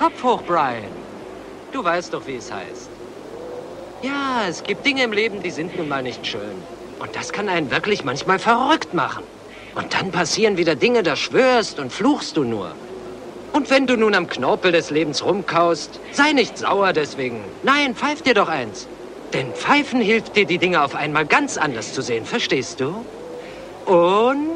Kopf hoch, Brian. Du weißt doch, wie es heißt. Ja, es gibt Dinge im Leben, die sind nun mal nicht schön. Und das kann einen wirklich manchmal verrückt machen. Und dann passieren wieder Dinge, da schwörst und fluchst du nur. Und wenn du nun am Knorpel des Lebens rumkaust, sei nicht sauer deswegen. Nein, pfeif dir doch eins. Denn Pfeifen hilft dir, die Dinge auf einmal ganz anders zu sehen, verstehst du? Und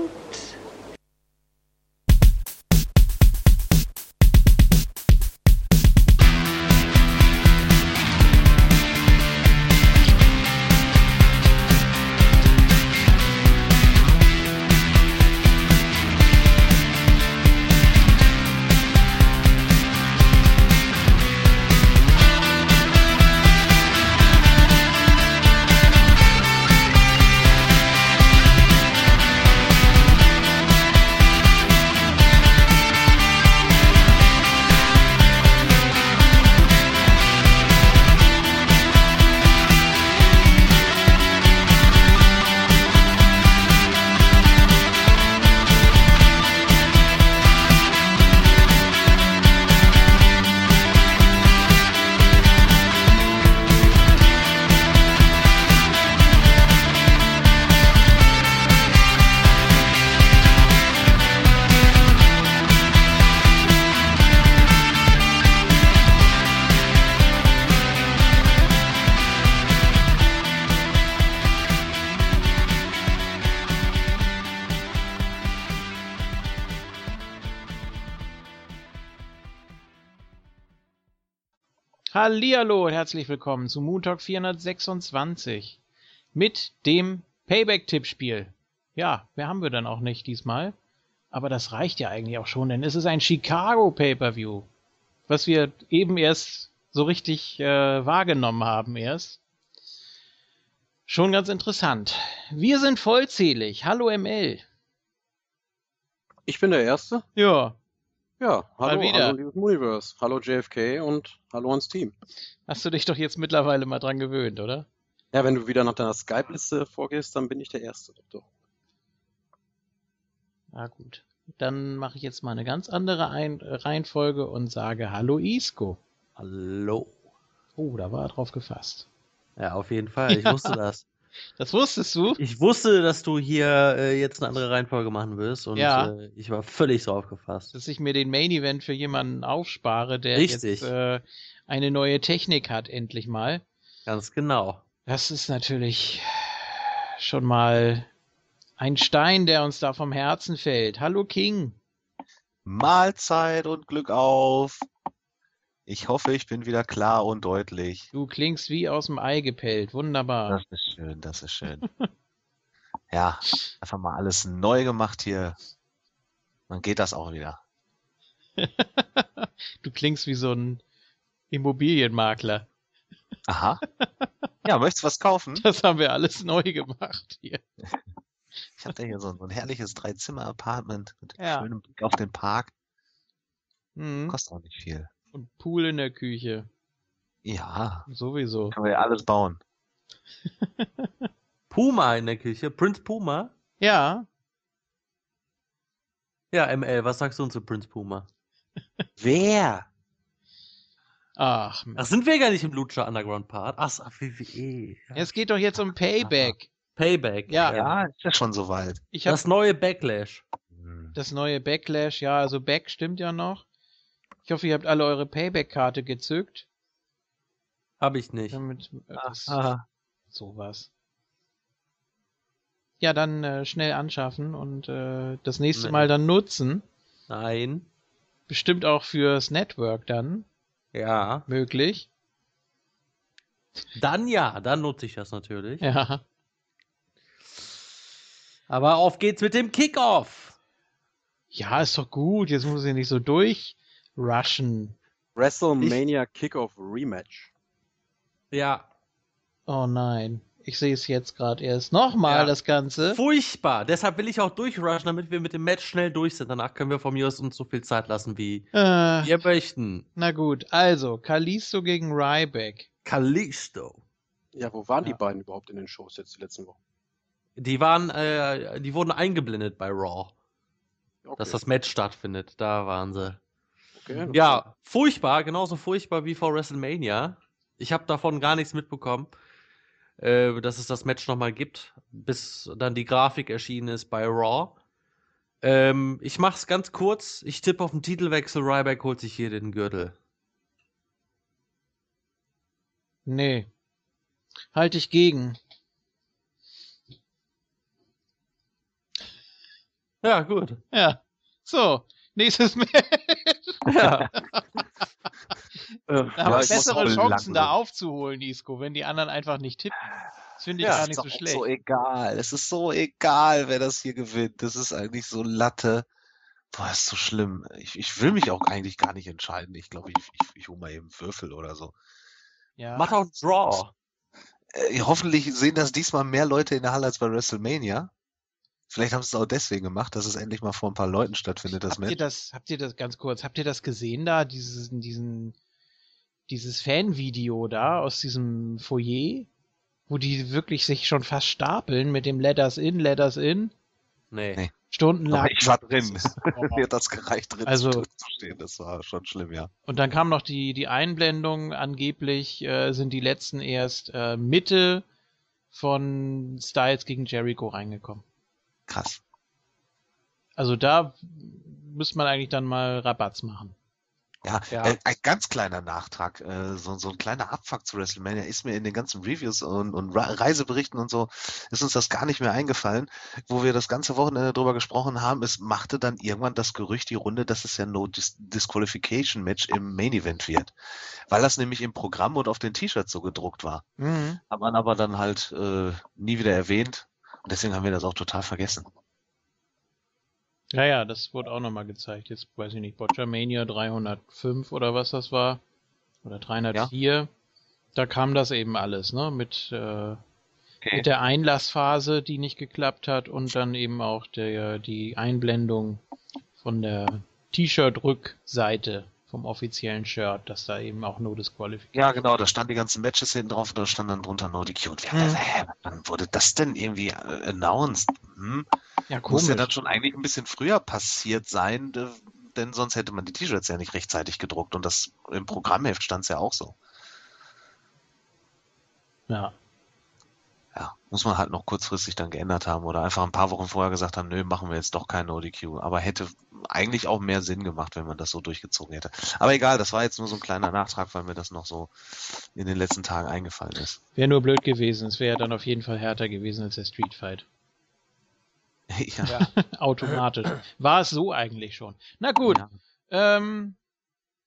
Hallihallo und herzlich willkommen zu Moon Talk 426 mit dem Payback-Tippspiel. Ja, wer haben wir dann auch nicht diesmal? Aber das reicht ja eigentlich auch schon, denn es ist ein Chicago Pay-Per-View, was wir eben erst so richtig äh, wahrgenommen haben erst. Schon ganz interessant. Wir sind vollzählig. Hallo ML. Ich bin der Erste. Ja, Ja, hallo, wieder. hallo liebes Universe, hallo JFK und hallo ans Team. hast du dich doch jetzt mittlerweile mal dran gewöhnt, oder? Ja, wenn du wieder nach deiner Skype-Liste vorgehst, dann bin ich der Erste. Doch, doch. Na gut. Dann mache ich jetzt mal eine ganz andere Ein äh, Reihenfolge und sage Hallo Isco. Hallo. Oh, da war er drauf gefasst. Ja, auf jeden Fall. Ich wusste das. Das wusstest du? Ich wusste, dass du hier äh, jetzt eine andere Reihenfolge machen wirst und Ja. äh, ich war völlig drauf gefasst. Dass ich mir den Main Event für jemanden aufspare, der Richtig. jetzt äh, eine neue Technik hat, endlich mal. Ganz genau. Das ist natürlich schon mal ein Stein, der uns da vom Herzen fällt. Hallo King. Mahlzeit und Glück auf. Ich hoffe, ich bin wieder klar und deutlich. Du klingst wie aus dem Ei gepellt. Wunderbar. Das ist schön, das ist schön. Ja, einfach mal alles neu gemacht hier. Dann geht das auch wieder. du klingst wie so ein Immobilienmakler. Aha. Ja, möchtest du was kaufen? Das haben wir alles neu gemacht hier. Ich habe da hier so, so ein herrliches Dreizimmer-Apartment mit Ja. schönem Blick auf den Park. Mhm. Kostet auch nicht viel. Und Pool in der Küche. Ja, Sowieso. können wir ja alles bauen. Puma in der Küche. Prince Puma? Ja, Ja, ML, was sagst du zu Prince Puma? Wer? ach, Ach, sind wir gar nicht im Lucha Underground Part? Ach, WWE. Ja. es geht doch jetzt um Payback. Payback. Ja. Ja, ist ja schon soweit. Das neue Backlash. Das neue Backlash, ja, also Back stimmt ja noch. Ich hoffe, ihr habt alle eure Payback-Karte gezückt. Hab ich nicht. Damit äh, das, Ah, sowas. Ja, dann äh, schnell anschaffen und äh, das nächste Nee. Mal dann nutzen. Nein. Bestimmt auch fürs Network dann Ja. möglich. Dann ja, dann nutze ich das natürlich. Ja. Aber auf geht's mit dem Kickoff. Ja, ist doch gut. Jetzt muss ich nicht so durchrushen. WrestleMania Kickoff Rematch. Ja. Oh nein. Ich sehe es jetzt gerade erst. Nochmal Ja. das Ganze. Furchtbar. Deshalb will ich auch durchrushen, damit wir mit dem Match schnell durch sind. Danach können wir von mir aus uns so viel Zeit lassen, wie Äh, wir möchten. na gut, also Kalisto gegen Ryback. Kalisto. Ja, wo waren Ja. die beiden überhaupt in den Shows jetzt die letzten Wochen? Die waren, äh, die wurden eingeblendet bei Raw, Okay. dass das Match stattfindet. Da waren sie. Okay, Ja, furchtbar, genauso furchtbar wie vor WrestleMania. Ich habe davon gar nichts mitbekommen, äh, dass es das Match nochmal gibt, bis dann die Grafik erschienen ist bei Raw. Ähm, ich mach's ganz kurz. Ich tippe auf den Titelwechsel. Ryback holt sich hier den Gürtel. Nee. Halte ich gegen. Ja, gut. Ja. So, nächstes Match. Ja. Da haben Ja, es ist bessere Chancen, da aufzuholen, Isco, wenn die anderen einfach nicht tippen. Das finde ich Ja, gar ist nicht so auch schlecht. so egal. Es ist so egal, wer das hier gewinnt. Das ist eigentlich so Latte. Boah, ist so schlimm. Ich, ich will mich auch eigentlich gar nicht entscheiden. Ich glaube, ich, ich, ich hole mal eben Würfel oder so. ja. Mach doch einen Draw. Äh, hoffentlich sehen das diesmal mehr Leute in der Halle als bei WrestleMania. Vielleicht haben sie es auch deswegen gemacht, dass es endlich mal vor ein paar Leuten stattfindet, das habt ihr Match. das, habt ihr das ganz kurz, habt ihr das gesehen da, dieses, diesen, dieses Fanvideo da aus diesem Foyer, wo die wirklich sich schon fast stapeln mit dem Letters in, Letters in, Nee. Nee. stundenlang. Aber ich war drin. Oh. Mir hat das gereicht, drin Also- zu, zu stehen. Das war schon schlimm, ja. Und dann kam noch die, die Einblendung, angeblich äh, sind die letzten erst äh, Mitte von Styles gegen Jericho reingekommen. Krass. Also da müsste man eigentlich dann mal Rabatz machen. Ja, Ja. Äh, ein ganz kleiner Nachtrag, äh, so, so ein kleiner Abfuck zu WrestleMania ist mir in den ganzen Reviews und, und Re- Reiseberichten und so, ist uns das gar nicht mehr eingefallen, wo wir das ganze Wochenende drüber gesprochen haben. Es machte dann irgendwann das Gerücht die Runde, dass es ja No Dis Disqualification Match im Main Event wird. Weil das nämlich im Programm und auf den T-Shirts so gedruckt war. Hat man aber dann halt äh, nie wieder erwähnt. Und deswegen haben wir das auch total vergessen. Ja, ja, das wurde auch nochmal gezeigt. Jetzt weiß ich nicht, Botchamania 305 oder was das war. Oder 304. Da kam das eben alles, ne? Mit, äh, mit der Einlassphase, die nicht geklappt hat und dann eben auch der, die Einblendung von der T-Shirt-Rückseite vom offiziellen Shirt, dass da eben auch No Disqualification. Ja, genau, da standen die ganzen Matches hinten drauf und da stand dann drunter No DQ. Und wir haben Mhm. gedacht, hä, wann wurde das denn irgendwie äh, announced? Hm? Ja, Muss komisch. ja dann schon eigentlich ein bisschen früher passiert sein, d- denn sonst hätte man die T-Shirts ja nicht rechtzeitig gedruckt und das im Programmheft stand es ja auch so. Ja. Ja, muss man halt noch kurzfristig dann geändert haben oder einfach ein paar Wochen vorher gesagt haben, nö, machen wir jetzt doch kein ODQ. Aber hätte eigentlich auch mehr Sinn gemacht, wenn man das so durchgezogen hätte. Aber egal, das war jetzt nur so ein kleiner Nachtrag, weil mir das noch so in den letzten Tagen eingefallen ist. Wäre nur blöd gewesen. Es wäre dann auf jeden Fall härter gewesen als der Street Fight. ja. Automatisch. War es so eigentlich schon. Na gut. Ja. Ähm,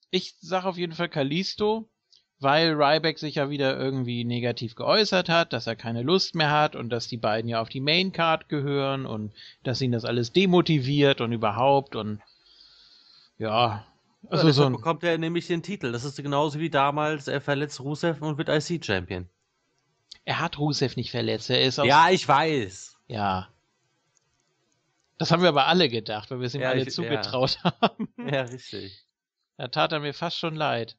ich sage auf jeden Fall Kalisto, weil Ryback sich ja wieder irgendwie negativ geäußert hat, dass er keine Lust mehr hat und dass die beiden ja auf die Maincard gehören und dass ihn das alles demotiviert und überhaupt und ja, also ja, so bekommt er nämlich den Titel. Das ist genauso wie damals, er verletzt Rusev und wird IC-Champion. er hat Rusev nicht verletzt, er ist Ja, ich weiß. ja. Das haben wir aber alle gedacht, weil wir es ihm Ja, alle ich- zugetraut haben. Ja, richtig. Da tat er mir fast schon leid.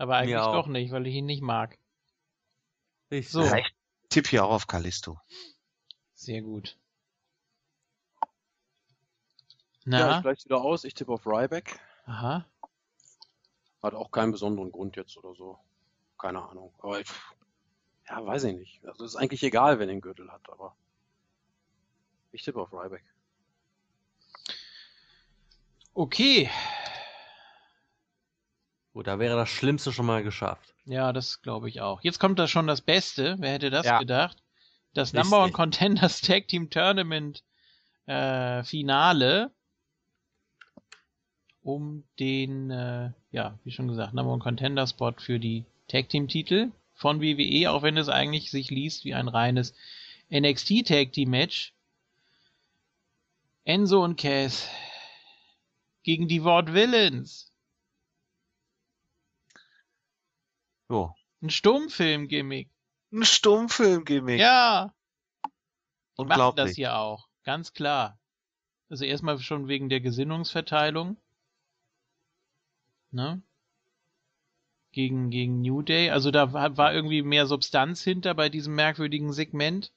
Aber eigentlich doch nicht, weil ich ihn nicht mag. richtig. So. Ja, ich tippe hier auch auf Kalisto. Sehr gut. Ja, Na, ich gleich wieder aus. Ich tippe auf Ryback. aha. Hat auch keinen besonderen Grund jetzt oder so. Keine Ahnung. Aber ich, ja, weiß ich nicht. Also ist eigentlich egal, wer den Gürtel hat, aber ich tippe auf Ryback. Okay. Gut, da wäre das Schlimmste schon mal geschafft. Ja, das glaube ich auch. Jetzt kommt da schon das Beste. Wer hätte das Ja. gedacht? Das Richtig. Number One Contenders Tag Team Tournament äh, Finale um den, äh, ja, wie schon gesagt, Number One Contender Spot für die Tag Team Titel von WWE, auch wenn es eigentlich sich liest wie ein reines NXT Tag Team Match. Enzo und Cass gegen die Ward Villains. Jo. Ein Stummfilm-Gimmick. Ein Stummfilm-Gimmick. Ja, die machen das hier auch. Ganz klar. Also erstmal schon wegen der Gesinnungsverteilung. Ne? Gegen, gegen New Day. Also da war, war irgendwie mehr Substanz hinter bei diesem merkwürdigen Segment,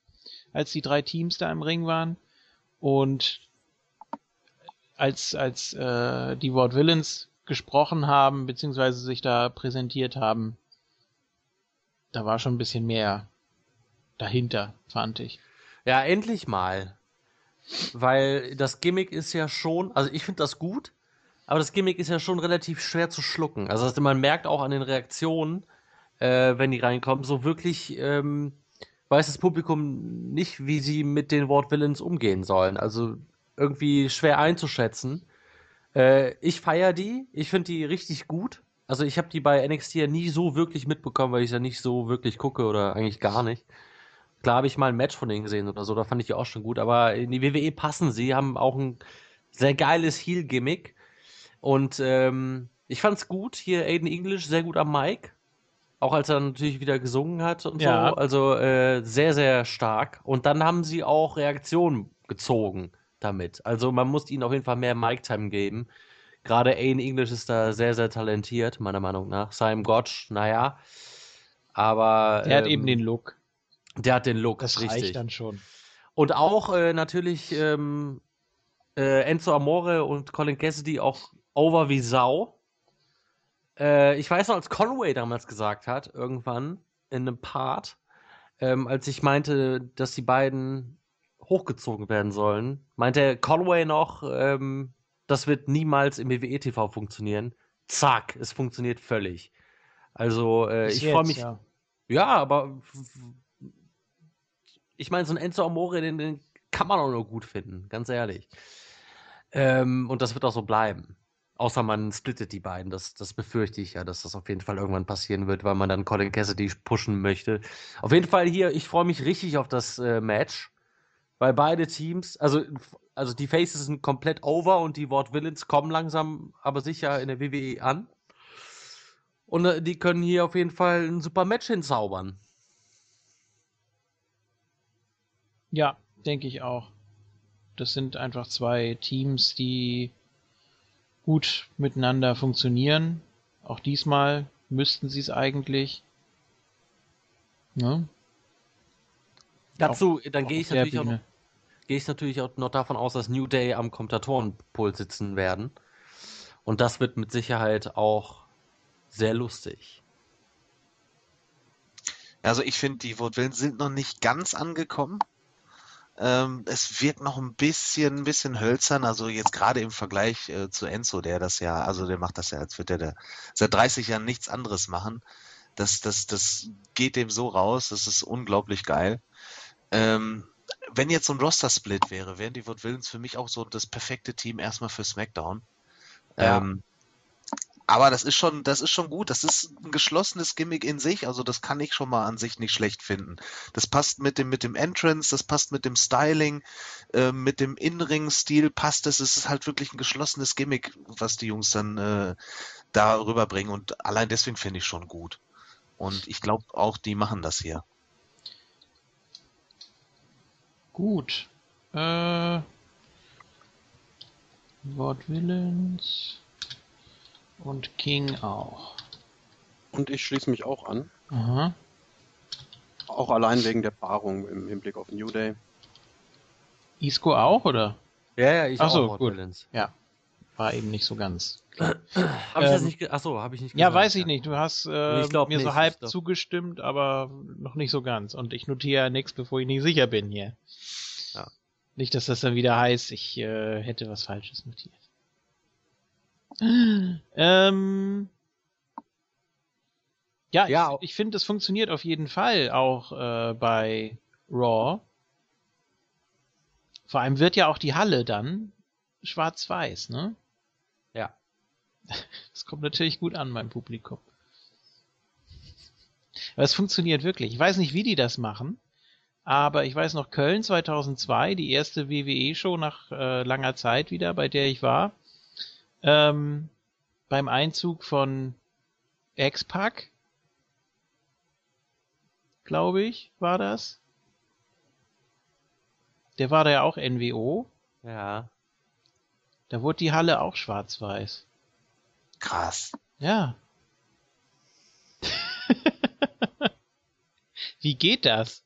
als die drei Teams da im Ring waren. Und als, als äh, die Ward Villains gesprochen haben, beziehungsweise sich da präsentiert haben, da war schon ein bisschen mehr dahinter, fand ich. Ja, endlich mal. Weil das Gimmick ist ja schon, also ich finde das gut, aber das Gimmick ist ja schon relativ schwer zu schlucken. Also man merkt auch an den Reaktionen, äh, wenn die reinkommen, so wirklich ähm, weiß das Publikum nicht, wie sie mit den Wortvillains umgehen sollen. Also irgendwie schwer einzuschätzen. Äh, ich feiere die, ich finde die richtig gut. Also ich habe die bei NXT ja nie so wirklich mitbekommen, weil ich ja nicht so wirklich gucke oder eigentlich gar nicht. Klar habe ich mal ein Match von denen gesehen oder so, da fand ich die auch schon gut, aber in die WWE passen sie, haben auch ein sehr geiles Heel-Gimmick. Und ähm, ich fand's gut, hier Aiden English sehr gut am Mic. Auch als er natürlich wieder gesungen hat und Ja. so. Also äh, sehr, sehr stark. Und dann haben sie auch Reaktionen gezogen damit. Also man muss ihnen auf jeden Fall mehr Mic-Time geben. Gerade Aiden English ist da sehr, sehr talentiert, meiner Meinung nach. Simon Gotch, naja. Aber Der hat ähm, eben den Look. der hat den Look, Das richtig. reicht dann schon. Und auch äh, natürlich ähm, äh, Enzo Amore und Colin Cassidy auch over wie Sau. Äh, ich weiß noch, als Conway damals gesagt hat, irgendwann in einem Part, ähm, als ich meinte, dass die beiden hochgezogen werden sollen, meinte Conway noch, ähm, das wird niemals im WWE TV funktionieren. Zack, es funktioniert völlig. Also äh, ich freue mich Ja. ja, aber ich meine, so ein Enzo Amore, den, den kann man auch nur gut finden, ganz ehrlich. Ähm, und das wird auch so bleiben. Außer man splittet die beiden. Das, das befürchte ich ja, dass das auf jeden Fall irgendwann passieren wird, weil man dann Colin Cassidy pushen möchte. Auf jeden Fall hier, ich freue mich richtig auf das äh, Match. Weil beide Teams, also, also die Faces sind komplett over und die Wort Villains kommen langsam, aber sicher in der WWE an. Und äh, die können hier auf jeden Fall ein super Match hinzaubern. Ja, denke ich auch. Das sind einfach zwei Teams, die gut miteinander funktionieren. Auch diesmal müssten sie es eigentlich. Ne? Dazu, dann Auch gehe ich, natürlich auch Bühne. noch- gehe ich natürlich auch noch davon aus, dass New Day am Kommentatorenpult sitzen werden. Und das wird mit Sicherheit auch sehr lustig. Also ich finde, die Wortwillen sind noch nicht ganz angekommen. Ähm, es wirkt noch ein bisschen, ein bisschen hölzern, also jetzt gerade im Vergleich äh, zu Enzo, der das ja, also der macht das ja, als würde der seit 30 Jahren nichts anderes machen. Das, das, das geht dem so raus, das ist unglaublich geil. Ähm, wenn jetzt so ein Roster-Split wäre, wären die Woodvillens für mich auch so das perfekte Team erstmal für SmackDown. Ja. Ähm, aber das ist schon, das ist schon gut. Das ist ein geschlossenes Gimmick in sich. Also das kann ich schon mal an sich nicht schlecht finden. Das passt mit dem, mit dem Entrance, das passt mit dem Styling, äh, mit dem In-Ring-Stil passt es. Es ist halt wirklich ein geschlossenes Gimmick, was die Jungs dann äh, da rüberbringen. Und allein deswegen finde ich schon gut. Und ich glaube auch, die machen das hier. Gut. Äh, Wortwillens und King auch. Und ich schließe mich auch an. Aha. Auch allein wegen der Paarung im Hinblick auf New Day. Isco auch, oder? Ja, ja, ich Ach so, auch gut. Villains. War eben nicht so ganz. Habe ich das Ähm, nicht Achso, habe ich nicht Ja, gesagt, weiß ich nicht. Du hast äh, mir so nicht, halb ich glaub- zugestimmt, aber noch nicht so ganz. Und ich notiere nichts, bevor ich nicht sicher bin hier. Ja. Nicht, dass das dann wieder heißt, ich äh, hätte was Falsches notiert. Ähm, ja, Ja. ich, ich finde, es funktioniert auf jeden Fall auch äh, bei Raw. Vor allem wird ja auch die Halle dann schwarz-weiß, ne? Das kommt natürlich gut an beim Publikum. Aber es funktioniert wirklich. Ich weiß nicht, wie die das machen, aber ich weiß noch, Köln 2002, die erste WWE-Show nach äh, langer Zeit wieder, bei der ich war, ähm, beim Einzug von X-Pac, glaube ich, war das. Der war da ja auch NWO. Ja. Da wurde die Halle auch schwarz-weiß. Krass. Ja. Wie geht das?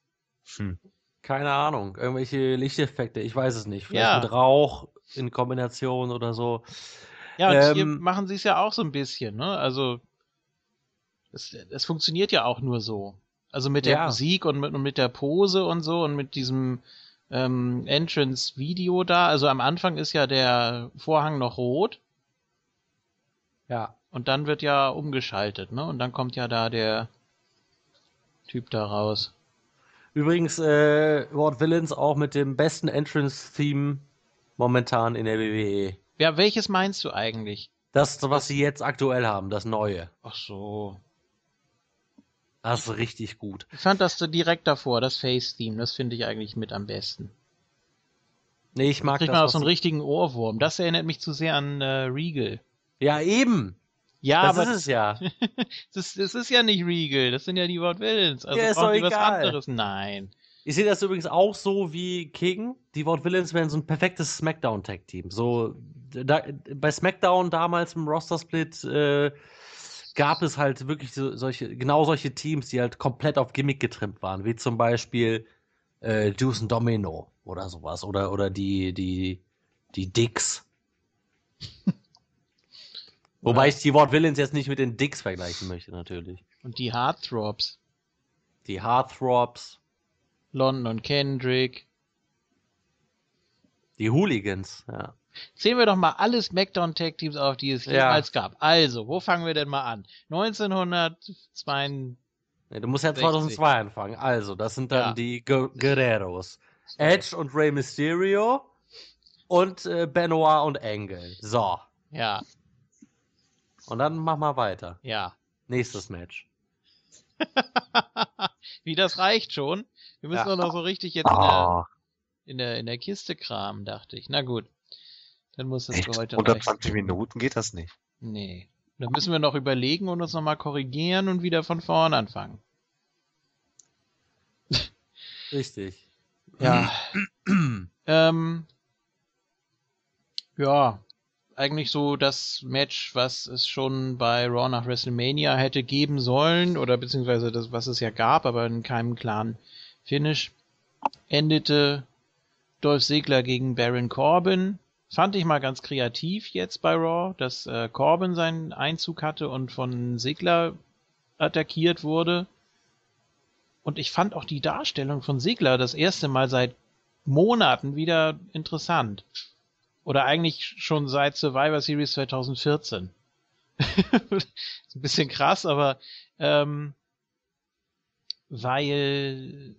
Hm. Keine Ahnung. Irgendwelche Lichteffekte, ich weiß es nicht. Vielleicht Ja. mit Rauch in Kombination oder so. Ja, und hier Ähm, machen sie es ja auch so ein bisschen, ne? Also, es, es funktioniert ja auch nur so. Also mit der Ja. Musik und mit, und mit der Pose und so und mit diesem ähm, Entrance-Video da. Also am Anfang ist ja der Vorhang noch rot Ja. und dann wird ja umgeschaltet, ne? Und dann kommt ja da der Typ da raus. Übrigens, äh, Ward Villains auch mit dem besten Entrance-Theme momentan in der WWE. Ja, welches meinst du eigentlich? Das, was sie jetzt aktuell haben, das neue. Ach so. Das ist richtig gut. Ich fand das so direkt davor, das Face-Theme, das finde ich eigentlich mit am besten. Nee, ich mag Kriegt das. man auch so einen richtigen Ohrwurm. Das erinnert mich zu sehr an äh, Regal. Ja, eben. Ja, das aber ist es ja. das, das ist ja nicht Regal, das sind ja die Ward Villains. Also Ja, ist brauchen doch die was egal. anderes. Nein. Ich sehe das übrigens auch so wie King. Die Ward Villains wären so ein perfektes Smackdown-Tag-Team. So, da, bei Smackdown damals im Roster-Split äh, gab es halt wirklich so, solche, genau solche Teams, die halt komplett auf Gimmick getrimmt waren, wie zum Beispiel äh, Deuce and Domino oder sowas. Oder, oder die, die, die Dicks. Wobei ich die Ward Villains jetzt nicht mit den Dicks vergleichen möchte, natürlich. Und die Heartthrobs. Die Heartthrobs, London und Kendrick. die Hooligans, ja. Zählen wir doch mal alle Smackdown-Tag-Teams auf, die es Ja. jemals gab. Also, wo fangen wir denn mal an? 1902. Nee, du musst ja 60. 2002 anfangen. Also, das sind dann Ja. die Gu- Guerreros. Edge und Rey Mysterio und äh, Benoit und Angle. So. Ja, Und dann mach mal weiter. ja. Nächstes Match. Wie, das reicht schon? Wir müssen Ja. doch noch so richtig jetzt in der, Oh, in der, in der Kiste kramen, dachte ich. Na gut. Dann muss es echt? für heute Unter reichen. 20 Minuten geht das nicht. Nee. Dann müssen wir noch überlegen und uns nochmal korrigieren und wieder von vorn anfangen. Richtig. Ja. ähm, ja, eigentlich so das Match, was es schon bei Raw nach WrestleMania hätte geben sollen, oder beziehungsweise das, was es ja gab, aber in keinem klaren Finish, endete Dolph Ziggler gegen Baron Corbin. Fand ich mal ganz kreativ jetzt bei Raw, dass äh, Corbin seinen Einzug hatte und von Ziggler attackiert wurde. Und ich fand auch die Darstellung von Sigler das erste Mal seit Monaten wieder interessant. Oder eigentlich schon seit Survivor Series 2014. ist ein bisschen krass, aber ähm, weil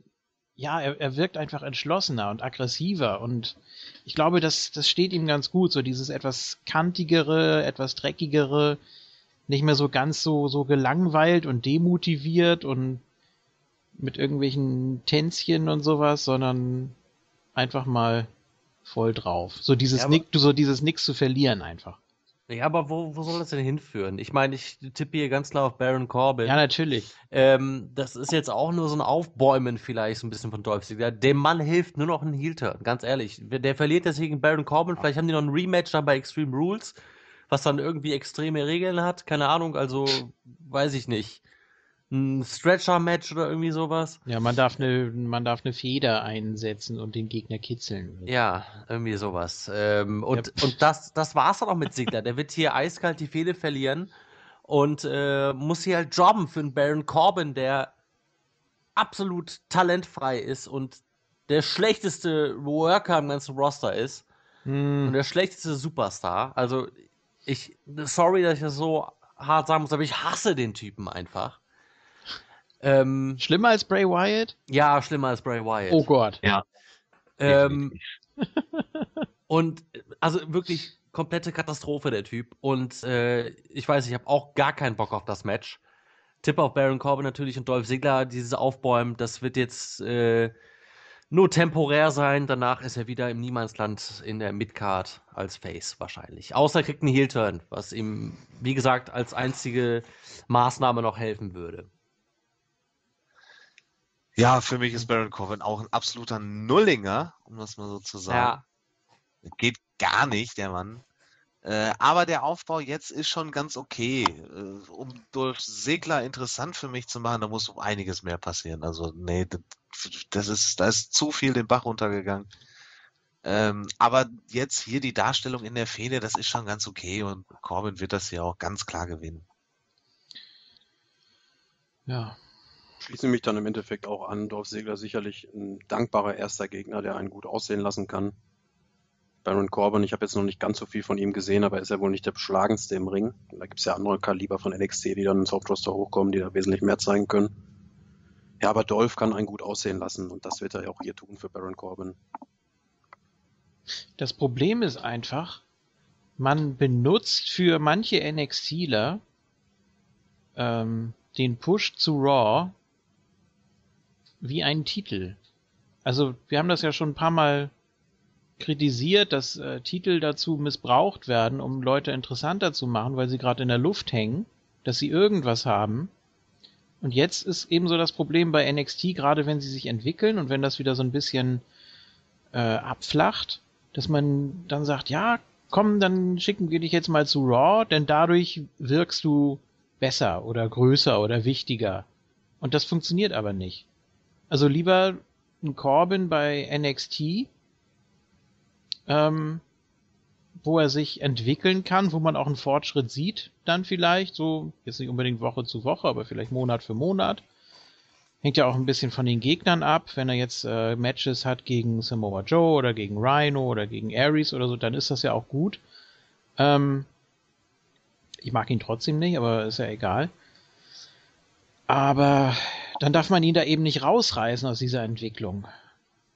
ja, er, er wirkt einfach entschlossener und aggressiver und ich glaube, das, das steht ihm ganz gut, so dieses etwas kantigere, etwas dreckigere, nicht mehr so ganz so, so gelangweilt und demotiviert und mit irgendwelchen Tänzchen und sowas, sondern einfach mal voll drauf. So dieses Ja, Nick, so dieses nix zu verlieren einfach. Ja, aber wo, wo soll das denn hinführen? Ich meine, ich tippe hier ganz klar auf Baron Corbin. Ja, natürlich. Ähm, das ist jetzt auch nur so ein Aufbäumen vielleicht so ein bisschen von Dolph Ziggler. Dem Mann hilft nur noch ein Heel-Turn, ganz ehrlich. Der verliert jetzt gegen Baron Corbin, vielleicht haben die noch ein Rematch dann bei Extreme Rules, was dann irgendwie extreme Regeln hat, keine Ahnung, also weiß ich nicht. Ein Stretcher-Match oder irgendwie sowas. Ja, man darf eine, man darf eine Feder einsetzen und den Gegner kitzeln. Ja, irgendwie sowas. Ähm, und und das, das war's dann auch mit Ziggler. Der wird hier eiskalt die Fehde verlieren und äh, muss hier halt jobben für einen Baron Corbin, der absolut talentfrei ist und der schlechteste Worker im ganzen Roster ist und Hm, der schlechteste Superstar. Also ich, sorry, dass ich das so hart sagen muss, aber ich hasse den Typen einfach. Ähm, schlimmer als Bray Wyatt? ja, schlimmer als Bray Wyatt. Oh Gott. Ähm, und also wirklich komplette Katastrophe der Typ. Und äh, ich weiß, ich habe auch gar keinen Bock auf das Match. Tipp auf Baron Corbin natürlich und Dolph Ziggler, dieses Aufbäumen, das wird jetzt äh, nur temporär sein. Danach ist er wieder im Niemandsland in der Midcard als Face wahrscheinlich. Außer er kriegt einen Heel-Turn, was ihm, wie gesagt, als einzige Maßnahme noch helfen würde. Ja, für mich ist Baron Corbin auch ein absoluter Nullinger, um das mal so zu sagen. Geht gar nicht, der Mann. Äh, aber der Aufbau jetzt ist schon ganz okay. Äh, um durch Segler interessant für mich zu machen, da muss um einiges mehr passieren. Also, nee, das, das ist, da ist zu viel den Bach runtergegangen. Ähm, aber jetzt hier die Darstellung in der Fehde, das ist schon ganz okay und Corbin wird das hier auch ganz klar gewinnen. Ja. Schließe mich dann im Endeffekt auch an. Dolph Ziggler sicherlich ein dankbarer erster Gegner, der einen gut aussehen lassen kann. Baron Corbin, ich habe jetzt noch nicht ganz so viel von ihm gesehen, aber er ist ja wohl nicht der beschlagenste im Ring. Da gibt es ja andere Kaliber von NXT, die dann ins Hauptroster hochkommen, die da wesentlich mehr zeigen können. Ja, aber Dolph kann einen gut aussehen lassen und das wird er ja auch hier tun für Baron Corbin. Das Problem ist einfach, man benutzt für manche NXTler ähm, den Push zu Raw wie einen Titel. Also wir haben das ja schon ein paar Mal kritisiert, dass äh, Titel dazu missbraucht werden, um Leute interessanter zu machen, weil sie gerade in der Luft hängen, dass sie irgendwas haben. Und jetzt ist ebenso das Problem bei NXT, gerade wenn sie sich entwickeln und wenn das wieder so ein bisschen äh, abflacht, dass man dann sagt, ja, komm, dann schicken wir dich jetzt mal zu Raw, denn dadurch wirkst du besser oder größer oder wichtiger. Und das funktioniert aber nicht. Also lieber ein Corbin bei NXT, ähm, wo er sich entwickeln kann, wo man auch einen Fortschritt sieht, dann vielleicht, so, jetzt nicht unbedingt Woche zu Woche, aber vielleicht Monat für Monat. Hängt ja auch ein bisschen von den Gegnern ab. Wenn er jetzt äh, Matches hat gegen Samoa Joe oder gegen Rhino oder gegen Ares oder so, dann ist das ja auch gut. Ähm, ich mag ihn trotzdem nicht, aber ist ja egal. Aber dann darf man ihn da eben nicht rausreißen aus dieser Entwicklung.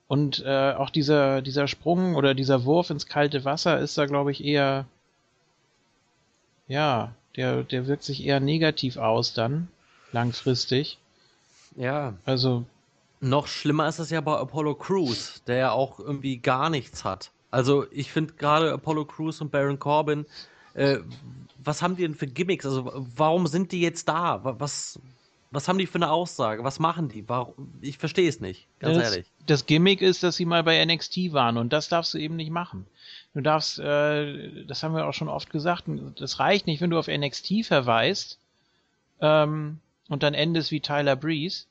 Und äh, auch dieser, dieser Sprung oder dieser Wurf ins kalte Wasser ist da, glaube ich, eher, ja, der, der wirkt sich eher negativ aus dann, langfristig. Ja. Also. Noch schlimmer ist es ja bei Apollo Crews, der ja auch irgendwie gar nichts hat. Also ich finde gerade Apollo Crews und Baron Corbin, äh, was haben die denn für Gimmicks? Also warum sind die jetzt da? Was, was haben die für eine Aussage? Was machen die? Warum? Ich verstehe es nicht, ganz das, ehrlich. Das Gimmick ist, dass sie mal bei NXT waren und das darfst du eben nicht machen. Du darfst, äh, das haben wir auch schon oft gesagt, das reicht nicht, wenn du auf NXT verweist ähm, und dann endest wie Tyler Breeze.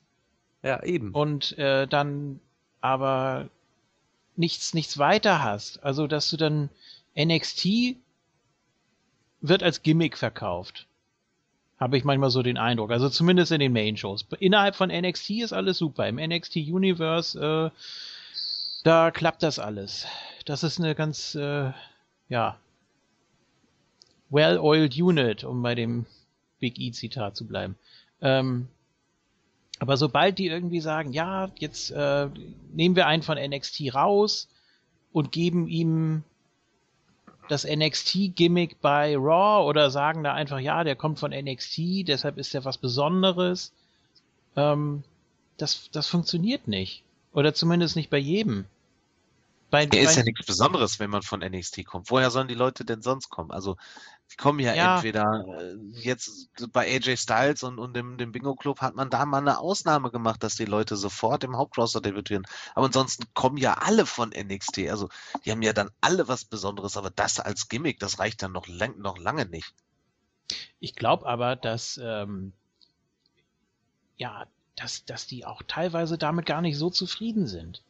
Ja, eben. Und äh, dann aber nichts, nichts weiter hast. Also, dass du dann NXT wird als Gimmick verkauft. Habe ich manchmal so den Eindruck. Also zumindest in den Main-Shows. Innerhalb von NXT ist alles super. Im NXT Universe, äh, da klappt das alles. Das ist eine ganz, äh, ja, well-oiled unit, um bei dem Big E-Zitat zu bleiben. Ähm, aber sobald die irgendwie sagen, ja, jetzt äh, nehmen wir einen von NXT raus und geben ihm das NXT-Gimmick bei Raw oder sagen da einfach, ja, der kommt von NXT, deshalb ist er was Besonderes. Ähm, das, das funktioniert nicht. Oder zumindest nicht bei jedem. Bei, der ist ja nichts Besonderes, wenn man von NXT kommt. Woher sollen die Leute denn sonst kommen? Also, die kommen ja, ja. entweder äh, jetzt bei AJ Styles und, und dem, dem Bingo Club hat man da mal eine Ausnahme gemacht, dass die Leute sofort im Hauptroster debütieren. Aber ansonsten kommen ja alle von NXT. Also, die haben ja dann alle was Besonderes, aber das als Gimmick, das reicht dann noch, lang, noch lange nicht. Ich glaube aber, dass, ähm, ja, dass, dass die auch teilweise damit gar nicht so zufrieden sind.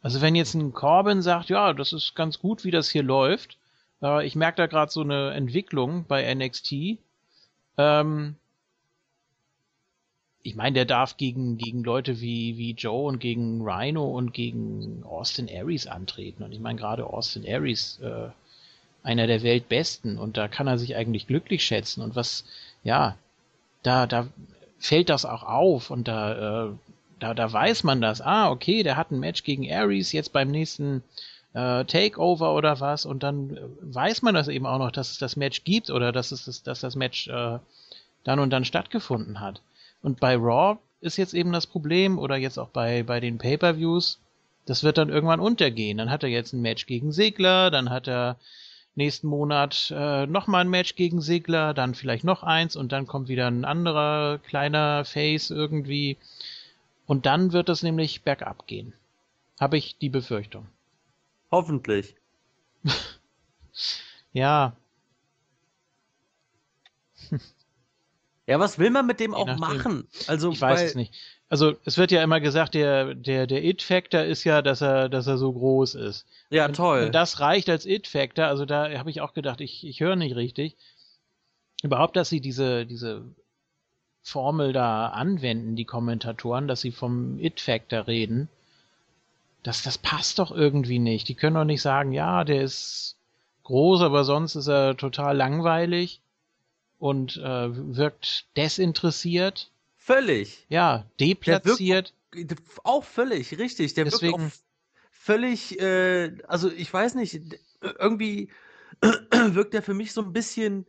Also wenn jetzt ein Corbin sagt, ja, das ist ganz gut, wie das hier läuft, äh, ich merke da gerade so eine Entwicklung bei NXT. Ähm, ich meine, der darf gegen, gegen Leute wie, wie Joe und gegen Rhino und gegen Austin Aries antreten. Und ich meine, gerade Austin Aries, äh, einer der Weltbesten, und da kann er sich eigentlich glücklich schätzen. Und was, ja, da, da fällt das auch auf und da äh, da, da weiß man das. Ah, okay, der hat ein Match gegen Ares jetzt beim nächsten äh, Takeover oder was und dann äh, weiß man das eben auch noch, dass es das Match gibt oder dass es das, dass das Match äh, dann und dann stattgefunden hat. Und bei Raw ist jetzt eben das Problem oder jetzt auch bei, bei den Pay-per-Views, das wird dann irgendwann untergehen. Dann hat er jetzt ein Match gegen Segler, dann hat er nächsten Monat äh, nochmal ein Match gegen Segler, dann vielleicht noch eins und dann kommt wieder ein anderer kleiner Face irgendwie. Und dann wird es nämlich bergab gehen. Habe ich die Befürchtung. Hoffentlich. ja. Ja, was will man mit dem Je auch nachdem. machen? Also, Ich weiß es nicht. Also es wird ja immer gesagt, der, der, der It-Factor ist ja, dass er, dass er so groß ist. Ja, Wenn- toll. Wenn das reicht als It-Factor, also da habe ich auch gedacht, ich, ich höre nicht richtig. Überhaupt, dass sie diese, diese Formel da anwenden, die Kommentatoren, dass sie vom It-Factor reden, das, das passt doch irgendwie nicht. Die können doch nicht sagen, ja, der ist groß, aber sonst ist er total langweilig und äh, wirkt desinteressiert. Völlig. Ja, deplatziert. Auch völlig, richtig. Der Deswegen- wirkt auch völlig, äh, also ich weiß nicht, irgendwie wirkt er für mich so ein bisschen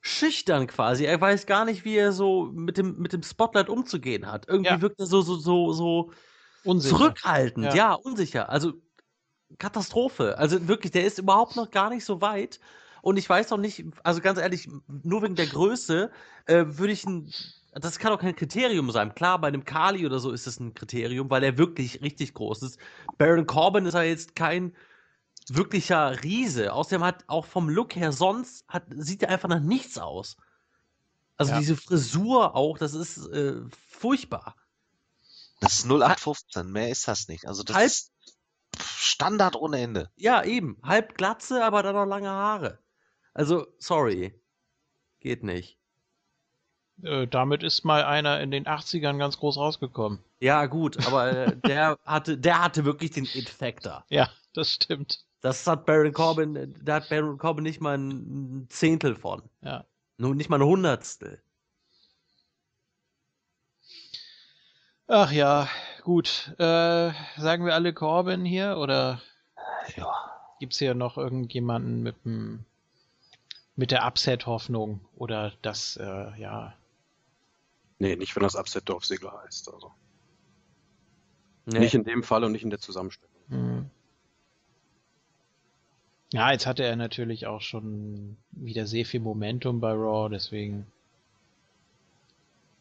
schüchtern quasi. Er weiß gar nicht, wie er so mit dem, mit dem Spotlight umzugehen hat. Irgendwie Ja. wirkt er so, so, so, so Unsicher. zurückhaltend, Ja. ja. unsicher. Also Katastrophe. Also wirklich, der ist überhaupt noch gar nicht so weit. Und ich weiß auch nicht, also ganz ehrlich, nur wegen der Größe äh, würde ich ein. Das kann auch kein Kriterium sein. Klar, bei einem Kali oder so ist es ein Kriterium, weil er wirklich richtig groß ist. Baron Corbin ist ja jetzt kein wirklicher Riese. Außerdem hat auch vom Look her sonst hat, sieht er einfach nach nichts aus. Also Ja. diese Frisur auch, das ist äh, furchtbar. Das ist 0815, mehr ist das nicht. Also das Halb- ist Standard ohne Ende. Ja, eben. Halb Glatze, aber dann noch lange Haare. Also, sorry. Geht nicht. Äh, damit ist mal einer in den 80ern ganz groß rausgekommen. Ja, gut, aber äh, der hatte, der hatte wirklich den It-Factor. Ja, das stimmt. Das hat Baron Corbin, äh, da hat Baron Corbin nicht mal ein Zehntel von. Ja. Nur nicht mal ein Hundertstel. Ach ja, gut. Äh, sagen wir alle Corbin hier oder Ja. gibt's hier noch irgendjemanden mit dem mit der Upset-Hoffnung oder das, äh, ja. Nee, nicht wenn das Upset Dorfsegler heißt. Also. Nee. Nicht in dem Fall und nicht in der Zusammenstellung. Hm. Ja, jetzt hatte er natürlich auch schon wieder sehr viel Momentum bei Raw, deswegen.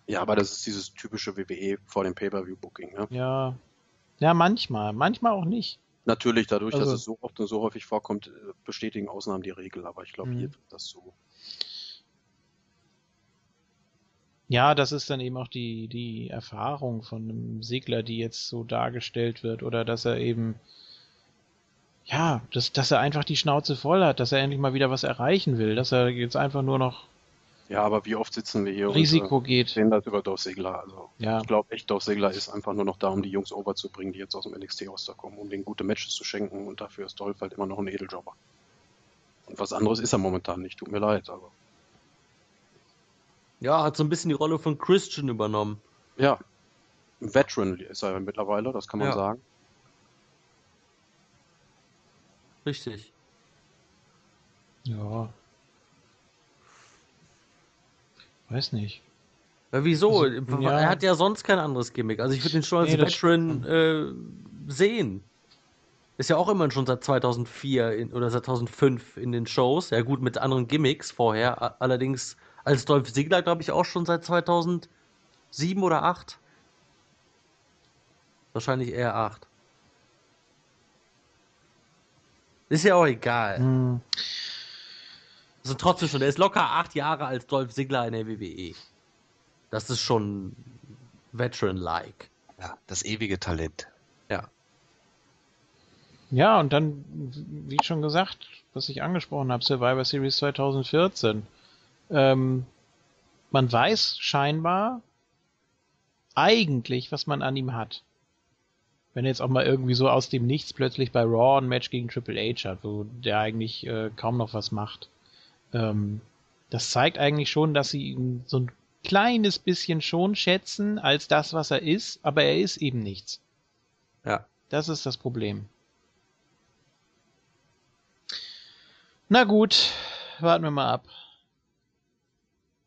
Ja, aber das ist dieses typische WWE vor dem Pay-Per-View-Booking. Ne? Ja. Ja, manchmal. Manchmal auch nicht. Natürlich, dadurch, Also- dass es so oft und so häufig vorkommt, äh, bestätigen Ausnahmen die Regel. Aber ich glaube, Mhm. hier trifft das so. Ja, das ist dann eben auch die, die Erfahrung von einem Segler, die jetzt so dargestellt wird, oder dass er eben, ja, dass, dass er einfach die Schnauze voll hat, dass er endlich mal wieder was erreichen will, dass er jetzt einfach nur noch Ja, aber wie oft sitzen wir hier Risiko und äh, geht. sehen das über Dolph Ziggler? Also Ja, ich glaube echt, Dolph Ziggler ist einfach nur noch da, um die Jungs overzubringen, die jetzt aus dem NXT-Roster kommen, um denen gute Matches zu schenken und dafür ist Dolph halt immer noch ein Edeljobber. Und was anderes ist er momentan nicht, tut mir leid, aber Ja, hat so ein bisschen die Rolle von Christian übernommen. ja, ein Veteran ist er mittlerweile, das kann man Ja. sagen. Richtig. ja. Weiß nicht. Ja, wieso? Also, ja. Er hat ja sonst kein anderes Gimmick. Also ich würde ihn schon als Nee, Veteran äh, sehen. Ist ja auch immer schon seit 2004 in, oder seit 2005 in den Shows. Ja gut, mit anderen Gimmicks vorher. A- Allerdings als Dolph Ziggler, glaube ich, auch schon seit 2007 oder 2008. Wahrscheinlich eher 8. Ist ja auch egal. Hm. Also trotzdem schon, der ist locker acht Jahre als Dolph Ziggler in der WWE. Das ist schon Veteran-like. Ja, das ewige Talent. Ja. Ja, und dann, wie schon gesagt, was ich angesprochen habe, Survivor Series 2014. Ähm, man weiß scheinbar eigentlich, was man an ihm hat. Wenn er jetzt auch mal irgendwie so aus dem Nichts plötzlich bei Raw ein Match gegen Triple H hat, wo der eigentlich äh, kaum noch was macht. Ähm, das zeigt eigentlich schon, dass sie ihn so ein kleines bisschen schon schätzen als das, was er ist, aber er ist eben nichts. Ja. Das ist das Problem. Na gut, warten wir mal ab.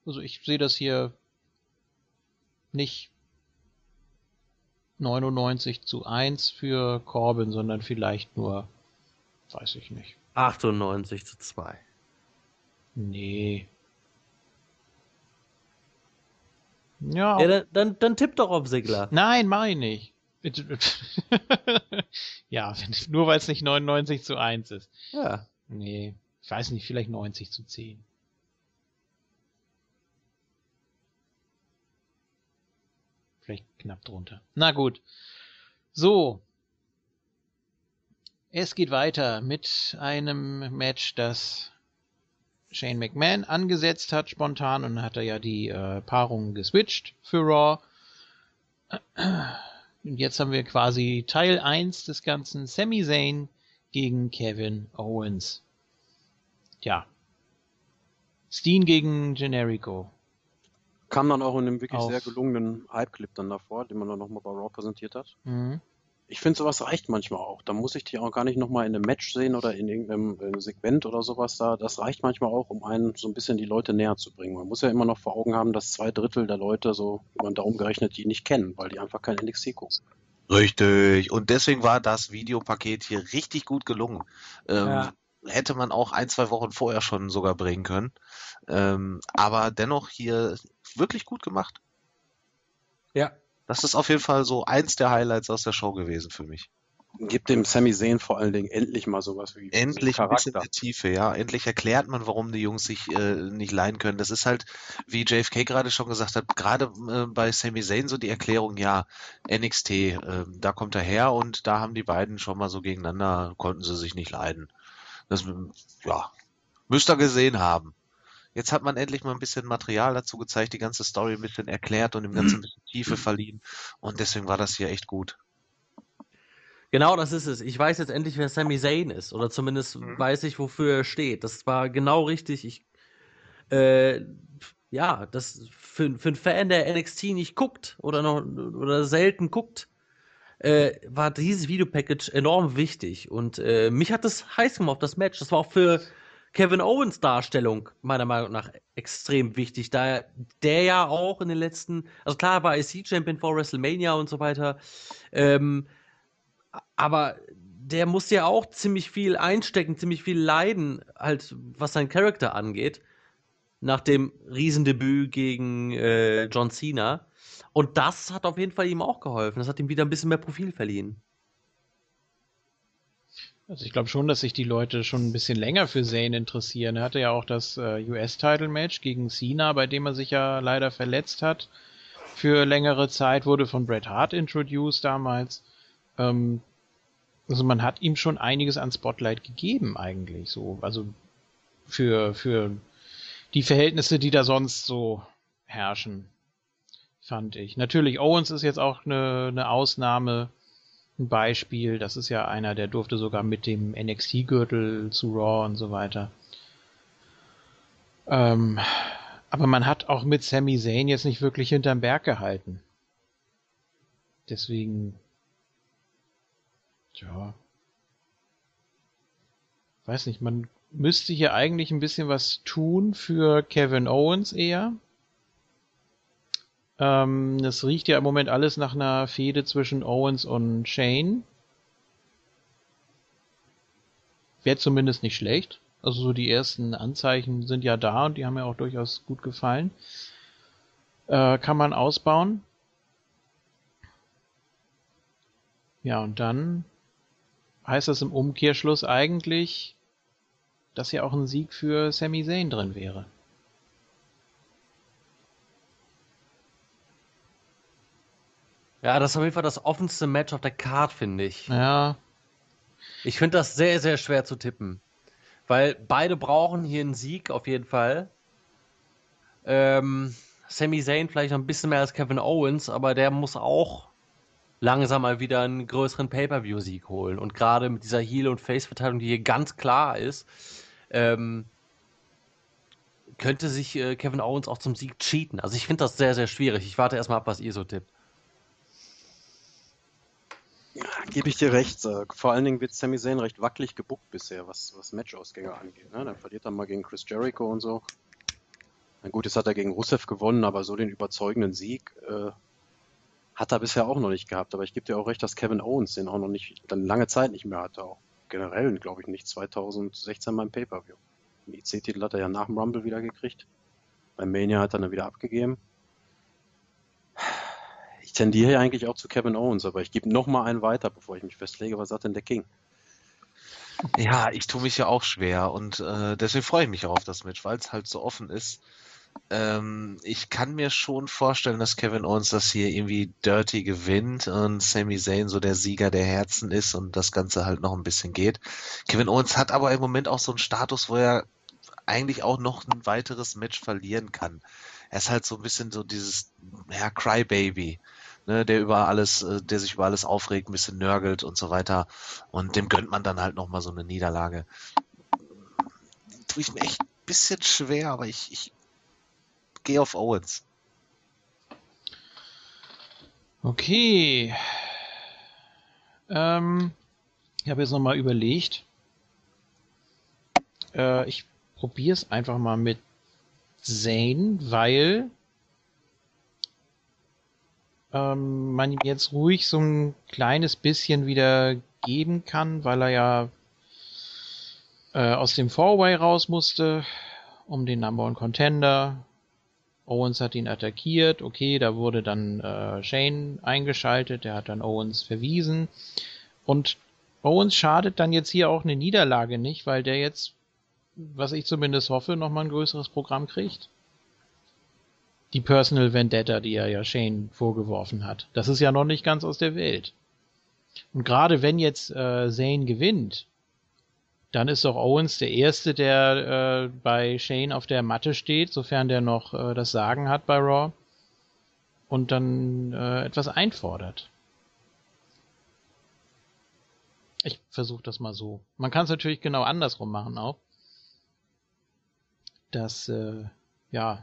Also ich sehe das hier nicht 99 zu 1 für Corbin, sondern vielleicht nur, weiß ich nicht. 98 zu 2. Nee. Ja, Ja, dann, dann, dann tipp doch auf Sigler. nein, mach ich nicht. ja, wenn, nur weil es nicht 99 zu 1 ist. Ja. Nee, ich weiß nicht, vielleicht 90 zu 10. Vielleicht knapp drunter. Na gut. So. Es geht weiter mit einem Match, das Shane McMahon angesetzt hat spontan und hat er ja die äh, Paarung geswitcht für Raw. Und jetzt haben wir quasi Teil 1 des Ganzen. Sami Zayn gegen Kevin Owens. Tja. Steen gegen Generico. Kam dann auch in einem wirklich Auf. sehr gelungenen Hype-Clip dann davor, den man dann nochmal bei Raw präsentiert hat. Mhm. Ich finde, sowas reicht manchmal auch. Da muss ich die auch gar nicht nochmal in einem Match sehen oder in irgendeinem äh, Segment oder sowas da. Das reicht manchmal auch, um einen so ein bisschen die Leute näher zu bringen. Man muss ja immer noch vor Augen haben, dass zwei Drittel der Leute so über den Daumen gerechnet die nicht kennen, weil die einfach kein NXT gucken. Richtig. Und deswegen war das Videopaket hier richtig gut gelungen. Ähm, Ja. Hätte man auch ein, zwei Wochen vorher schon sogar bringen können. Ähm, aber dennoch hier wirklich gut gemacht. Ja. Das ist auf jeden Fall so eins der Highlights aus der Show gewesen für mich. Gibt dem Sami Zayn vor allen Dingen endlich mal sowas wie Endlich ein bisschen mehr Tiefe, ja. Endlich erklärt man, warum die Jungs sich äh, nicht leihen können. Das ist halt, wie JFK gerade schon gesagt hat, gerade äh, bei Sami Zayn so die Erklärung, ja, NXT, äh, da kommt er her und da haben die beiden schon mal so gegeneinander, konnten sie sich nicht leiden. Das, ja, müsst ihr gesehen haben. Jetzt hat man endlich mal ein bisschen Material dazu gezeigt, die ganze Story ein bisschen erklärt und dem Ganzen ein bisschen Tiefe verliehen. Und deswegen war das hier echt gut. Genau das ist es. Ich weiß jetzt endlich, wer Sami Zayn ist. Oder zumindest Mhm. weiß ich, wofür er steht. Das war genau richtig. Ich, äh, ja, das für, für einen Fan, der NXT nicht guckt oder noch oder selten guckt, äh, war dieses Videopackage enorm wichtig. Und äh, mich hat das heiß gemacht, das Match. Das war auch für Kevin Owens Darstellung meiner Meinung nach extrem wichtig, da er- der ja auch in den letzten, also klar, er war IC-Champion vor WrestleMania und so weiter, ähm, aber der muss ja auch ziemlich viel einstecken, ziemlich viel leiden, halt was sein Charakter angeht, nach dem Riesendebüt gegen äh, John Cena. Und das hat auf jeden Fall ihm auch geholfen. Das hat ihm wieder ein bisschen mehr Profil verliehen. Also ich glaube schon, dass sich die Leute schon ein bisschen länger für Zane interessieren. Er hatte ja auch das äh, US-Title-Match gegen Cena, bei dem er sich ja leider verletzt hat. Für längere Zeit wurde von Bret Hart introduced damals. Ähm, also man hat ihm schon einiges an Spotlight gegeben eigentlich so. Also für, für die Verhältnisse, die da sonst so herrschen, fand ich. Natürlich, Owens ist jetzt auch eine, eine Ausnahme Beispiel. Das ist ja einer, der durfte sogar mit dem NXT-Gürtel zu Raw und so weiter. Ähm, aber man hat auch mit Sami Zayn jetzt nicht wirklich hinterm Berg gehalten. Deswegen, ja, weiß nicht, man müsste hier eigentlich ein bisschen was tun für Kevin Owens eher. Ähm, es riecht ja im Moment alles nach einer Fehde zwischen Owens und Shane. Wäre zumindest nicht schlecht. Also so die ersten Anzeichen sind ja da und die haben mir auch durchaus gut gefallen. Äh, kann man ausbauen. Ja, und dann heißt das im Umkehrschluss eigentlich, dass ja auch ein Sieg für Sami Zayn drin wäre. Ja, das ist auf jeden Fall das offenste Match auf der Card, finde ich. Ja, Ich finde das sehr, sehr schwer zu tippen. Weil beide brauchen hier einen Sieg auf jeden Fall. Ähm, Sami Zayn vielleicht noch ein bisschen mehr als Kevin Owens, aber der muss auch langsam mal wieder einen größeren Pay-Per-View-Sieg holen. Und gerade mit dieser Heel- und Face-Verteilung, die hier ganz klar ist, ähm, könnte sich äh, Kevin Owens auch zum Sieg cheaten. Also ich finde das sehr, sehr schwierig. Ich warte erstmal ab, was ihr so tippt. Gebe ich dir recht. äh, Vor allen Dingen wird Sami Zayn recht wackelig gebuckt bisher, was, was Matchausgänge angeht. Ne? Dann verliert er mal gegen Chris Jericho und so. Na gut, jetzt hat er gegen Rusev gewonnen, aber so den überzeugenden Sieg äh, hat er bisher auch noch nicht gehabt. Aber ich gebe dir auch recht, dass Kevin Owens den auch noch nicht, dann lange Zeit nicht mehr hatte. Auch generell, glaube ich, nicht 2016 beim Pay-Per-View. Den IC-Titel hat er ja nach dem Rumble wieder gekriegt. Beim Mania hat er dann wieder abgegeben. Ich tendiere ja eigentlich auch zu Kevin Owens, aber ich gebe noch mal einen weiter, bevor ich mich festlege. Was sagt denn der King? Ja, ich tue mich ja auch schwer und äh, deswegen freue ich mich auch auf das Match, weil es halt so offen ist. Ähm, ich kann mir schon vorstellen, dass Kevin Owens das hier irgendwie dirty gewinnt und Sami Zayn so der Sieger der Herzen ist und das Ganze halt noch ein bisschen geht. Kevin Owens hat aber im Moment auch so einen Status, wo er eigentlich auch noch ein weiteres Match verlieren kann. Er ist halt so ein bisschen so dieses, ja, Crybaby, ne, der über alles, äh, der sich über alles aufregt, ein bisschen nörgelt und so weiter. Und dem gönnt man dann halt nochmal so eine Niederlage. Tue ich mir echt ein bisschen schwer, aber ich, ich gehe auf Owens. Okay. Ähm, ich habe jetzt nochmal überlegt. Äh, ich probiere es einfach mal mit Zane, weil ähm, man ihm jetzt ruhig so ein kleines bisschen wieder geben kann, weil er ja äh, aus dem Four-Way raus musste, um den Number One Contender. Owens hat ihn attackiert, okay, da wurde dann äh, Shane eingeschaltet, der hat dann Owens verwiesen. Und Owens schadet dann jetzt hier auch eine Niederlage nicht, weil der jetzt, was ich zumindest hoffe, nochmal ein größeres Programm kriegt. Die Personal Vendetta, die er ja Shane vorgeworfen hat. Das ist ja noch nicht ganz aus der Welt. Und gerade wenn jetzt äh, Zane gewinnt, dann ist doch Owens der Erste, der äh, bei Shane auf der Matte steht, sofern der noch äh, das Sagen hat bei Raw und dann äh, etwas einfordert. Ich versuche das mal so. Man kann es natürlich genau andersrum machen auch. Dass, äh, ja,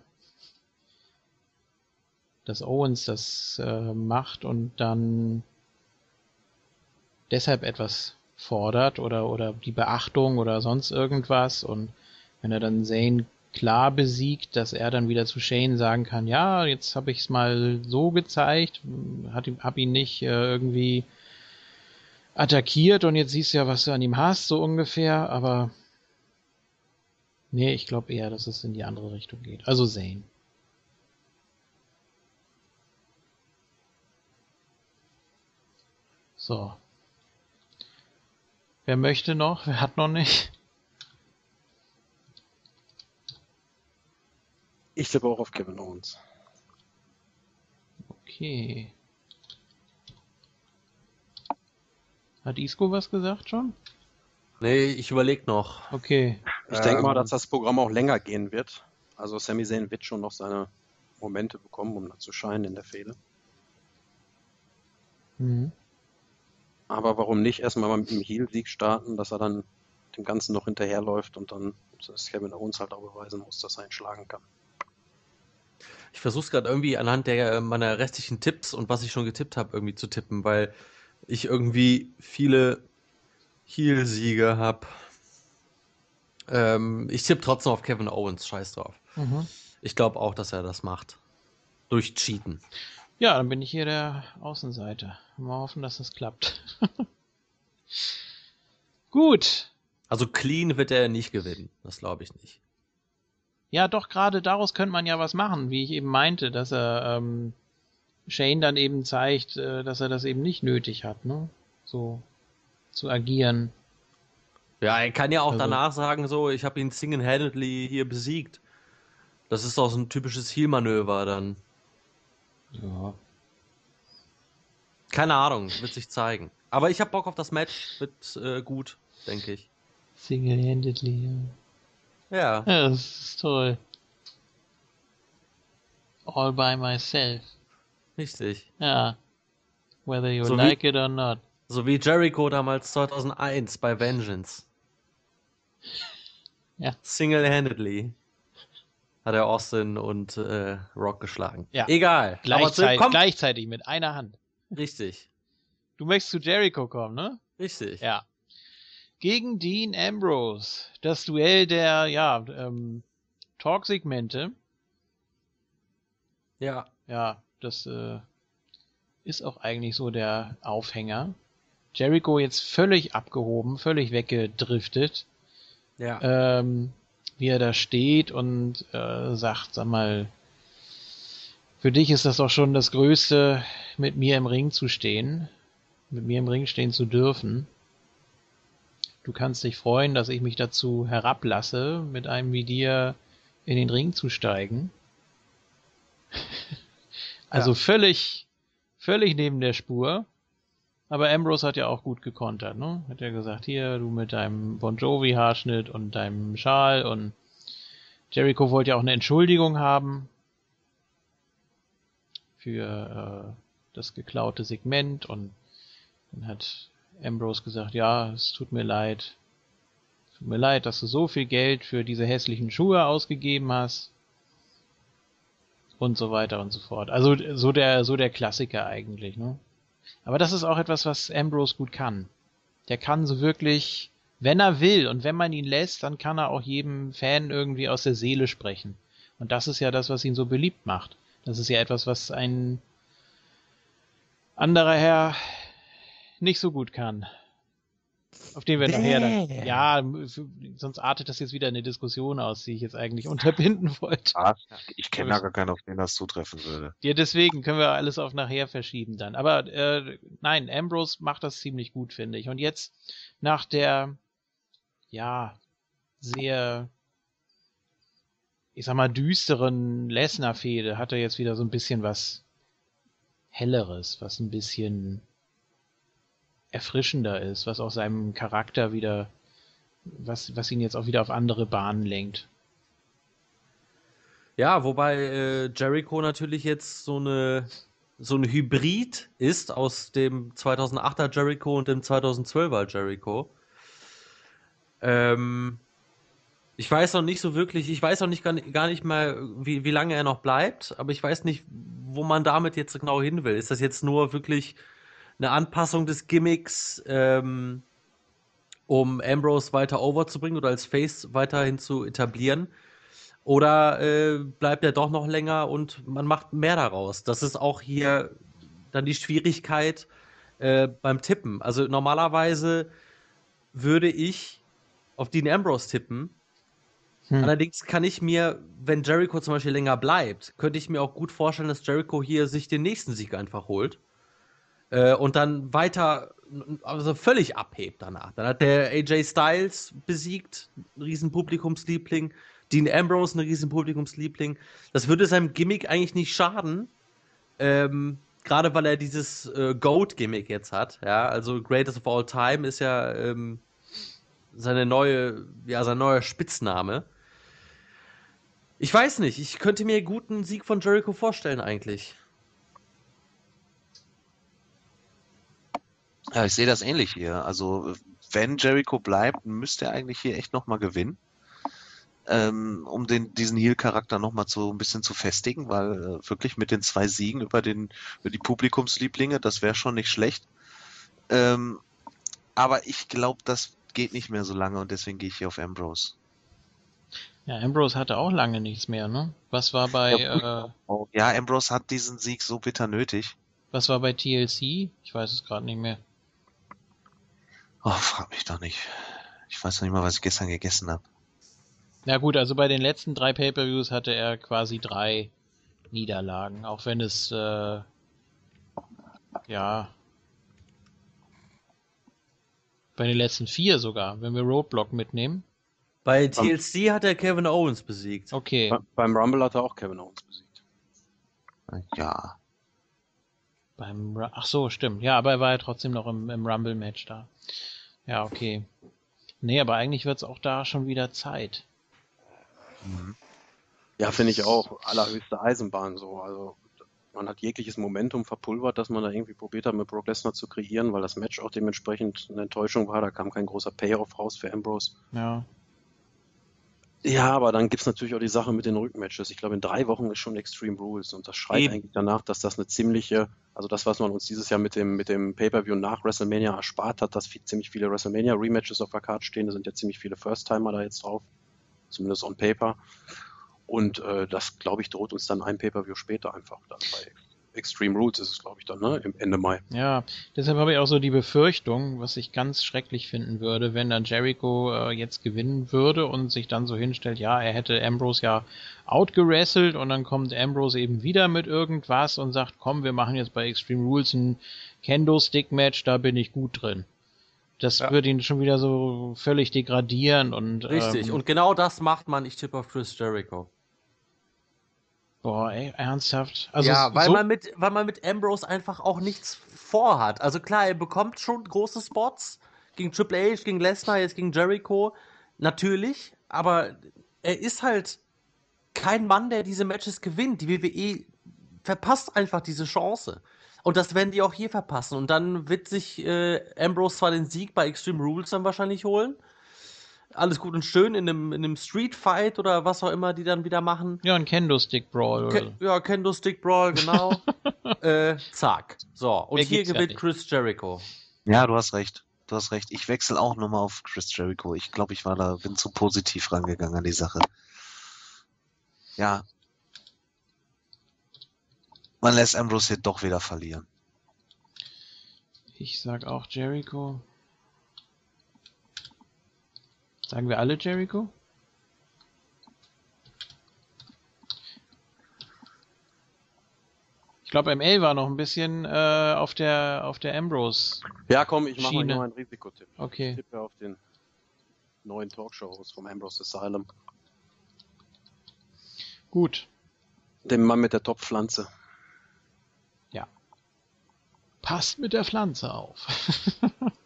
dass Owens das äh, macht und dann deshalb etwas fordert oder, oder die Beachtung oder sonst irgendwas. Und wenn er dann Zane klar besiegt, dass er dann wieder zu Shane sagen kann, ja, jetzt habe ich es mal so gezeigt, hat, hab ihn nicht äh, irgendwie attackiert und jetzt siehst du ja, was du an ihm hast, so ungefähr, aber nee, ich glaube eher, dass es in die andere Richtung geht. Also Zane. So. Wer möchte noch? Wer hat noch nicht? Ich tippe auch auf Kevin Owens. Okay. Hat Isco was gesagt schon? Nee, ich überlege noch. Okay. Ich denke mal, Ähm. dass das Programm auch länger gehen wird. Also Sami Zayn wird schon noch seine Momente bekommen, um da zu scheinen in der Fehde. Mhm. Aber warum nicht erstmal mal mit dem Heel-Sieg starten, dass er dann dem Ganzen noch hinterherläuft und dann das Kevin Owens halt auch beweisen muss, dass er ihn schlagen kann. Ich versuche es gerade irgendwie anhand der äh, meiner restlichen Tipps und was ich schon getippt habe, irgendwie zu tippen, weil ich irgendwie viele Heel-Siege habe. Ähm, ich tippe trotzdem auf Kevin Owens, scheiß drauf. Mhm. Ich glaube auch, dass er das macht. Durch Cheaten. Ja, dann bin ich hier der Außenseiter. Mal hoffen, dass das klappt. Gut. Also clean wird er nicht gewinnen. Das glaube ich nicht. Ja, doch, gerade daraus könnte man ja was machen, wie ich eben meinte, dass er ähm, Shane dann eben zeigt, äh, dass er das eben nicht nötig hat, ne? So zu agieren. Ja, er kann ja auch Also- danach sagen, so, ich habe ihn single-handedly hier besiegt. Das ist doch so ein typisches Heel-Manöver dann. Ja. Keine Ahnung, wird sich zeigen. Aber ich habe Bock auf das Match, wird äh, gut, denke ich. Single-handedly, ja. Ja, ja. Das ist toll. All by myself. richtig. Ja. Whether you So wie- like it or not. So wie Jericho damals 2001 bei Vengeance. Ja. Single-handedly hat er Austin und äh, Rock geschlagen. Ja. Egal. Zu, Gleichzeitig, komm, gleichzeitig mit einer Hand. richtig, Du möchtest zu Jericho kommen, ne? richtig. Ja. Gegen Dean Ambrose. Das Duell der, ja, ähm, Talk-Segmente. Ja. Ja, das äh, ist auch eigentlich so der Aufhänger. Jericho jetzt völlig abgehoben, völlig weggedriftet. Ja. Ähm, wie er da steht und äh, sagt, sag mal, für dich ist das doch schon das Größte, mit mir im Ring zu stehen, mit mir im Ring stehen zu dürfen. Du kannst dich freuen, dass ich mich dazu herablasse, mit einem wie dir in den Ring zu steigen. Also Ja. völlig, völlig neben der Spur. Aber Ambrose hat ja auch gut gekontert, ne? Hat ja gesagt, hier, du mit deinem Bon Jovi-Haarschnitt und deinem Schal und Jericho wollte ja auch eine Entschuldigung haben für äh, das geklaute Segment und dann hat Ambrose gesagt, ja, es tut mir leid. Tut mir leid, dass du so viel Geld für diese hässlichen Schuhe ausgegeben hast. Und so weiter und so fort. Also so der, so der Klassiker eigentlich, ne? Aber das ist auch etwas, was Ambrose gut kann. Der kann so wirklich, wenn er will und wenn man ihn lässt, dann kann er auch jedem Fan irgendwie aus der Seele sprechen. Und das ist ja das, was ihn so beliebt macht. Das ist ja etwas, was ein anderer Herr nicht so gut kann. Auf den wir nachher dann. Ja, sonst artet das jetzt wieder eine Diskussion aus, die ich jetzt eigentlich unterbinden wollte. Was? Ich kenne da gar keinen, auf den das zutreffen würde. Ja, deswegen können wir alles auf nachher verschieben dann. Aber äh, nein, Ambrose macht das ziemlich gut, finde ich. Und jetzt nach der, ja, sehr, ich sag mal, düsteren Lesnar-Fehde hat er jetzt wieder so ein bisschen was Helleres, was ein bisschen erfrischender ist, was auch seinem Charakter wieder, was, was ihn jetzt auch wieder auf andere Bahnen lenkt. Ja, wobei äh, Jericho natürlich jetzt so eine so ein Hybrid ist aus dem 2008er Jericho und dem 2012er Jericho. Ähm, ich weiß noch nicht so wirklich, ich weiß auch nicht gar, nicht- gar nicht mal, wie, wie lange er noch bleibt, aber ich weiß nicht, wo man damit jetzt genau hin will. Ist das jetzt nur wirklich eine Anpassung des Gimmicks, ähm, um Ambrose weiter overzubringen oder als Face weiterhin zu etablieren? Oder äh, bleibt er doch noch länger und man macht mehr daraus? Das ist auch hier dann die Schwierigkeit äh, beim Tippen. Also normalerweise würde ich auf Dean Ambrose tippen. Hm. Allerdings kann ich mir, wenn Jericho zum Beispiel länger bleibt, könnte ich mir auch gut vorstellen, dass Jericho hier sich den nächsten Sieg einfach holt. Äh, und dann weiter, also völlig abhebt danach. Dann hat der AJ Styles besiegt, riesen Publikumsliebling. Dean Ambrose, ein riesen Publikumsliebling. Das würde seinem Gimmick eigentlich nicht schaden. Ähm, Gerade weil er dieses äh, Goat-Gimmick jetzt hat. Ja, also Greatest of All Time ist ja ähm, seine neue, ja, sein neuer Spitzname. Ich weiß nicht, ich könnte mir gut einen Sieg von Jericho vorstellen, eigentlich. Ja, ich sehe das ähnlich hier. Also, wenn Jericho bleibt, müsste er eigentlich hier echt nochmal gewinnen. Ähm, um den, diesen Heel-Charakter nochmal so ein bisschen zu festigen, weil äh, wirklich mit den zwei Siegen über, den, über die Publikumslieblinge, das wäre schon nicht schlecht. Ähm, aber ich glaube, das geht nicht mehr so lange und deswegen gehe ich hier auf Ambrose. Ja, Ambrose hatte auch lange nichts mehr, ne? Was war bei, Ja, äh, Ja, Ambrose hat diesen Sieg so bitter nötig. was war bei TLC? Ich weiß es gerade nicht mehr. Oh, frag mich doch nicht. Ich weiß noch nicht mal, was ich gestern gegessen habe. Na gut, also bei den letzten drei Pay-Per-Views hatte er quasi drei Niederlagen, auch wenn es, äh, ja, bei den letzten vier sogar, wenn wir Roadblock mitnehmen. Bei TLC hat er Kevin Owens besiegt. Okay, Be beim Rumble hat er auch Kevin Owens besiegt. Ja. beim, Ru- ach so, stimmt. Ja, aber er war ja trotzdem noch im, im Rumble-Match da. Ja, okay. Nee, aber eigentlich wird's auch da schon wieder Zeit. Mhm. Ja, finde ich auch. Allerhöchste Eisenbahn so. Also man hat jegliches Momentum verpulvert, dass man da irgendwie probiert hat, mit Brock Lesnar zu kreieren, weil das Match auch dementsprechend eine Enttäuschung war. Da kam kein großer Payoff raus für Ambrose. Ja. Ja, aber dann gibt's natürlich auch die Sache mit den Rückmatches. Ich glaube, in drei Wochen ist schon Extreme Rules und das schreit Eben. eigentlich danach, dass das eine ziemliche, also das, was man uns dieses Jahr mit dem, mit dem Pay-Per-View nach WrestleMania erspart hat, dass viel, ziemlich viele WrestleMania-Rematches auf der Karte stehen. Da sind ja ziemlich viele First-Timer da jetzt drauf, zumindest on paper. Und äh, das, glaube ich, droht uns dann ein Pay-Per-View später einfach dann bei Extreme Rules ist es, glaube ich, dann, ne? Im Ende Mai. Ja, deshalb habe ich auch so die Befürchtung, was ich ganz schrecklich finden würde, wenn dann Jericho äh, jetzt gewinnen würde und sich dann so hinstellt, ja, er hätte Ambrose ja outgerasselt und dann kommt Ambrose eben wieder mit irgendwas und sagt, komm, wir machen jetzt bei Extreme Rules ein Kendo-Stick-Match, da bin ich gut drin. Das Ja. würde ihn schon wieder so völlig degradieren und Richtig. ähm, Und genau das macht man. Ich tippe auf Chris Jericho. Boah, ey, ernsthaft. Also ja, weil so, man mit, weil man mit Ambrose einfach auch nichts vorhat. Also klar, er bekommt schon große Spots gegen Triple H, gegen Lesnar, jetzt gegen Jericho, natürlich, aber er ist halt kein Mann, der diese Matches gewinnt. Die WWE verpasst einfach diese Chance. Und das werden die auch hier verpassen. Und dann wird sich äh, Ambrose zwar den Sieg bei Extreme Rules dann wahrscheinlich holen. Alles gut und schön in einem, in einem Street Fight oder was auch immer die dann wieder machen. ja, ein Kendo-Stick Brawl oder Ke ja, Kendo Stick Brawl, genau. äh, zack. So, und Mehr hier ja gewinnt nicht. Chris Jericho. Ja, du hast recht. Du hast recht. Ich wechsle auch nochmal auf Chris Jericho. Ich glaube, ich war da, bin zu positiv rangegangen an die Sache. Ja. Man lässt Ambrose hier doch wieder verlieren. Ich sag auch Jericho. Sagen wir alle Jericho? Ich glaube, ML war noch ein bisschen äh, auf der auf der Ambrose. Ja, komm, ich mache noch einen Risikotipp. Ich Okay. tippe auf den neuen Talkshow-Host vom Ambrose Asylum. Gut. Dem Mann mit der Top-Pflanze. Passt mit der Pflanze auf.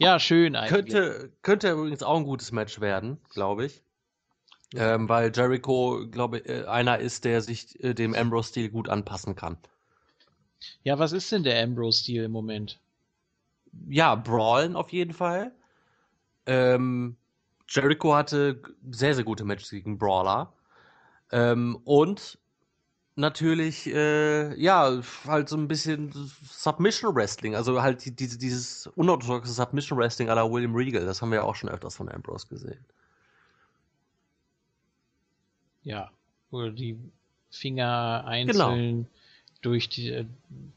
ja, schön eigentlich. Könnte, könnte übrigens auch ein gutes Match werden, glaube ich. Ähm, weil Jericho, glaube ich, äh, einer ist, der sich äh, dem Ambrose-Stil gut anpassen kann. Ja, was ist denn der Ambrose-Stil im Moment? Ja, Brawlen auf jeden Fall. Ähm, Jericho hatte sehr, sehr gute Matches gegen Brawler. Ähm, und natürlich, äh, ja, halt so ein bisschen Submission Wrestling. Also halt die, diese, dieses unorthodoxe Submission Wrestling à la William Regal. Das haben wir ja auch schon öfters von Ambrose gesehen. Ja, wo er die Finger einzeln durch die, äh,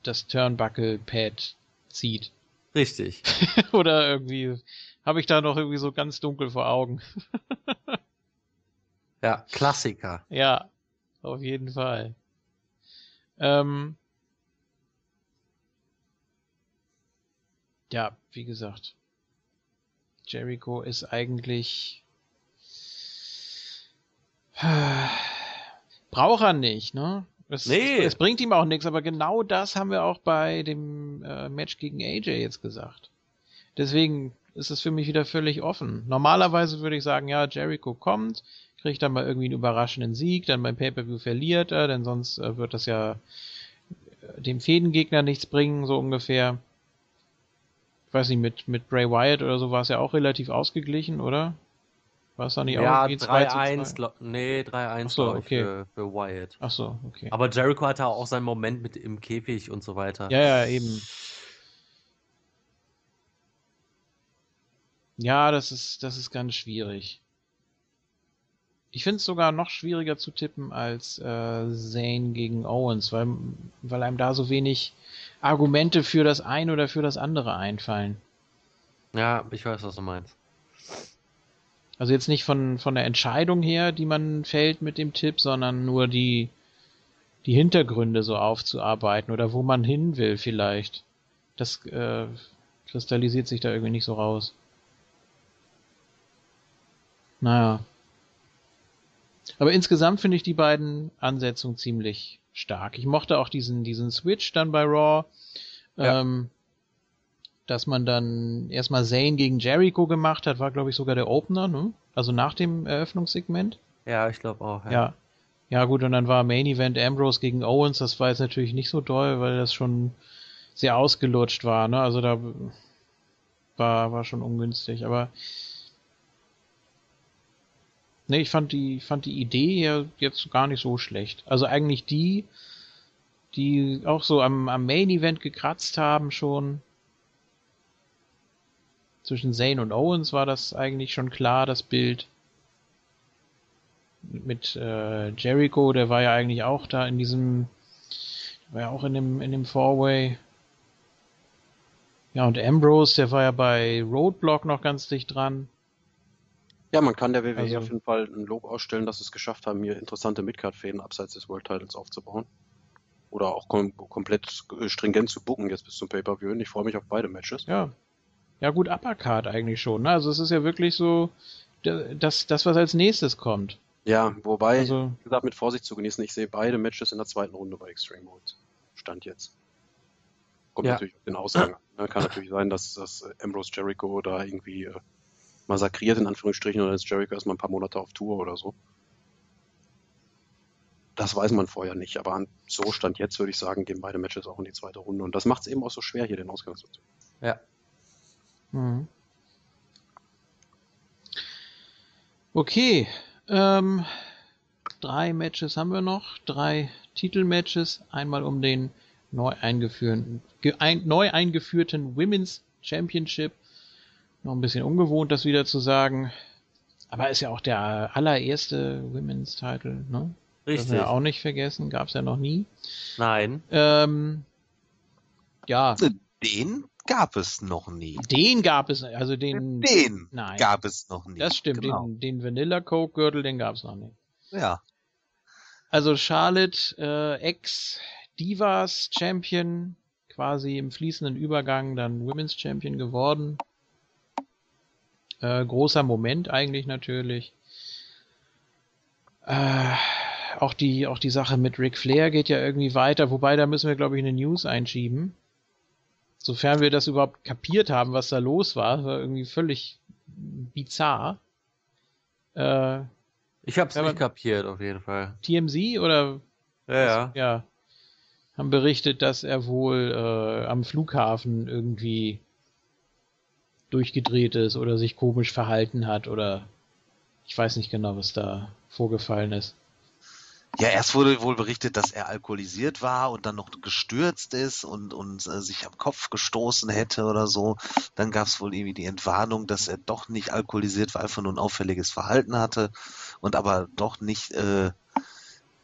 das Turnbuckle-Pad zieht. Richtig. Oder irgendwie habe ich da noch irgendwie so ganz dunkel vor Augen. Ja, Klassiker. Ja, auf jeden Fall. Ähm, ja, wie gesagt, Jericho ist eigentlich braucht er nicht, ne? Es, Nee. es bringt ihm auch nichts, aber genau das haben wir auch bei dem äh, Match gegen AJ jetzt gesagt. Deswegen ist es für mich wieder völlig offen. Normalerweise würde ich sagen, ja, Jericho kommt, kriegt dann mal irgendwie einen überraschenden Sieg, dann beim Pay-Per-View verliert er, denn sonst äh, wird das ja äh, dem Fädengegner nichts bringen, so ungefähr. Ich weiß nicht, mit, mit Bray Wyatt oder so war es ja auch relativ ausgeglichen, oder? War es da nicht Ja, auch irgendwie 2 zu 3-1, 2? glaub- nee, 3-1 Ach so, okay. für, für Wyatt. Ach so, okay. Aber Jericho hatte auch seinen Moment mit im Käfig und so weiter. Ja, ja, eben. Ja, das ist, das ist ganz schwierig. Ich finde es sogar noch schwieriger zu tippen als äh, Zane gegen Owens, weil, weil einem da so wenig Argumente für das eine oder für das andere einfallen. Ja, ich weiß, was du meinst. Also jetzt nicht von, von der Entscheidung her, die man fällt mit dem Tipp, sondern nur die, die Hintergründe so aufzuarbeiten oder wo man hin will vielleicht. Das äh, kristallisiert sich da irgendwie nicht so raus. Naja. Aber insgesamt finde ich die beiden Ansetzungen ziemlich stark. Ich mochte auch diesen, diesen Switch dann bei Raw. Ja. Ähm, dass man dann erstmal Zane gegen Jericho gemacht hat, war glaube ich sogar der Opener, ne? Also nach dem Eröffnungssegment. Ja, ich glaube auch. Ja. ja. gut, und dann war Main Event Ambrose gegen Owens, das war jetzt natürlich nicht so doll, weil das schon sehr ausgelutscht war, ne? Also da war, war schon ungünstig, aber ne, ich fand die, fand die Idee ja jetzt gar nicht so schlecht. Also eigentlich die, die auch so am, am Main Event gekratzt haben schon. Zwischen Zane und Owens war das eigentlich schon klar, das Bild. Mit äh, Jericho, der war ja eigentlich auch da in diesem, war ja auch in dem, in dem Four-Way. Ja, und Ambrose, der war ja bei Roadblock noch ganz dicht dran. Ja, man kann der WWE Also- auf jeden Fall ein Lob ausstellen, dass sie es geschafft haben, hier interessante Midcard-Fäden abseits des World Titles aufzubauen. Oder auch kom komplett stringent zu booken jetzt bis zum Pay-Per-View. Und Ich freue mich auf beide Matches. Ja. Ja, gut, Uppercard eigentlich schon. Ne? Also es ist ja wirklich so, da- das, das, was als nächstes kommt. Ja, wobei, Also- wie gesagt, mit Vorsicht zu genießen. Ich sehe beide Matches in der zweiten Runde bei Extreme Rules. Stand jetzt. Kommt Ja. natürlich auf den Ausgang. an. Ne, Kann natürlich sein, dass, dass Ambrose Jericho da irgendwie äh, massakriert, in Anführungsstrichen, oder ist Jericho erstmal ein paar Monate auf Tour oder so. Das weiß man vorher nicht, aber an so Stand jetzt würde ich sagen, gehen beide Matches auch in die zweite Runde. Und das macht es eben auch so schwer, hier den Ausgang zu ziehen. Ja. Mhm. Okay, ähm, drei Matches haben wir noch, drei Titelmatches, einmal um den neu eingeführten, ge, ein, neu eingeführten Women's Championship. Noch ein bisschen ungewohnt, das wieder zu sagen. Aber ist ja auch der allererste Women's Title, ne? Das Richtig. wir auch nicht vergessen, gab's ja noch nie. Nein. Ähm, ja, Den gab es noch nie. den gab es, also den, Den nein. gab es noch nie. Das stimmt, Genau. den, den Vanilla Coke Gürtel, den gab's noch nicht. Ja. Also Charlotte, äh, Ex-Divas Champion, quasi im fließenden Übergang dann Women's Champion geworden. Äh, großer Moment eigentlich natürlich. Äh, auch die, auch die Sache mit Ric Flair geht ja irgendwie weiter, wobei da müssen wir, glaube ich, eine News einschieben. Sofern wir das überhaupt kapiert haben, was da los war, war irgendwie völlig bizarr. Äh, Ich hab's Ja, nicht kapiert, auf jeden Fall. TMZ oder Ja, ja. ja, haben berichtet, dass er wohl äh, am Flughafen irgendwie durchgedreht ist oder sich komisch verhalten hat oder ich weiß nicht genau, was da vorgefallen ist. Ja, erst wurde wohl berichtet, dass er alkoholisiert war und dann noch gestürzt ist und, und äh, sich am Kopf gestoßen hätte oder so. Dann gab es wohl irgendwie die Entwarnung, dass er doch nicht alkoholisiert war, einfach nur ein auffälliges Verhalten hatte und aber doch nicht äh,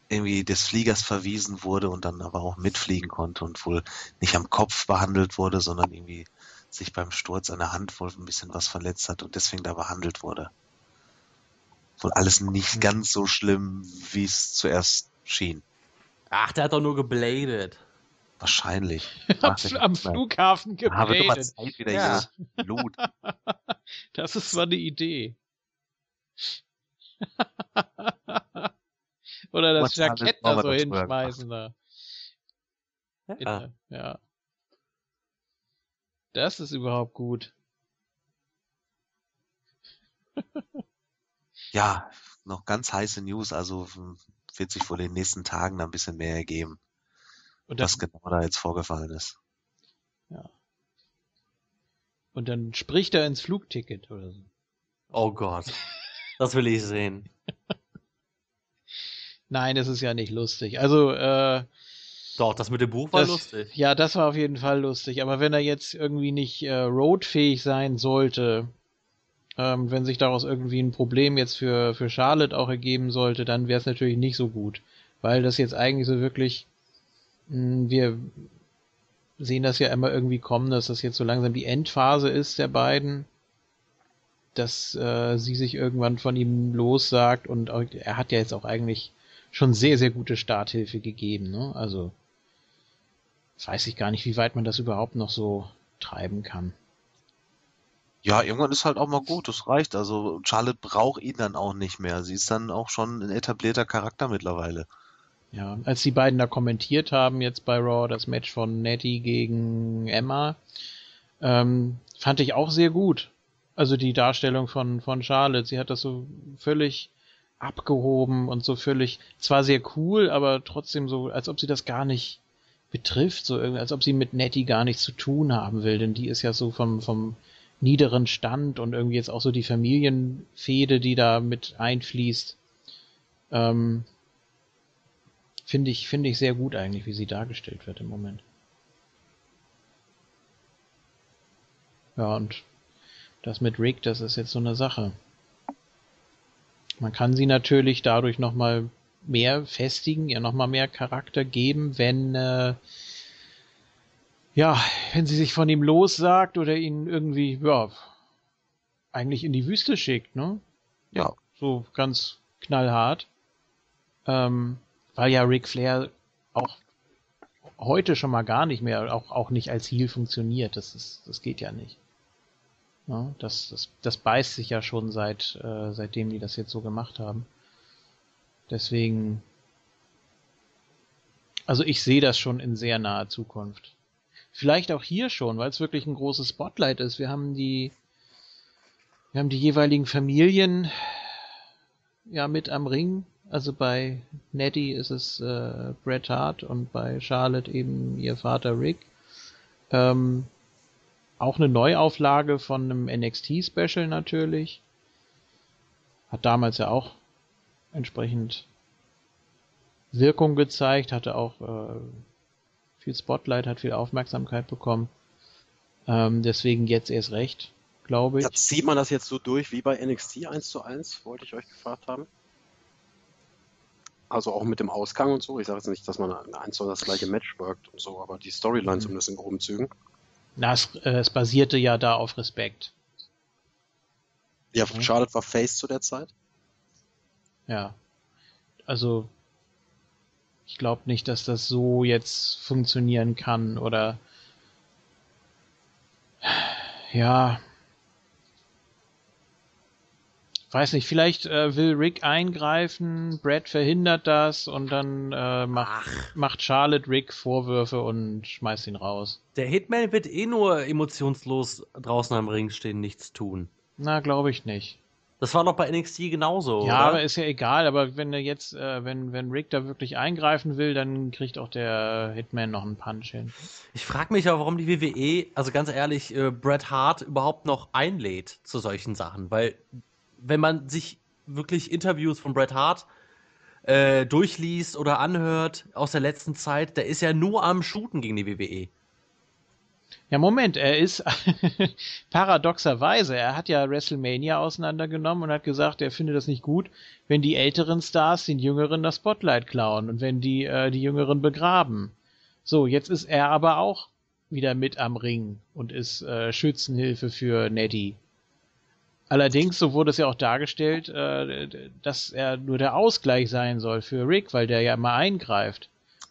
irgendwie des Fliegers verwiesen wurde und dann aber auch mitfliegen konnte und wohl nicht am Kopf behandelt wurde, sondern irgendwie sich beim Sturz an der Hand wohl ein bisschen was verletzt hat und deswegen da behandelt wurde. Wohl alles nicht ganz so schlimm, wie es zuerst schien. Ach, der hat doch nur gebladet. Wahrscheinlich. am, Flughafen gebladet. Zeit wieder Ja. hier Blut. Das ist mal eine Idee. oder das Jackett da so hinschmeißen da. Ja. Ja. Ja. Das ist überhaupt gut. Ja, noch ganz heiße News, also hm, wird sich wohl in den nächsten Tagen da ein bisschen mehr ergeben, Und dann, was genau da jetzt vorgefallen ist. und dann spricht er ins Flugticket oder so. Oh Gott. Das will ich sehen. Nein, das ist ja nicht lustig. Also, äh, Doch, das mit dem Buch war das, lustig. Ja, das war auf jeden Fall lustig. Aber wenn er jetzt irgendwie nicht äh, roadfähig sein sollte, ähm, wenn sich daraus irgendwie ein Problem jetzt für, für Charlotte auch ergeben sollte, dann wäre es natürlich nicht so gut. Weil das jetzt eigentlich so wirklich, mh, wir sehen das ja immer irgendwie kommen, dass das jetzt so langsam die Endphase ist der beiden, dass äh, sie sich irgendwann von ihm lossagt und auch, er hat ja jetzt auch eigentlich schon sehr, sehr gute Starthilfe gegeben, ne? Also weiß ich gar nicht, wie weit man das überhaupt noch so treiben kann. Ja, irgendwann ist halt auch mal gut, das reicht. Also Charlotte braucht ihn dann auch nicht mehr. Sie ist dann auch schon ein etablierter Charakter mittlerweile. Ja, als die beiden da kommentiert haben jetzt bei Raw das Match von Nettie gegen Emma, ähm, fand ich auch sehr gut. Also die Darstellung von, von Charlotte, sie hat das so völlig abgehoben und so völlig, zwar sehr cool, aber trotzdem so, als ob sie das gar nicht betrifft, so irgendwie, als ob sie mit Nettie gar nichts zu tun haben will, denn die ist ja so vom, vom niederen Stand und irgendwie jetzt auch so die Familienfehde, die da mit einfließt. Ähm, Finde ich, finde ich sehr gut eigentlich, wie sie dargestellt wird im Moment. Ja, und das mit Rick, das ist jetzt so eine Sache. Man kann sie natürlich dadurch nochmal mehr festigen, ihr nochmal mehr Charakter geben, wenn, äh, ja, wenn sie sich von ihm lossagt oder ihn irgendwie, ja, eigentlich in die Wüste schickt, ne? Ja. So ganz knallhart. Ähm, weil ja Ric Flair auch heute schon mal gar nicht mehr, auch, auch nicht als Heel funktioniert. Das ist, das geht ja nicht. Ja, das, das, das beißt sich ja schon seit, äh, seitdem die das jetzt so gemacht haben. Deswegen, also ich sehe das schon in sehr naher Zukunft. Vielleicht auch hier schon, weil es wirklich ein großes Spotlight ist. Wir haben die, wir haben die jeweiligen Familien ja mit am Ring. Also bei Nettie ist es äh, Bret Hart und bei Charlotte eben ihr Vater Rick. Ähm, auch eine Neuauflage von einem NXT-Special natürlich. Hat damals ja auch entsprechend Wirkung gezeigt, hatte auch äh, viel Spotlight, hat viel Aufmerksamkeit bekommen. Ähm, deswegen jetzt erst recht, glaube ich. Ja, zieht man das jetzt so durch wie bei NXT 1 zu 1, wollte ich euch gefragt haben? Also auch mit dem Ausgang und so. Ich sage jetzt nicht, dass man eins zu das gleiche Match workt und so, aber die Storyline Mhm. zumindest in groben Zügen. Na, es, äh, es basierte ja da auf Respekt. Ja, Mhm. Charlotte war Face zu der Zeit. Ja. Also, ich glaube nicht, dass das so jetzt funktionieren kann oder ja. Weiß nicht, vielleicht äh, will Rick eingreifen, Brad verhindert das und dann äh, macht, Ach, macht Charlotte Rick Vorwürfe und schmeißt ihn raus. der Hitman wird eh nur emotionslos draußen am Ring stehen, nichts tun. Na, glaube ich nicht. Das war doch bei NXT genauso, ja, oder? aber ist ja egal, aber wenn er jetzt, äh, wenn, wenn Rick da wirklich eingreifen will, dann kriegt auch der Hitman noch einen Punch hin. Ich frage mich aber, warum die WWE, also ganz ehrlich, äh, Bret Hart überhaupt noch einlädt zu solchen Sachen. Weil, wenn man sich wirklich Interviews von Bret Hart äh, durchliest oder anhört aus der letzten Zeit, der ist ja nur am Shooten gegen die. WWE. Ja, Moment, er ist paradoxerweise, er hat ja WrestleMania auseinandergenommen und hat gesagt, er findet das nicht gut, wenn die älteren Stars den Jüngeren das Spotlight klauen und wenn die äh, die Jüngeren begraben. So, jetzt ist er aber auch wieder mit am Ring und ist äh, Schützenhilfe für Nettie. Allerdings, so wurde es ja auch dargestellt, äh, dass er nur der Ausgleich sein soll für Rick, weil der ja immer eingreift.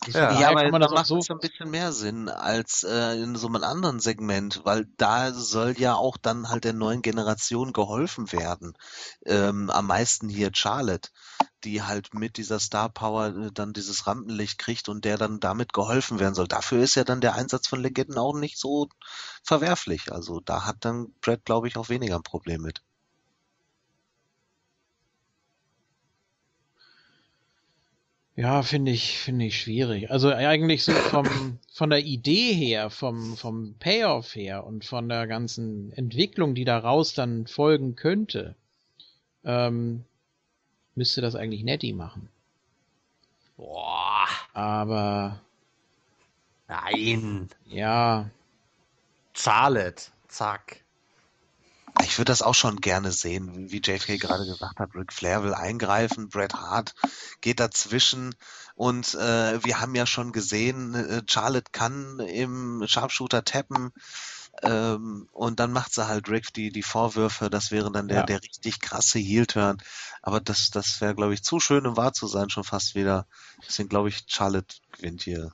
Ja. Ja, aber kann man da das macht so es ein bisschen mehr Sinn als äh, in so einem anderen Segment, weil da soll ja auch dann halt der neuen Generation geholfen werden. Ähm, am meisten hier Charlotte, die halt mit dieser Star Power äh, dann dieses Rampenlicht kriegt und der dann damit geholfen werden soll. Dafür ist ja dann der Einsatz von Legenden auch nicht so verwerflich. Also da hat dann Brad, glaube ich, auch weniger ein Problem mit. Ja, finde ich, finde ich schwierig. Also eigentlich so vom, von der Idee her, vom, vom Payoff her und von der ganzen Entwicklung, die daraus dann folgen könnte, ähm, müsste das eigentlich Nettie machen. Boah, Aber nein. ja, Charlotte, zack. Ich würde das auch schon gerne sehen, wie JFK gerade gesagt hat. Ric Flair will eingreifen, Bret Hart geht dazwischen und äh, wir haben ja schon gesehen, äh, Charlotte kann im Sharpshooter tappen ähm, und dann macht sie halt Rick die, die Vorwürfe. Das wäre dann der, Ja. der richtig krasse Heel-Turn. Aber das, das wäre, glaube ich, zu schön, um wahr zu sein, schon fast wieder. Deswegen glaube ich, Charlotte gewinnt hier.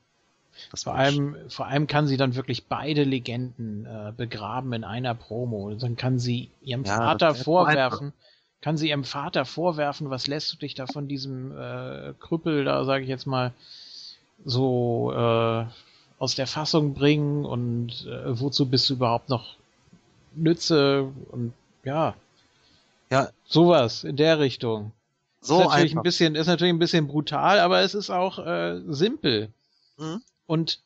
Vor allem, vor allem kann sie dann wirklich beide Legenden äh, begraben in einer Promo. Und dann kann sie ihrem Ja, Vater vorwerfen, kann sie ihrem Vater vorwerfen, was lässt du dich da von diesem äh, Krüppel da, sage ich jetzt mal, so äh, aus der Fassung bringen und äh, wozu bist du überhaupt noch Nütze und ja, Ja, sowas in der Richtung. so ist natürlich einfach. ein bisschen, ist natürlich ein bisschen brutal, aber es ist auch äh, simpel. Mhm. Und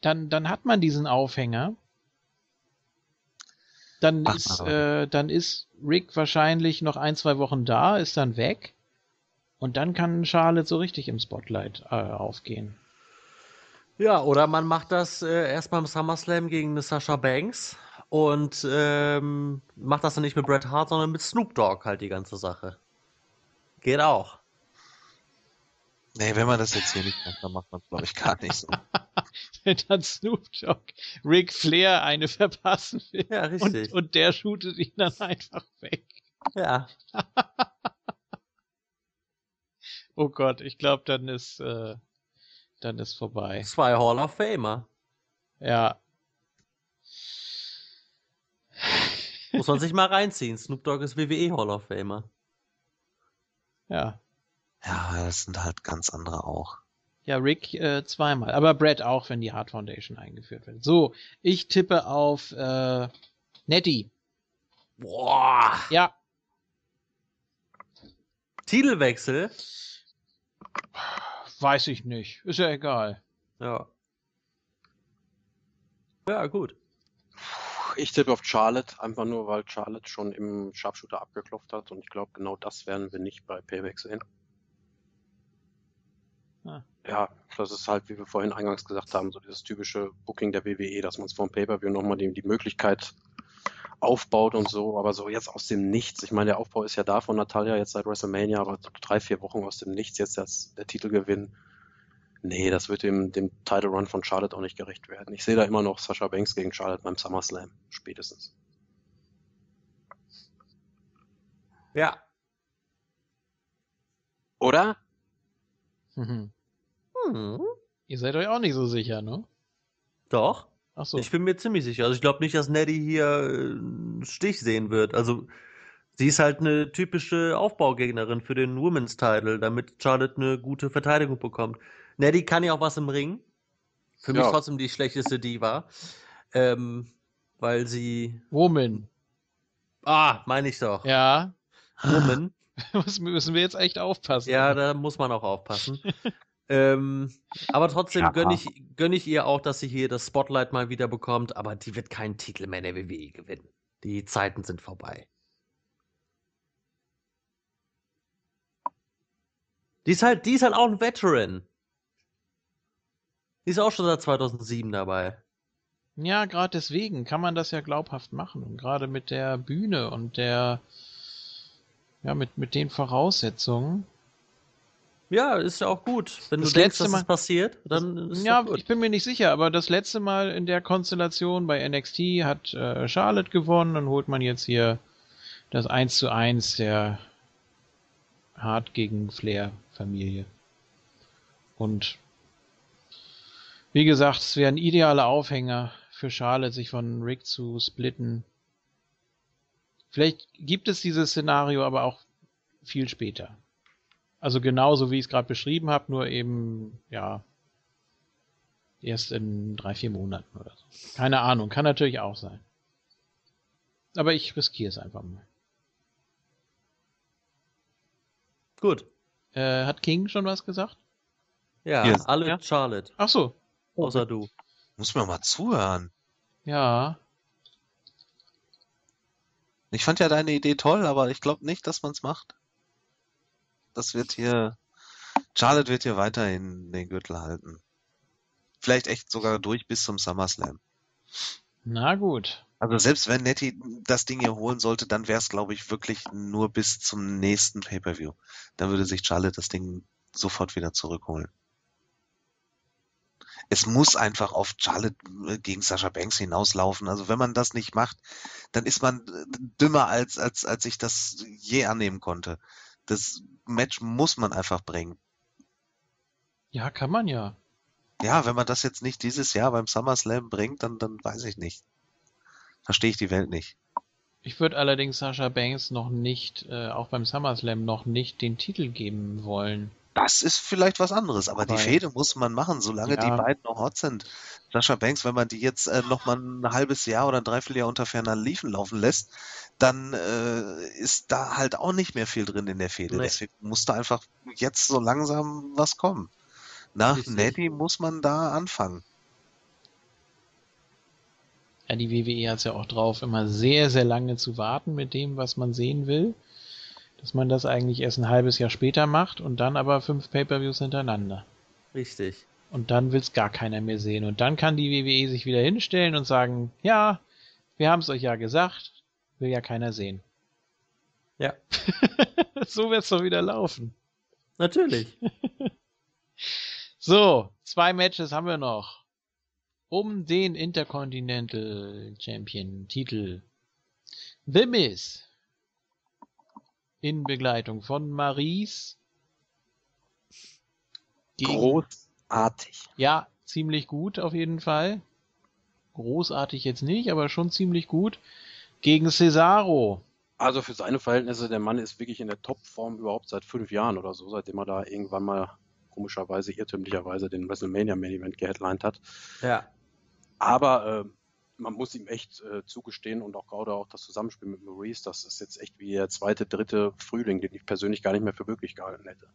dann, dann hat man diesen Aufhänger. Dann Macht ist, äh, dann ist Rick wahrscheinlich noch ein, zwei Wochen da, ist dann weg. Und dann kann Charlotte so richtig im Spotlight äh, aufgehen. Ja, oder man macht das äh, erst beim SummerSlam gegen eine Sasha Banks und ähm, macht das dann nicht mit Bret Hart, sondern mit Snoop Dogg halt die ganze Sache. Geht auch. Nee, wenn man das jetzt hier nicht macht, dann macht man es, glaube ich, gar nicht so. Wenn dann Snoop Dogg Ric Flair eine verpassen will. Ja, richtig. Und, und der shootet ihn dann einfach weg. ja. Oh Gott, ich glaube, dann ist, äh, dann ist vorbei. Zwei Hall of Famer. Ja, Muss man sich mal reinziehen. Snoop Dogg ist WWE Hall of Famer. ja. Ja, das sind halt ganz andere auch. Ja, Rick äh, zweimal. Aber Brad auch, wenn die Hard Foundation eingeführt wird. So, ich tippe auf äh, Nettie. Boah. Ja, Titelwechsel. weiß ich nicht. Ist ja egal. Ja. Ja, gut. Ich tippe auf Charlotte, einfach nur, weil Charlotte schon im Sharpshooter abgeklopft hat und ich glaube, genau das werden wir nicht bei Payback sehen. Ja, das ist halt, wie wir vorhin eingangs gesagt haben, so dieses typische Booking der WWE, dass man es vom Pay-Per-View nochmal die, die Möglichkeit aufbaut und so, aber so jetzt aus dem Nichts. Ich meine, der Aufbau ist ja da von Natalia jetzt seit WrestleMania, aber drei, vier Wochen aus dem Nichts jetzt das, der Titelgewinn. Nee, das wird dem, dem Title Run von Charlotte auch nicht gerecht werden. Ich sehe da immer noch Sasha Banks gegen Charlotte beim SummerSlam, spätestens. Ja. Oder? Mhm. Hm. Ihr seid euch auch nicht so sicher, ne? Doch. Ach so. Ich bin mir ziemlich sicher. Also ich glaube nicht, dass Neddy hier äh, einen Stich sehen wird. Also sie ist halt eine typische Aufbaugegnerin für den Women's Title, damit Charlotte eine gute Verteidigung bekommt. Neddy kann ja auch was im Ring. Für mich Ja. trotzdem die schlechteste Diva. Ähm, weil sie. Woman. Ah, meine ich doch. Ja. Woman. Müssen müssen wir jetzt echt aufpassen. Ja, da muss man auch aufpassen. ähm, aber trotzdem Ja. gönne ich, gönn ich ihr auch, dass sie hier das Spotlight mal wieder bekommt, aber die wird keinen Titel mehr in der WWE gewinnen. Die Zeiten sind vorbei. Die ist halt, die ist halt auch ein Veteran. Die ist auch schon seit 2007 dabei. Ja, gerade deswegen kann man das ja glaubhaft machen. Und gerade mit der Bühne und der, ja, mit, mit den Voraussetzungen. Ja, ist ja auch gut. Wenn Das du denkst, letzte dass Mal- es passiert, dann ist ja, ich bin mir nicht sicher, aber das letzte Mal in der Konstellation bei NXT hat äh, Charlotte gewonnen. Dann holt man jetzt hier das 1 zu 1 der Hart gegen Flair Familie. Und wie gesagt, es wäre ein idealer Aufhänger für Charlotte, sich von Rick zu splitten. Vielleicht gibt es dieses Szenario aber auch viel später. Also genauso wie ich es gerade beschrieben habe, nur eben, ja, erst in drei, vier Monaten oder so. Keine Ahnung, kann natürlich auch sein. Aber ich riskiere es einfach mal. Gut. Äh, hat King schon was gesagt? Ja, Hier. alle Ja. Charlotte, Ach so. außer du. Muss mir mal zuhören. Ja. Ich fand ja deine Idee toll, aber ich glaube nicht, dass man es macht. Das wird hier. Charlotte wird hier weiterhin den Gürtel halten. Vielleicht echt sogar durch bis zum SummerSlam. Na gut. Also selbst wenn Nettie das Ding hier holen sollte, dann wäre es, glaube ich, wirklich nur bis zum nächsten Pay-Per-View. Dann würde sich Charlotte das Ding sofort wieder zurückholen. Es muss einfach auf Charlotte äh, gegen Sasha Banks hinauslaufen. Also wenn man das nicht macht, dann ist man äh, dümmer als, als, als ich das je annehmen konnte. Das Match muss man einfach bringen. Ja, kann man ja. Ja, wenn man das jetzt nicht dieses Jahr beim SummerSlam bringt, dann, dann weiß ich nicht. Verstehe ich die Welt nicht. Ich würde allerdings Sasha Banks noch nicht, äh, auch beim SummerSlam noch nicht den Titel geben wollen. Das ist vielleicht was anderes, aber die Weil- Fehde muss man machen, solange die Ja. beiden noch hot sind. Sascha Banks, wenn man die jetzt äh, noch mal ein halbes Jahr oder ein Dreivierteljahr unter ferner Liefen laufen lässt, dann äh, ist da halt auch nicht mehr viel drin in der Fehde. Nee. Deswegen muss da einfach jetzt so langsam was kommen. Nach Richtig. Nettie muss man da anfangen. Ja, die WWE hat es ja auch drauf, immer sehr, sehr lange zu warten mit dem, was man sehen will. Dass man das eigentlich erst ein halbes Jahr später macht und dann aber fünf Pay-Per-Views hintereinander. Richtig. Und dann will's gar keiner mehr sehen. Und dann kann die WWE sich wieder hinstellen und sagen, ja, wir haben's euch ja gesagt, will ja keiner sehen. Ja. so wird's doch wieder laufen. Natürlich. So, zwei Matches haben wir noch. Um den Intercontinental Champion Titel. The Miz. In Begleitung von Maries. Großartig. Ja, ziemlich gut auf jeden Fall. Großartig jetzt nicht, aber schon ziemlich gut. Gegen Cesaro. Also für seine Verhältnisse, der Mann ist wirklich in der Topform überhaupt seit fünf Jahren oder so, seitdem er da irgendwann mal komischerweise, irrtümlicherweise den WrestleMania Main Event geheadlined hat. Ja. Aber äh, man muss ihm echt äh, zugestehen und auch gerade auch das Zusammenspiel mit Maurice, das ist jetzt echt wie der zweite, dritte Frühling, den ich persönlich gar nicht mehr für möglich gehalten hätte.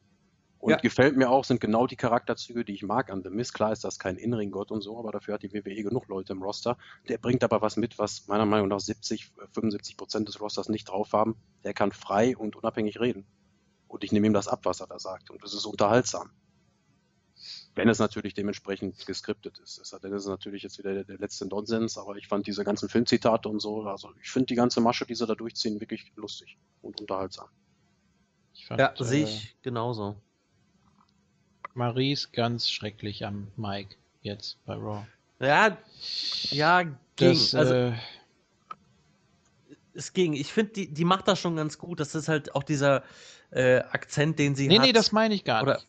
Und Ja. gefällt mir auch, sind genau die Charakterzüge, die ich mag an The Miz. Klar ist das kein Innenring-Gott und so, aber dafür hat die WWE genug Leute im Roster. Der bringt aber was mit, was meiner Meinung nach 70, 75 Prozent des Rosters nicht drauf haben. Der kann frei und unabhängig reden. Und ich nehme ihm das ab, was er da sagt. Und es ist unterhaltsam. Wenn es natürlich dementsprechend geskriptet ist. Dann ist es natürlich jetzt wieder der, der letzte Nonsens, aber ich fand diese ganzen Filmzitate und so, also ich finde die ganze Masche, die sie da durchziehen, wirklich lustig und unterhaltsam. Ich fand Ja, sehe äh, ich genauso. Maurice ganz schrecklich am Mike jetzt bei Raw. Ja, ja, ging. Das, also, äh, es ging. Ich finde, die, die macht das schon ganz gut. Das ist halt auch dieser äh, Akzent, den sie nee, hat. nee, das meine ich gar Oder- nicht.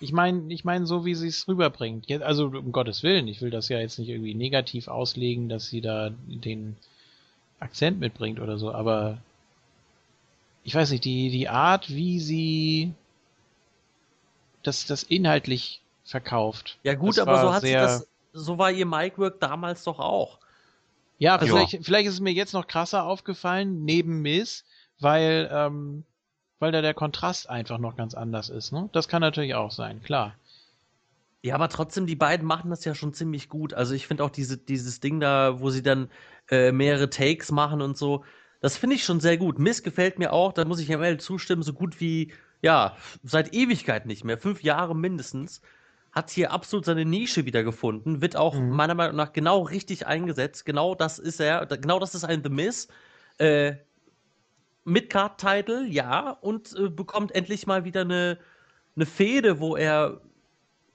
Ich meine, ich meine so, wie sie es rüberbringt. Also um Gottes Willen, ich will das ja jetzt nicht irgendwie negativ auslegen, dass sie da den Akzent mitbringt oder so, aber ich weiß nicht, die, die Art, wie sie das, das inhaltlich verkauft. ja, gut, aber so hat sie das. So war ihr Mic-Work damals doch auch. Ja, Also- vielleicht, vielleicht ist es mir jetzt noch krasser aufgefallen, neben Miss, weil, ähm, weil da der Kontrast einfach noch ganz anders ist, ne? Das kann natürlich auch sein, klar. Ja, aber trotzdem, die beiden machen das ja schon ziemlich gut. Also ich finde auch diese, dieses Ding da, wo sie dann äh, mehrere Takes machen und so, das finde ich schon sehr gut. Miss gefällt mir auch, da muss ich ML zustimmen, so gut wie, ja, seit Ewigkeit nicht mehr, fünf Jahre mindestens, hat hier absolut seine Nische wieder gefunden, wird auch Mhm. meiner Meinung nach genau richtig eingesetzt. Genau das ist er, genau das ist ein The Miss. Äh, Mid-Card-Title, ja, und äh, bekommt endlich mal wieder eine, eine Fehde, wo er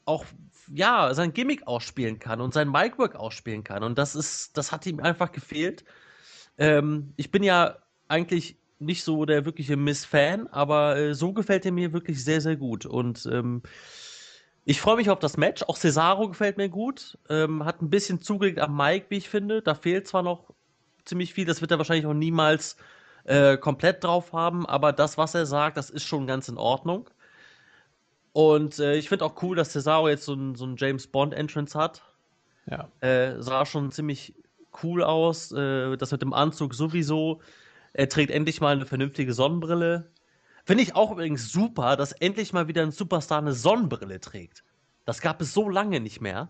auch ja sein Gimmick ausspielen kann und sein Micwork ausspielen kann und das ist das hat ihm einfach gefehlt. Ähm, ich bin ja eigentlich nicht so der wirkliche Miss-Fan, aber äh, so gefällt er mir wirklich sehr sehr gut und ähm, ich freue mich auf das Match. Auch Cesaro gefällt mir gut. Ähm, hat ein bisschen zugelegt am Mic, wie ich finde. Da fehlt zwar noch ziemlich viel, das wird er wahrscheinlich auch niemals äh, komplett drauf haben, aber das, was er sagt, das ist schon ganz in Ordnung. Und äh, ich finde auch cool, dass Cesaro jetzt so ein, so ein James Bond-Entrance hat. Ja. Äh, sah schon ziemlich cool aus. Äh, das mit dem Anzug sowieso. Er trägt endlich mal eine vernünftige Sonnenbrille. Finde ich auch übrigens super, dass endlich mal wieder ein Superstar eine Sonnenbrille trägt. Das gab es so lange nicht mehr.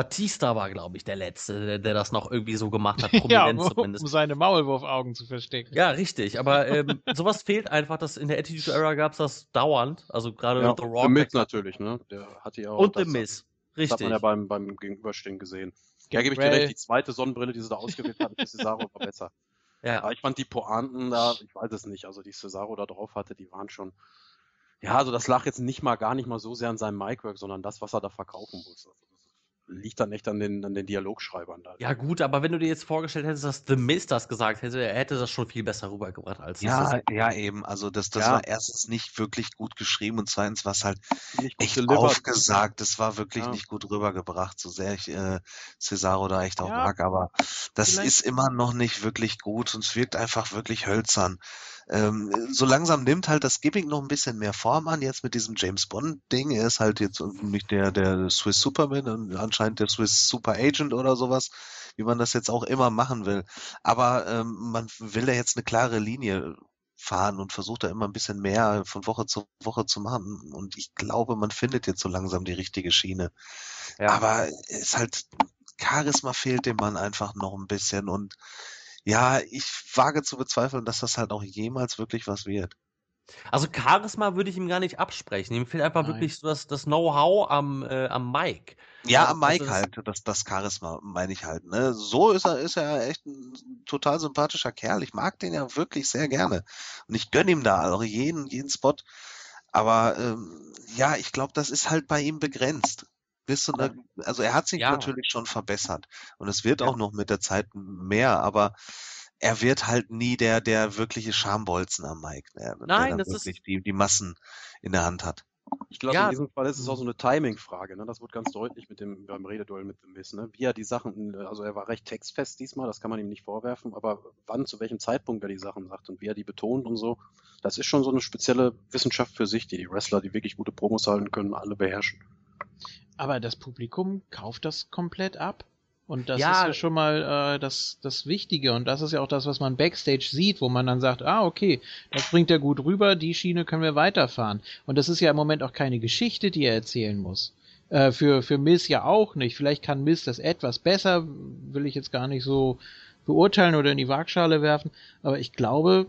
Batista war, glaube ich, der Letzte, der, der das noch irgendwie so gemacht hat, Ja, prominent um, um zumindest. seine Maulwurfaugen zu verstecken. Ja, richtig, aber ähm, sowas fehlt einfach, dass in der Attitude Era gab es das dauernd, also gerade Ja, The The Rock Miz natürlich, ne? Der hatte ja auch. und das, The Miz. Das hat man Richtig. ja beim, beim Gegenüberstehen gesehen. Ja, gebe ich dir recht, die zweite Sonnenbrille, die sie da ausgewählt haben, für Cesaro war besser. Ja. Aber ich fand die Pointen da, ich weiß es nicht, also die Cesaro da drauf hatte, die waren schon. Ja, also das lag jetzt nicht mal gar nicht mal so sehr an seinem Micwork, sondern das, was er da verkaufen muss. Also liegt dann echt an den, an den Dialogschreibern da. Ja, gut, aber wenn du dir jetzt vorgestellt hättest, dass The Miz das gesagt hätte, er hätte das schon viel besser rübergebracht als Ja, das. ja, eben. Also das, das Ja. war erstens nicht wirklich gut geschrieben und zweitens war es halt Nicht echt delivered. aufgesagt. Das war wirklich Ja. nicht gut rübergebracht, so sehr ich äh, Cesaro da echt auch Ja, mag. Aber das vielleicht- ist immer noch nicht wirklich gut und es wirkt einfach wirklich hölzern. Ähm, so langsam nimmt halt das Gimmick noch ein bisschen mehr Form an, jetzt mit diesem James Bond-Ding. Er ist halt jetzt nicht der, der Swiss Superman und anscheinend der Swiss Super Agent oder sowas, wie man das jetzt auch immer machen will. Aber ähm, man will ja jetzt eine klare Linie fahren und versucht da immer ein bisschen mehr von Woche zu Woche zu machen. Und ich glaube, man findet jetzt so langsam die richtige Schiene. Ja. Aber es ist halt, Charisma fehlt dem Mann einfach noch ein bisschen. Und ja, ich wage zu bezweifeln, dass das halt auch jemals wirklich was wird. Also Charisma würde ich ihm gar nicht absprechen. Ihm fehlt einfach Nein. wirklich so das, das Know-how am, äh, am Mic. Ja, am Mike das halt, das, das Charisma, meine ich halt. Ne? So ist er, ist er echt ein total sympathischer Kerl. Ich mag den ja wirklich sehr gerne. Und ich gönne ihm da auch jeden, jeden Spot. Aber ähm, ja, ich glaube, das ist halt bei ihm begrenzt. Bis zu einer, also er hat sich Ja. natürlich schon verbessert. Und es wird Ja. auch noch mit der Zeit mehr, aber er wird halt nie der, der wirkliche Schambolzen am Mike, ne? der Nein, dann das ist- wirklich die, die Massen in der Hand hat. Ich glaube, Ja. in diesem Fall ist es auch so eine Timing-Frage. Ne? Das wird ganz deutlich mit dem, beim Rededuell mit dem Miss. Ne? Wie er die Sachen, also er war recht textfest diesmal, das kann man ihm nicht vorwerfen, aber wann, zu welchem Zeitpunkt er die Sachen sagt und wie er die betont und so, das ist schon so eine spezielle Wissenschaft für sich, die die Wrestler, die wirklich gute Promos halten können, alle beherrschen. Aber das Publikum kauft das komplett ab. Und das Ja. ist ja schon mal äh, das, das Wichtige. Und das ist ja auch das, was man backstage sieht, wo man dann sagt, ah, okay, das bringt er gut rüber, die Schiene können wir weiterfahren. Und das ist ja im Moment auch keine Geschichte, die er erzählen muss. Äh, für, für Miss ja auch nicht. Vielleicht kann Miss das etwas besser, will ich jetzt gar nicht so beurteilen oder in die Waagschale werfen. Aber ich glaube,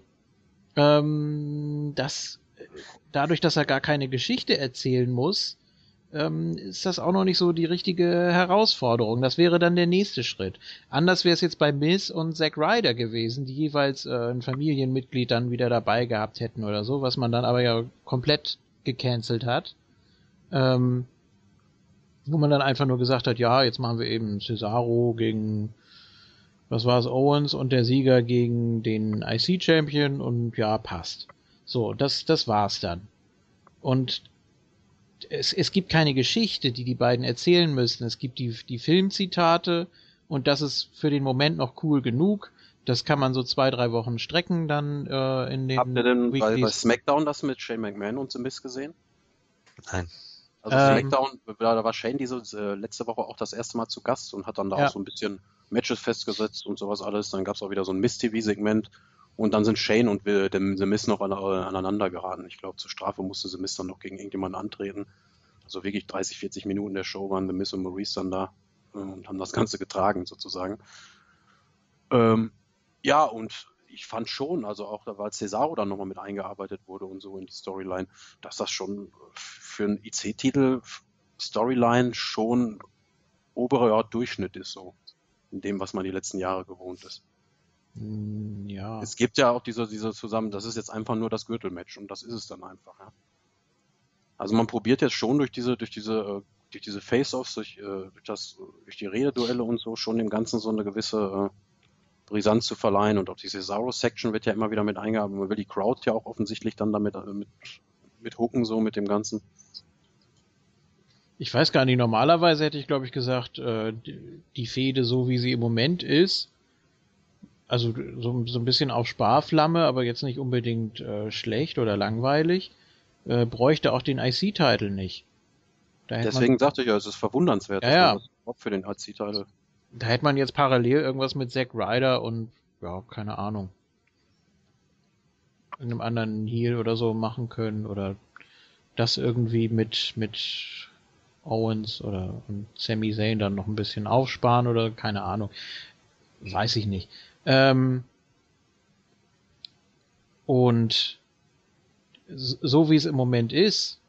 ähm, dass dadurch, dass er gar keine Geschichte erzählen muss, ähm, ist das auch noch nicht so die richtige Herausforderung. Das wäre dann der nächste Schritt. Anders wäre es jetzt bei Miss und Zack Ryder gewesen, die jeweils äh, ein Familienmitglied dann wieder dabei gehabt hätten oder so, was man dann aber ja komplett gecancelt hat. Ähm, wo man dann einfach nur gesagt hat, ja, jetzt machen wir eben Cesaro gegen, was war es, Owens und der Sieger gegen den IC-Champion und ja, passt. So, das, das war's dann. Und es, es gibt keine Geschichte, die die beiden erzählen müssen. Es gibt die, die Filmzitate und das ist für den Moment noch cool genug. Das kann man so zwei, drei Wochen strecken dann äh, in den Habt ihr denn bei, bei. SmackDown das mit Shane McMahon und The Miz gesehen? Nein. Also Ähm. SmackDown, da da war Shane diese äh, letzte Woche auch das erste Mal zu Gast und hat dann da Ja. auch so ein bisschen Matches festgesetzt und sowas alles. Dann gab es auch wieder so ein Miss-TV-Segment und dann sind Shane und The Miz noch an, aneinander geraten. Ich glaube, zur Strafe musste The Miz dann noch gegen irgendjemanden antreten. Also wirklich 30, 40 Minuten der Show waren The Miz und Maurice dann da äh, und haben das Ganze getragen sozusagen. Ähm, ja, und ich fand schon, also auch da, weil Cesaro dann nochmal mit eingearbeitet wurde und so in die Storyline, dass das schon für einen IC-Titel Storyline schon oberer Durchschnitt ist, so in dem, was man die letzten Jahre gewohnt ist. Hm, Ja. Es gibt ja auch diese, diese zusammen, das ist jetzt einfach nur das Gürtelmatch und das ist es dann einfach, ja. Also man probiert jetzt schon durch diese, durch diese, äh, durch diese Face-Offs, durch, äh, durch das, durch die Rededuelle und so schon dem Ganzen so eine gewisse äh, Brisanz zu verleihen und auch die Cesaro-Section wird ja immer wieder mit eingearbeitet. Man will die Crowd ja auch offensichtlich dann damit mit, mit hooken, so mit dem Ganzen. Ich weiß gar nicht, normalerweise hätte ich, glaube ich, gesagt, die Fehde, so wie sie im Moment ist, also so, so ein bisschen auf Sparflamme, aber jetzt nicht unbedingt äh, schlecht oder langweilig, äh, bräuchte auch den IC-Title nicht. Deswegen man, sagte ich ja, es ist verwundernswert, Ja, dass ja. für den AC-Titel. da hätte man jetzt parallel irgendwas mit Zack Ryder und, ja, keine Ahnung, einem anderen Heal oder so machen können oder das irgendwie mit, mit Owens oder und Sami Zayn dann noch ein bisschen aufsparen oder keine Ahnung. Weiß ich nicht. Ähm, und so wie es im Moment ist,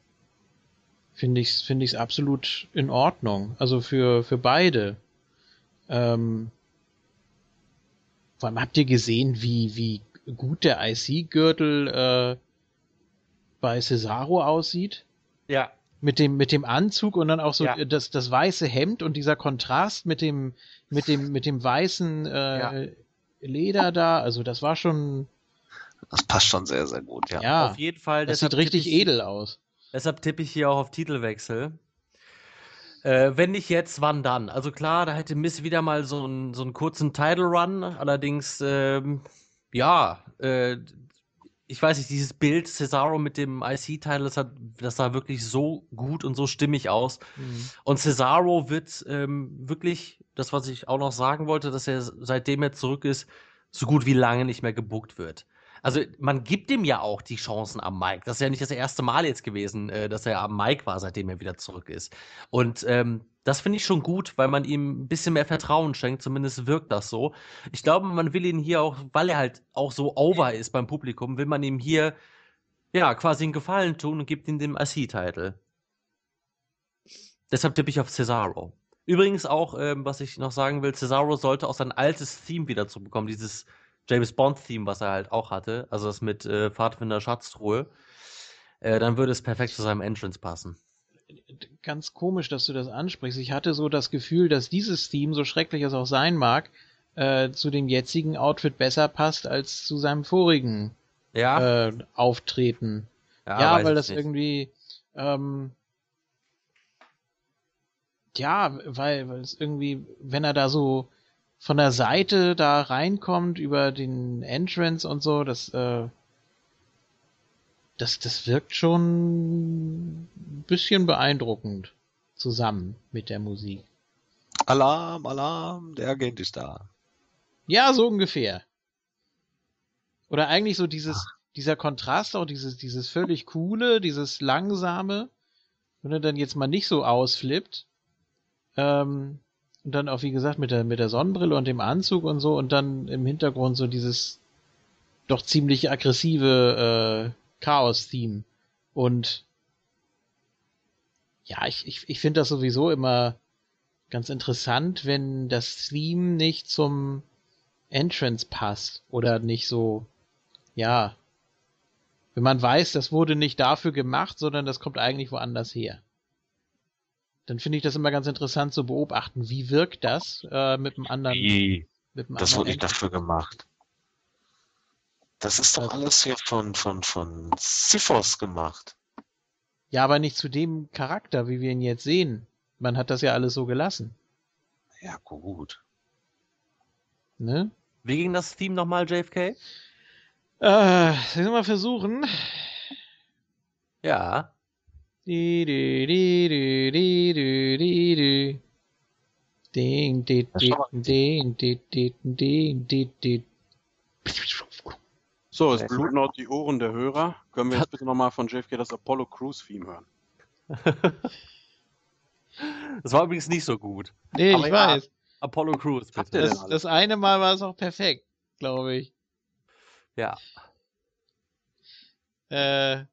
finde ich es finde ich es absolut in Ordnung. Also für, für beide. Ähm, vor allem habt ihr gesehen, wie, wie gut der IC-Gürtel äh, bei Cesaro aussieht? Ja. mit dem mit dem Anzug und dann auch so Ja. das das weiße Hemd und dieser Kontrast mit dem mit dem mit dem weißen äh, Ja. Leder da also das war schon Das passt schon sehr, sehr gut, ja. ja, Auf jeden Fall. das sieht richtig ich- edel aus Deshalb tippe ich hier auch auf Titelwechsel. Äh, wenn nicht jetzt, wann dann? Also klar, da hätte Miss wieder mal so, einen so einen kurzen Title Run. Allerdings, ähm, ja, äh, ich weiß nicht, dieses Bild Cesaro mit dem IC-Title, das, hat- das sah wirklich so gut und so stimmig aus. Mhm. Und Cesaro wird ähm, wirklich, das was ich auch noch sagen wollte, dass er seitdem er zurück ist, so gut wie lange nicht mehr gebuckt wird. Also man gibt ihm ja auch die Chancen am Mike. Das ist ja nicht das erste Mal jetzt gewesen, äh, dass er am Mike war, seitdem er wieder zurück ist. Und ähm, das finde ich schon gut, weil man ihm ein bisschen mehr Vertrauen schenkt. Zumindest wirkt das so. Ich glaube, man will ihn hier auch, weil er halt auch so over ist beim Publikum, will man ihm hier ja quasi einen Gefallen tun und gibt ihm den IC-Title. Deshalb tippe ich auf Cesaro. Übrigens auch, ähm, was ich noch sagen will, Cesaro sollte auch sein altes Theme wieder zurückbekommen, dieses James Bond-Theme, was er halt auch hatte, also das mit äh, Pfadfinder Schatztruhe. Äh, dann würde es perfekt zu seinem Entrance passen. ganz komisch dass du das ansprichst ich hatte so das Gefühl dass dieses Theme so schrecklich es auch sein mag äh, zu dem jetzigen Outfit besser passt als zu seinem vorigen Ja, äh, Auftreten Ja, weiß weil das nicht. irgendwie, Ähm, ja, weil, weil es irgendwie, wenn er da so von der Seite da reinkommt über den Entrance und so, das, äh, das, das wirkt schon ein bisschen beeindruckend zusammen mit der Musik. Alarm, Alarm, der Agent ist da. Ja, so ungefähr. Oder eigentlich so dieses, dieser Kontrast auch, dieses, dieses völlig coole, dieses langsame, wenn er dann jetzt mal nicht so ausflippt, ähm, und dann auch, wie gesagt, mit der, mit der Sonnenbrille und dem Anzug und so und dann im Hintergrund so dieses doch ziemlich aggressive äh, Chaos-Theme. Und ja, ich, ich, ich finde das sowieso immer ganz interessant, wenn das Theme nicht zum Entrance passt oder nicht so, ja, wenn man weiß, das wurde nicht dafür gemacht, sondern das kommt eigentlich woanders her dann finde ich das immer ganz interessant zu beobachten. Wie wirkt das äh, mit einem anderen? Wie? Mit einem Das anderen wurde nicht dafür gemacht. Das ist doch alles hier von, von, von Siphos gemacht. Ja, aber nicht zu dem Charakter, wie wir ihn jetzt sehen. Man hat das ja alles so gelassen. Ja, gut. Ne? Wie ging das Theme nochmal, JFK? Äh, sollen wir mal versuchen? Ja. Ding, ding. So, es bluten auch die Ohren der Hörer. Können wir jetzt bitte nochmal von JFK das Apollo Cruise Theme hören? Das war übrigens nicht so gut. Nee, Aber ich ja, weiß. Apollo Crews, Habt bitte. Das, das eine Mal war es auch perfekt, glaube ich. Ja. Äh,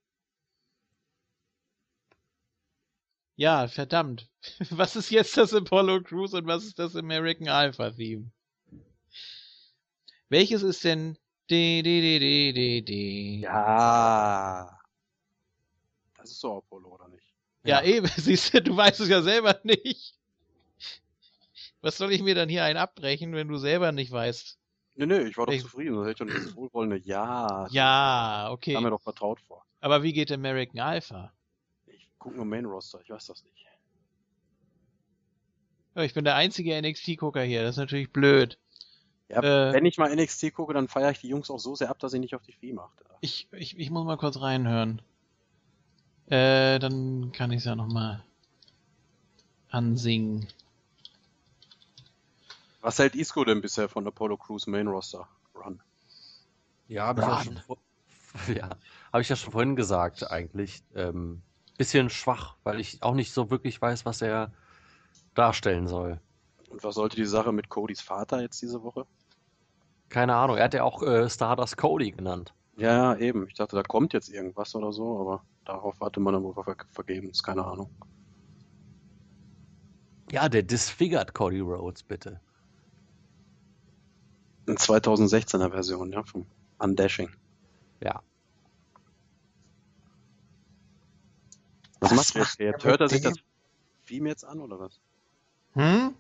ja, verdammt. Was ist jetzt das Apollo Cruise und was ist das American Alpha Theme? Welches ist denn di, di, di, di, di, di? Ja. Das ist so Apollo, oder nicht? ja, Ja. eben, siehst du, du weißt es ja selber nicht. Was soll ich mir dann hier einen abbrechen, wenn du selber nicht weißt? Nee, nee, ich war doch Ich- zufrieden. Das hätte ich doch dieses wohlwollende Ja. Ja, okay. Kam mir doch vertraut vor. Aber wie geht American Alpha? Ich gucke nur Main Roster, ich weiß das nicht. Oh, ich bin der einzige NXT-Gucker hier, das ist natürlich blöd. Ja, Äh. wenn ich mal NXT gucke, dann feiere ich die Jungs auch so sehr ab, dass ich nicht auf die Vieh mache. Ich, ich, ich muss mal kurz reinhören. Äh, dann kann ich es ja nochmal ansingen. Was hält Isco denn bisher von Apollo Crews Main Roster Run? Ja, habe ich, ja schon ja, hab ich ja schon vorhin gesagt, eigentlich. Ähm, bisschen schwach, weil ich auch nicht so wirklich weiß, was er darstellen soll. Und was sollte die Sache mit Codys Vater jetzt diese Woche? Keine Ahnung. Er hat ja auch äh, Stardust Cody genannt. Ja, eben. Ich dachte, da kommt jetzt irgendwas oder so, aber darauf warte man dann wohl ver vergebens, keine Ahnung. Ja, der disfigured Cody Rhodes, bitte. In 2016er Version, ja, vom Undashing. Ja. Was, Was macht er jetzt? Hört er sich dem? das Theme jetzt an oder was? Hm?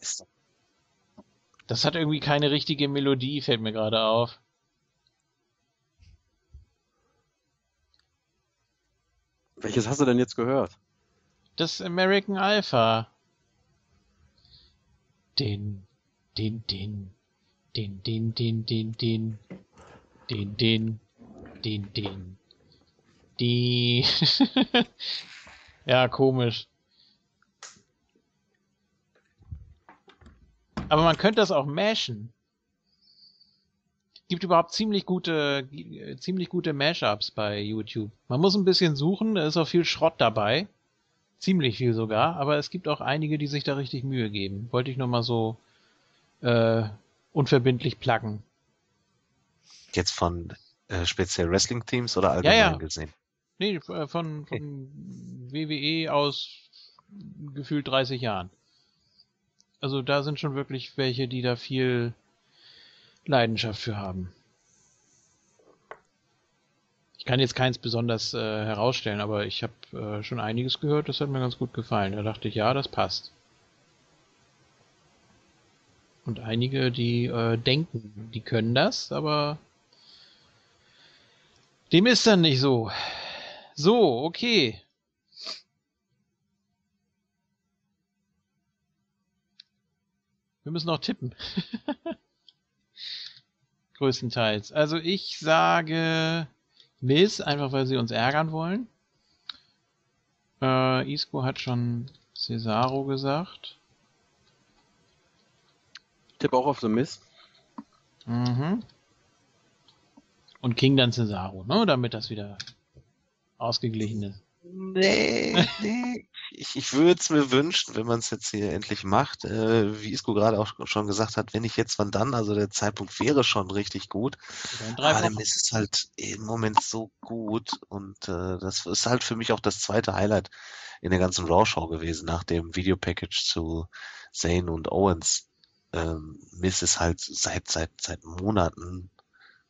Das hat irgendwie keine richtige Melodie, fällt mir gerade auf. Welches hast du denn jetzt gehört? Das American Alpha. Den, den, den, den, den, den, den, den, den, den, den, den, die. ja, komisch. Aber man könnte das auch mashen. Gibt überhaupt ziemlich gute, ziemlich gute Mashups bei YouTube. Man muss ein bisschen suchen, da ist auch viel Schrott dabei. Ziemlich viel sogar, aber es gibt auch einige, die sich da richtig Mühe geben. Wollte ich nur mal so äh, unverbindlich pluggen. jetzt von äh, speziell Wrestling-Teams oder allgemein ja. gesehen? Nee, äh, von, von WWE aus gefühlt 30 Jahren. Also da sind schon wirklich welche, die da viel Leidenschaft für haben. Ich kann jetzt keins besonders äh, herausstellen, aber ich habe äh, schon einiges gehört, das hat mir ganz gut gefallen. Da dachte ich, ja, das passt. Und einige, die äh, denken, die können das, aber dem ist dann nicht so. So, okay. Wir müssen noch tippen. Größtenteils. Also ich sage Miss, einfach weil sie uns ärgern wollen. Äh, Isco hat schon Cesaro gesagt. Tipp auch auf The Miss. Mhm. Und King dann Cesaro, ne? Damit das wieder ausgeglichen ist. Nee, nee. Ich, ich würde es mir wünschen, wenn man es jetzt hier endlich macht. Äh, wie Isco gerade auch schon gesagt hat, wenn ich jetzt wann dann, also der Zeitpunkt wäre schon richtig gut. Aber. Mist ist halt im Moment so gut und äh, das ist halt für mich auch das zweite Highlight in der ganzen Raw-Show gewesen, nach dem Videopackage zu Zane und Owens. Ähm, Miss ist halt seit, seit, seit Monaten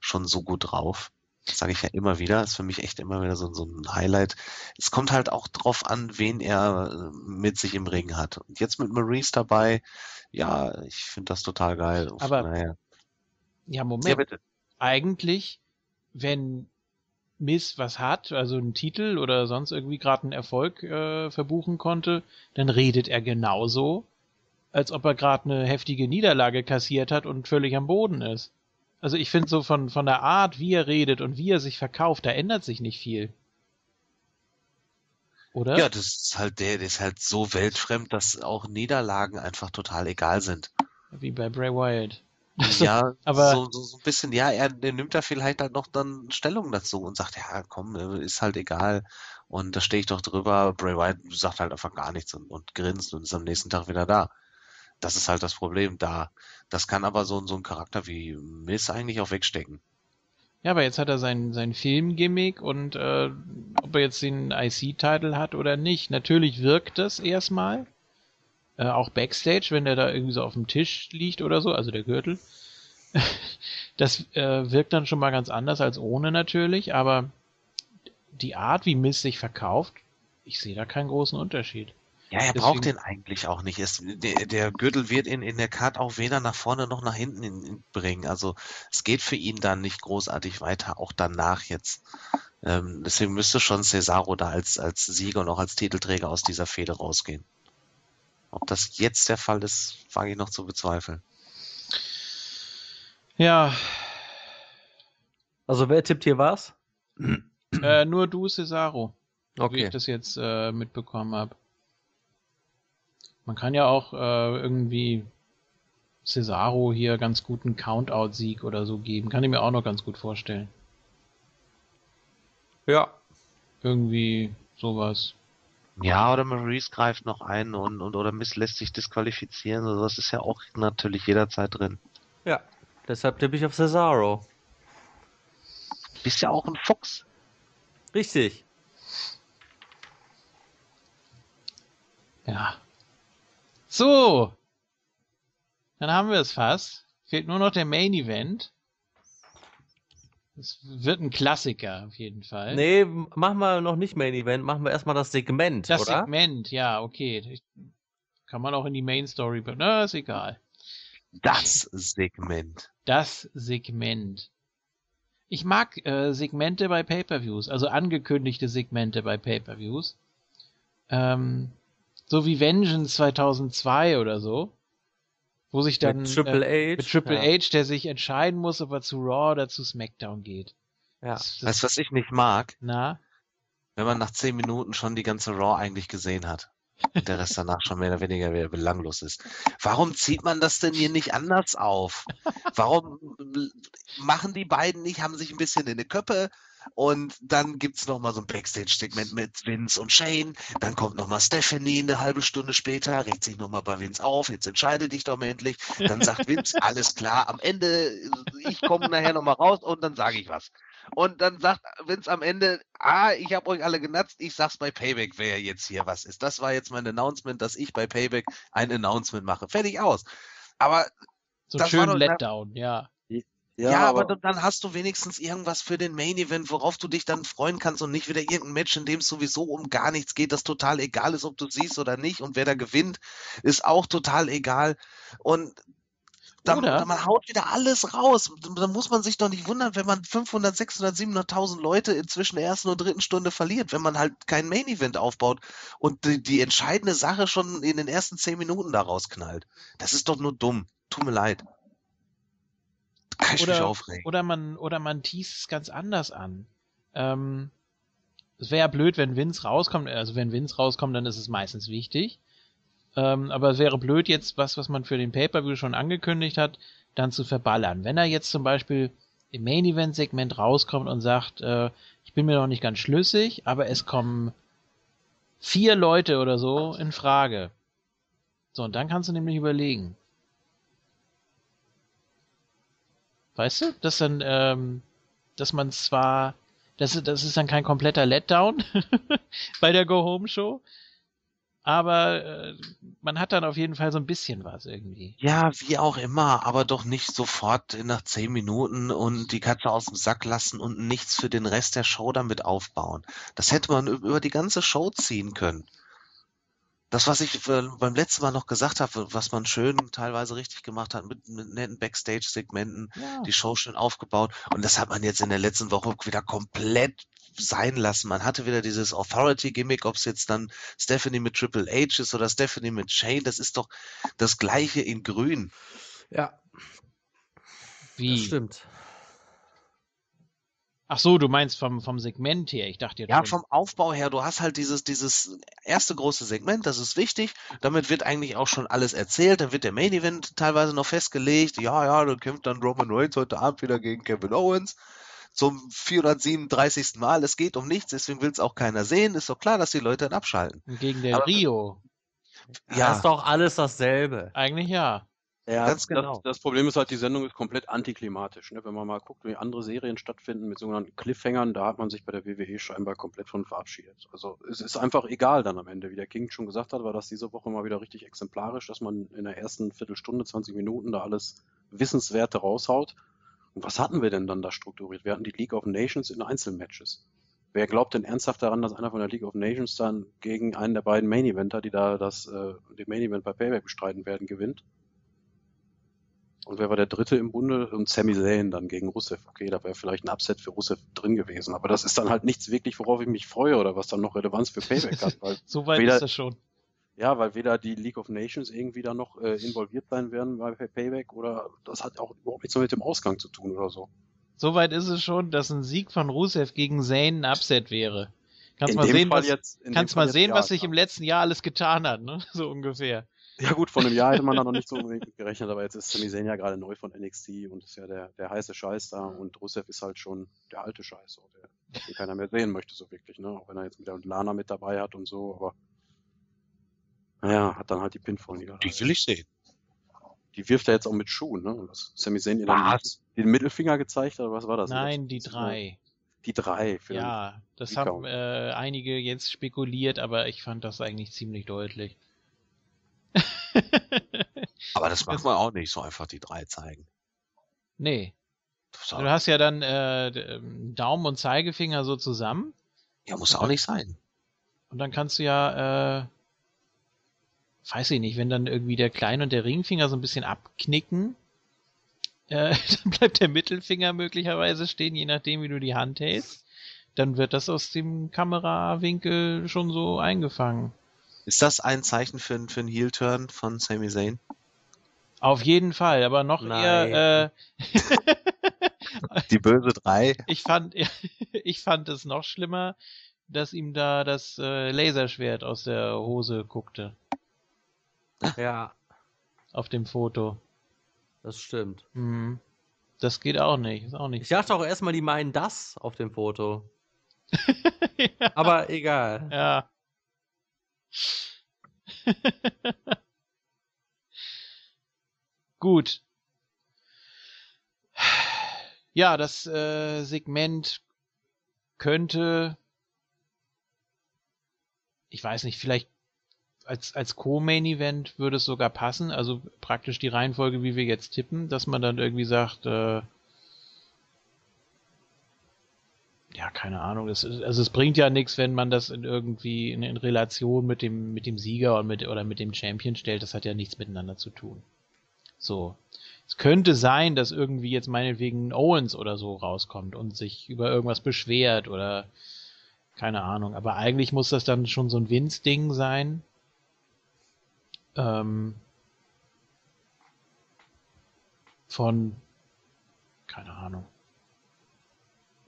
schon so gut drauf. Das sage ich ja immer wieder. Ist für mich echt immer wieder so, so ein Highlight. Es kommt halt auch drauf an, wen er äh, mit sich im Ring hat. Und jetzt mit Maurice dabei, ja, ich finde das total geil. Von Aber- daher- Ja, Moment. ja, bitte. eigentlich, wenn Miss was hat, also einen Titel oder sonst irgendwie gerade einen Erfolg äh, verbuchen konnte, dann redet er genauso, als ob er gerade eine heftige Niederlage kassiert hat und völlig am Boden ist. Also ich finde so von, von der Art, wie er redet und wie er sich verkauft, da ändert sich nicht viel. Oder? Ja, das ist halt der, der ist halt so weltfremd, dass auch Niederlagen einfach total egal sind. Wie bei Bray Wyatt. Ja, aber- so, so, so ein bisschen, ja, er, nimmt da vielleicht halt noch dann Stellung dazu und sagt, ja, komm, äh, ist halt egal. Und da stehe ich doch drüber. Bray Wyatt sagt halt einfach gar nichts und, und grinst und ist am nächsten Tag wieder da. Das ist halt das Problem da. Das kann aber so, so ein Charakter wie Miss eigentlich auch wegstecken. Ja, aber jetzt hat er sein, sein Filmgimmick und äh, ob er jetzt den IC-Titel hat oder nicht. Natürlich wirkt das erstmal. Äh, auch Backstage, wenn der da irgendwie so auf dem Tisch liegt oder so, also der Gürtel. das äh, wirkt dann schon mal ganz anders als ohne natürlich, aber die Art, wie Miss sich verkauft, ich sehe da keinen großen Unterschied. Ja, er Deswegen- braucht den eigentlich auch nicht. Es, der, der Gürtel wird in, in der Card auch weder nach vorne noch nach hinten in, in bringen. Also es geht für ihn dann nicht großartig weiter, auch danach jetzt. Ähm, deswegen müsste schon Cesaro da als, als Sieger und auch als Titelträger aus dieser Fehde rausgehen. Ob das jetzt der Fall ist, wage ich noch zu bezweifeln. Ja, Also wer tippt hier was? äh, nur du, Cesaro. wie Okay. ich das jetzt äh, mitbekommen habe. Man kann ja auch äh, irgendwie Cesaro hier ganz guten Countout-Sieg oder so geben. Kann ich mir auch noch ganz gut vorstellen. Ja. Irgendwie sowas. Ja, oder Maurice greift noch ein und, und oder Miss lässt sich disqualifizieren. Also das ist ja auch natürlich jederzeit drin. Ja. Deshalb tippe ich auf Cesaro. Bist ja auch ein Fuchs. Richtig. Ja. So. Dann haben wir es fast. Fehlt nur noch der Main Event. Es wird ein Klassiker auf jeden Fall. Nee, machen wir noch nicht Main Event, machen wir erstmal das Segment, das oder? Segment, ja, okay. Ich, kann man auch in die Main Story. Na, ist egal. Das Segment. Das Segment. Ich mag äh, Segmente bei Pay-per-Views, also angekündigte Segmente bei Pay-per-Views. Ähm, so wie Vengeance 2002 oder so, wo sich dann Mit Triple äh, H. mit Triple ja. H, der sich entscheiden muss, ob er zu Raw oder zu SmackDown geht. Ja. Das, das, Weißt du, was ich nicht mag? na, wenn man nach zehn Minuten schon die ganze Raw eigentlich gesehen hat und der Rest danach schon mehr oder weniger wieder belanglos ist. Warum zieht man das denn hier nicht anders auf? Warum machen die beiden nicht, haben sich ein bisschen in die Köppe und dann gibt's noch mal so ein Backstage-Segment mit Vince und Shane, dann kommt noch mal Stephanie eine halbe Stunde später, regt sich noch mal bei Vince auf, jetzt entscheide dich doch mal endlich, dann sagt Vince, alles klar, am Ende, ich komme nachher noch mal raus und dann sage ich was. Und dann sagt Vince am Ende, ah, ich habe euch alle genatzt, ich sag's bei Payback, wer jetzt hier was ist. Das war jetzt mein Announcement, dass ich bei Payback ein Announcement mache. Fertig aus. Aber so Das schön Letdown, ja. Ja, aber, dann- dann hast du wenigstens irgendwas für den Main Event, worauf du dich dann freuen kannst und nicht wieder irgendein Match, in dem es sowieso um gar nichts geht, das total egal ist, ob du siehst oder nicht. Und wer da gewinnt, ist auch total egal. Und Da, Oder? da man haut wieder alles raus. Da muss man sich doch nicht wundern, wenn man 500, 600, 700.000 Leute inzwischen der ersten und dritten Stunde verliert, wenn man halt kein Main Event aufbaut und die, die entscheidende Sache schon in den ersten 10 Minuten da rausknallt. Das ist doch nur dumm. Tut mir leid. Kann ich mich Oder, aufregen. oder man, oder man teast es ganz anders an. Ähm, es wäre ja blöd, wenn Vince rauskommt. Also wenn Vince rauskommt, dann ist es meistens wichtig. Ähm, aber es wäre blöd, jetzt was, was man für den Pay-Per-View schon angekündigt hat, dann zu verballern. Wenn er jetzt zum Beispiel im Main-Event-Segment rauskommt und sagt, äh, ich bin mir noch nicht ganz schlüssig, aber es kommen vier Leute oder so in Frage. So, und dann kannst du nämlich überlegen. Weißt du, dass dann, ähm, dass man zwar, das, ist- das ist dann kein kompletter Letdown bei der Go-Home-Show, aber äh, man hat dann auf jeden Fall so ein bisschen was irgendwie. Ja, wie auch immer, aber doch nicht sofort nach 10 Minuten und die Katze aus dem Sack lassen und nichts für den Rest der Show damit aufbauen. Das hätte man üb- über die ganze Show ziehen können. Das, was ich äh, beim letzten Mal noch gesagt habe, was man schön teilweise richtig gemacht hat, mit, mit netten Backstage-Segmenten, Ja. die Show schön aufgebaut. Und das hat man jetzt in der letzten Woche wieder komplett sein lassen. Man hatte wieder dieses Authority-Gimmick, ob es jetzt dann Stephanie mit Triple H ist oder Stephanie mit Shane, das ist doch das gleiche in grün. Ja, Wie? das stimmt. Ach so, du meinst vom, vom Segment her. Ich dachte jetzt Ja, schon. vom Aufbau her, du hast halt dieses, dieses erste große Segment, das ist wichtig. Damit wird eigentlich auch schon alles erzählt. Dann wird der Main Event teilweise noch festgelegt. Ja, ja, dann kämpft dann Roman Reigns heute Abend wieder gegen Kevin Owens. Zum 437. Mal. Es geht um nichts, deswegen will es auch keiner sehen. Ist doch klar, dass die Leute dann abschalten. Gegen der Aber- Rio. Ja. Ja. Das ist doch alles dasselbe. Eigentlich ja. Ja, Ganz genau. Das, das Problem ist halt, die Sendung ist komplett antiklimatisch. Ne? Wenn man mal guckt, wie andere Serien stattfinden mit sogenannten Cliffhangern, da hat man sich bei der WWE scheinbar komplett von verabschiedet. Also es ist einfach egal dann am Ende. Wie der King schon gesagt hat, war das diese Woche mal wieder richtig exemplarisch, dass man in der ersten Viertelstunde, 20 Minuten da alles Wissenswerte raushaut. Und was hatten wir denn dann da strukturiert? Wir hatten die League of Nations in Einzelmatches. Wer glaubt denn ernsthaft daran, dass einer von der League of Nations dann gegen einen der beiden Main Eventer, die da das, äh, den Main Event bei Payback bestreiten werden, gewinnt? Und wer war der Dritte im Bunde? Und Sami Zayn dann gegen Rusev. Okay, da wäre vielleicht ein Upset für Rusev drin gewesen. Aber das ist dann halt nichts wirklich, worauf ich mich freue oder was dann noch Relevanz für Payback hat. Weil, So weit Weder- ist das schon. ja, weil weder die League of Nations irgendwie da noch äh, involviert sein werden bei Payback oder das hat auch überhaupt nichts mehr mit dem Ausgang zu tun oder so. So weit ist es schon, dass ein Sieg von Rusev gegen Zayn ein Upset wäre. Kannst In mal sehen, Fall was, jetzt, kannst mal sehen, ja, was sich im letzten Jahr alles getan hat, ne? So ungefähr. Ja gut, vor einem Jahr hätte man da noch nicht so unbedingt gerechnet, aber jetzt ist Sami Zayn ja gerade neu von NXT und ist ja der, der heiße Scheiß da und Rusev ist halt schon der alte Scheiß, so, der, den keiner mehr sehen möchte so wirklich, ne? Auch wenn er jetzt mit der Lana mit dabei hat und so, aber naja, hat dann halt die Pinfall niederlage. Die will ich sehen. Die wirft er jetzt auch mit Schuhen, ne? Und dass Sami Zayn ihr dann Was? den Mittelfinger gezeigt hat, oder was war das? Nein, die Das- drei. Die drei. Für Ja, das haben äh, einige jetzt spekuliert, aber ich fand das eigentlich ziemlich deutlich. Aber das macht man auch nicht so einfach die drei zeigen. nee. Das Du hast ja dann äh, ähm, Daumen und Zeigefinger so zusammen ja, muss auch nicht sein. und dann kannst du ja, äh, weiß ich nicht, wenn dann irgendwie der Klein- und der Ringfinger so ein bisschen abknicken, äh, dann bleibt der Mittelfinger möglicherweise stehen, je nachdem, wie du die Hand hältst. Dann wird das aus dem Kamerawinkel schon so eingefangen. Ist das ein Zeichen für, für einen Heel-Turn von Sami Zayn? Auf jeden Fall, aber noch Nein. eher, äh, Die böse drei. ich fand, ich fand es noch schlimmer, dass ihm da das äh, Laserschwert aus der Hose guckte Ja, auf dem Foto. das stimmt. Hm. Das geht auch nicht, ist auch Ich nicht. dachte auch erstmal, die meinen das auf dem Foto. Aber egal. Ja. Gut. Ja, das äh, Segment könnte, ich weiß nicht, vielleicht als, als Co-Main-Event würde es sogar passen, also praktisch die Reihenfolge, wie wir jetzt tippen, dass man dann irgendwie sagt, äh, ja, keine Ahnung, ist, also es bringt ja nichts, wenn man das in irgendwie in, in Relation mit dem, mit dem Sieger und mit, oder mit dem Champion stellt, das hat ja nichts miteinander zu tun. So. Es könnte sein, dass irgendwie jetzt meinetwegen Owens oder so rauskommt und sich über irgendwas beschwert oder keine Ahnung. Aber eigentlich muss das dann schon so ein Vince-Ding sein. Ähm, von, keine Ahnung,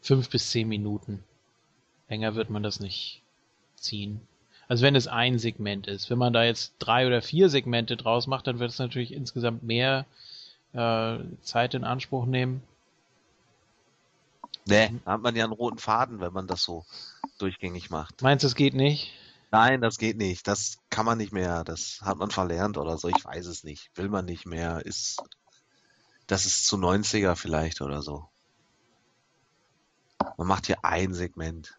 fünf bis zehn Minuten. Länger wird man das nicht ziehen. Also wenn es ein Segment ist. Wenn man da jetzt drei oder vier Segmente draus macht, dann wird es natürlich insgesamt mehr äh, Zeit in Anspruch nehmen. Nee, da hat man ja einen roten Faden, wenn man das so durchgängig macht. Meinst du, es geht nicht? Nein, das geht nicht. Das kann man nicht mehr. Das hat man verlernt oder so. Ich weiß es nicht. Will man nicht mehr. Ist, das ist zu 90er vielleicht oder so. Man macht hier ein Segment.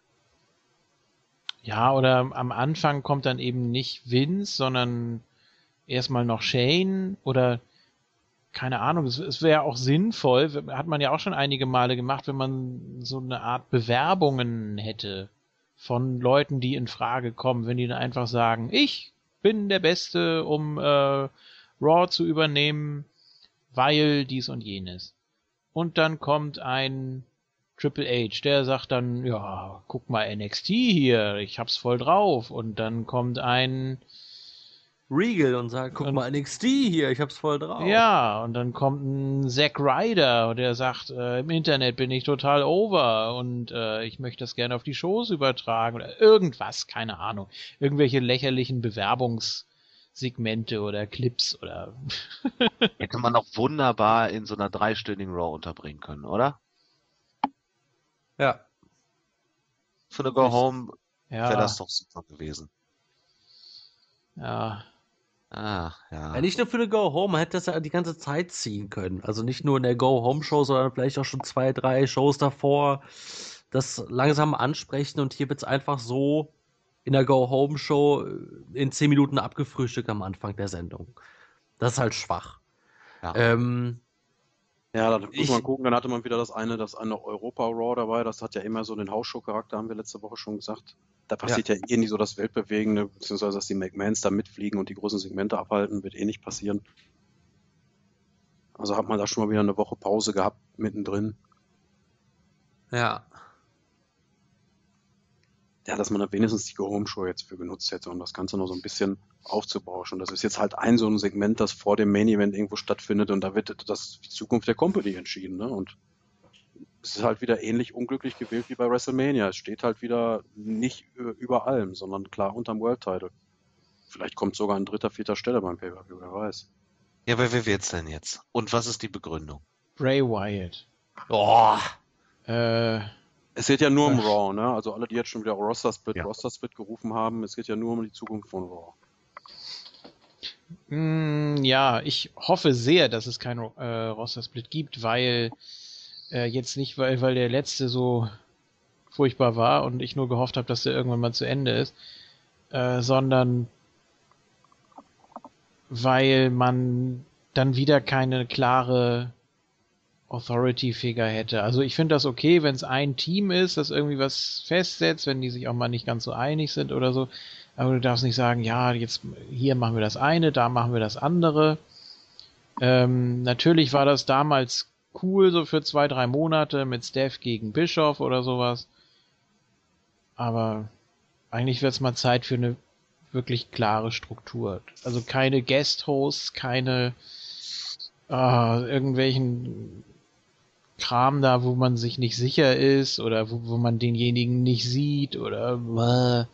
Ja, oder am Anfang kommt dann eben nicht Vince, sondern erstmal noch Shane oder keine Ahnung, es, es wäre auch sinnvoll, hat man ja auch schon einige Male gemacht, wenn man so eine Art Bewerbungen hätte von Leuten, die in Frage kommen, wenn die dann einfach sagen, ich bin der Beste, um äh, Raw zu übernehmen, weil dies und jenes. Und dann kommt ein Triple H, der sagt dann, ja, guck mal NXT hier, ich hab's voll drauf. Und dann kommt ein Regal und sagt, guck und, mal NXT hier, ich hab's voll drauf. Ja, und dann kommt ein Zack Ryder, der sagt, äh, im Internet bin ich total over und äh, ich möchte das gerne auf die Shows übertragen oder irgendwas, keine Ahnung. Irgendwelche lächerlichen Bewerbungssegmente oder Clips oder. Hätte man auch wunderbar in so einer dreistündigen Raw unterbringen können, oder? Ja. Für eine Go Home ja. wäre das doch super gewesen. Ja, Ah, ja. ja. Nicht nur für eine Go-Home, man hätte das ja die ganze Zeit ziehen können. Also nicht nur in der Go-Home-Show, sondern vielleicht auch schon zwei, drei Shows davor. Das langsam ansprechen und hier wird es einfach so in der Go-Home-Show in zehn Minuten abgefrühstückt am Anfang der Sendung. Das ist halt schwach. Ja. Ähm, ja, da muss ich, man gucken, dann hatte man wieder das eine, das eine Europa Raw dabei, das hat ja immer so den Hausshow-Charakter, haben wir letzte Woche schon gesagt. Da passiert ja, ja eh nie so das Weltbewegende, beziehungsweise dass die McMahons da mitfliegen und die großen Segmente abhalten, wird eh nicht passieren. Also hat man da schon mal wieder eine Woche Pause gehabt, mittendrin. Ja ja, dass man da wenigstens die Go-Home-Show jetzt für genutzt hätte und das Ganze noch so ein bisschen aufzubauschen. Das ist jetzt halt ein so ein Segment, das vor dem Main-Event irgendwo stattfindet und da wird das die Zukunft der Company entschieden. Ne? Und es ist halt wieder ähnlich unglücklich gewählt wie bei WrestleMania. Es steht halt wieder nicht über allem, sondern klar unterm World-Title. Vielleicht kommt sogar an dritter, vierter Stelle beim Pay-Per-View, wer weiß. Ja, aber wer wird's denn jetzt? Und was ist die Begründung? Bray Wyatt. Boah. Äh, es geht ja nur um Raw, ne? Also alle, die jetzt schon wieder Roster Split, ja. Roster Split gerufen haben, es geht ja nur um die Zukunft von Raw. Mm, ja, ich hoffe sehr, dass es keinen äh, Roster Split gibt, weil äh, jetzt nicht, weil, weil der letzte so furchtbar war und ich nur gehofft habe, dass der irgendwann mal zu Ende ist, äh, sondern weil man dann wieder keine klare Authority-Figure hätte. Also ich finde das okay, wenn es ein Team ist, das irgendwie was festsetzt, wenn die sich auch mal nicht ganz so einig sind oder so. Aber du darfst nicht sagen, ja, jetzt hier machen wir das eine, da machen wir das andere. Ähm, natürlich war das damals cool, so für zwei, drei Monate mit Steph gegen Bischof oder sowas. Aber eigentlich wird es mal Zeit für eine wirklich klare Struktur. Also keine Guest-Hosts, keine äh, irgendwelchen Kram da, wo man sich nicht sicher ist oder wo, wo man denjenigen nicht sieht oder äh,